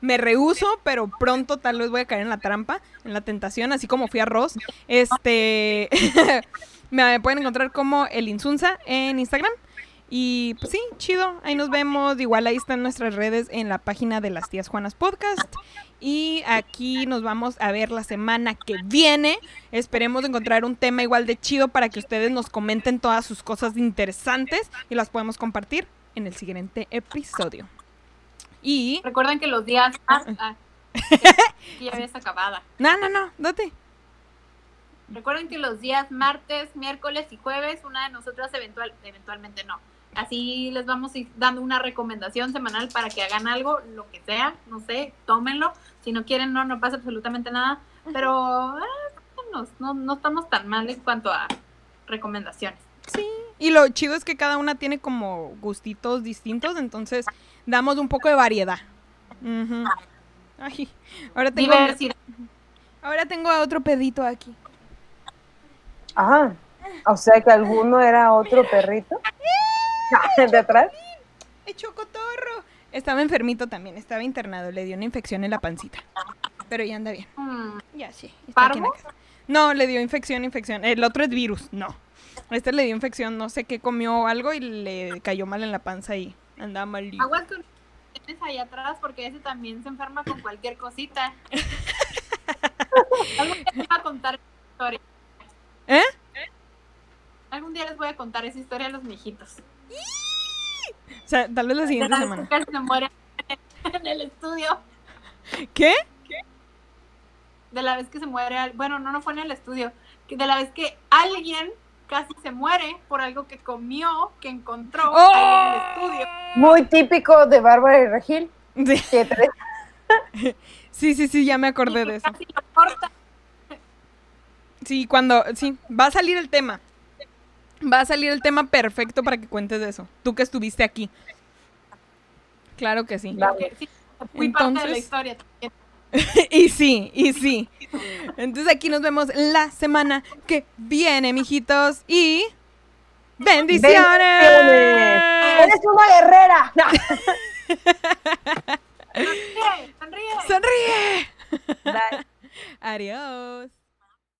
me rehuso, pero pronto tal vez voy a caer en la trampa, en la tentación, así como fui a Ross. Este, me pueden encontrar como el Insunza en Instagram Y pues sí, chido. Ahí nos vemos. Igual ahí están nuestras redes en la página de las tías Juanas Podcast. Y aquí nos vamos a ver la semana que viene. Esperemos encontrar un tema igual de chido para que ustedes nos comenten todas sus cosas interesantes y las podemos compartir en el siguiente episodio. Y... Recuerden que los días... Ah, ah, que ya habías acabada. No, no, no, date. Recuerden que los días martes, miércoles y jueves, una de nosotras eventual, eventualmente no. Así les vamos a ir dando una recomendación semanal para que hagan algo, lo que sea, no sé, tómenlo. Si no quieren, no, no pasa absolutamente nada. Pero ah, no, no estamos tan mal en cuanto a recomendaciones. Sí, y lo chido es que cada una tiene como gustitos distintos, entonces damos un poco de variedad. Ay, ahora tengo, ahora tengo a otro pedito aquí. Ah, o sea que alguno era otro perrito. ¿De atrás? Hecho cotorro. Estaba enfermito también, estaba internado, le dio una infección en la pancita. Pero ya anda bien. Mm. Ya sí. Está No, le dio infección, infección. El otro es virus, no. Este le dio infección, no sé qué comió algo y le cayó mal en la panza y andaba mal. Aguas con tienes ahí atrás porque ese también se enferma con cualquier cosita. Algo que te a contar esa historia. ¿Eh? Algún día les voy a contar esa historia a los mijitos. O sea, tal vez la siguiente de la semana. Vez que se muere en el estudio. ¿Qué? De la vez que se muere, bueno, no, no fue en el estudio, de la vez que alguien casi se muere por algo que comió, que encontró ¡Oh! en el estudio. Muy típico de Bárbara y Regil. Sí. sí, sí, sí, ya me acordé de eso. Casi lo corta. Sí, cuando, sí, va a salir el tema. Va a salir el tema perfecto para que cuentes de eso. Tú que estuviste aquí. Claro que sí. Fui parte de la Entonces- historia y sí, y sí. Entonces aquí nos vemos la semana que viene, mijitos. Y. ¡Bendiciones! ¡Bendiciones! ¡Eres una guerrera! Sonríe, sonríe. ¡Sonríe! Bye. Adiós.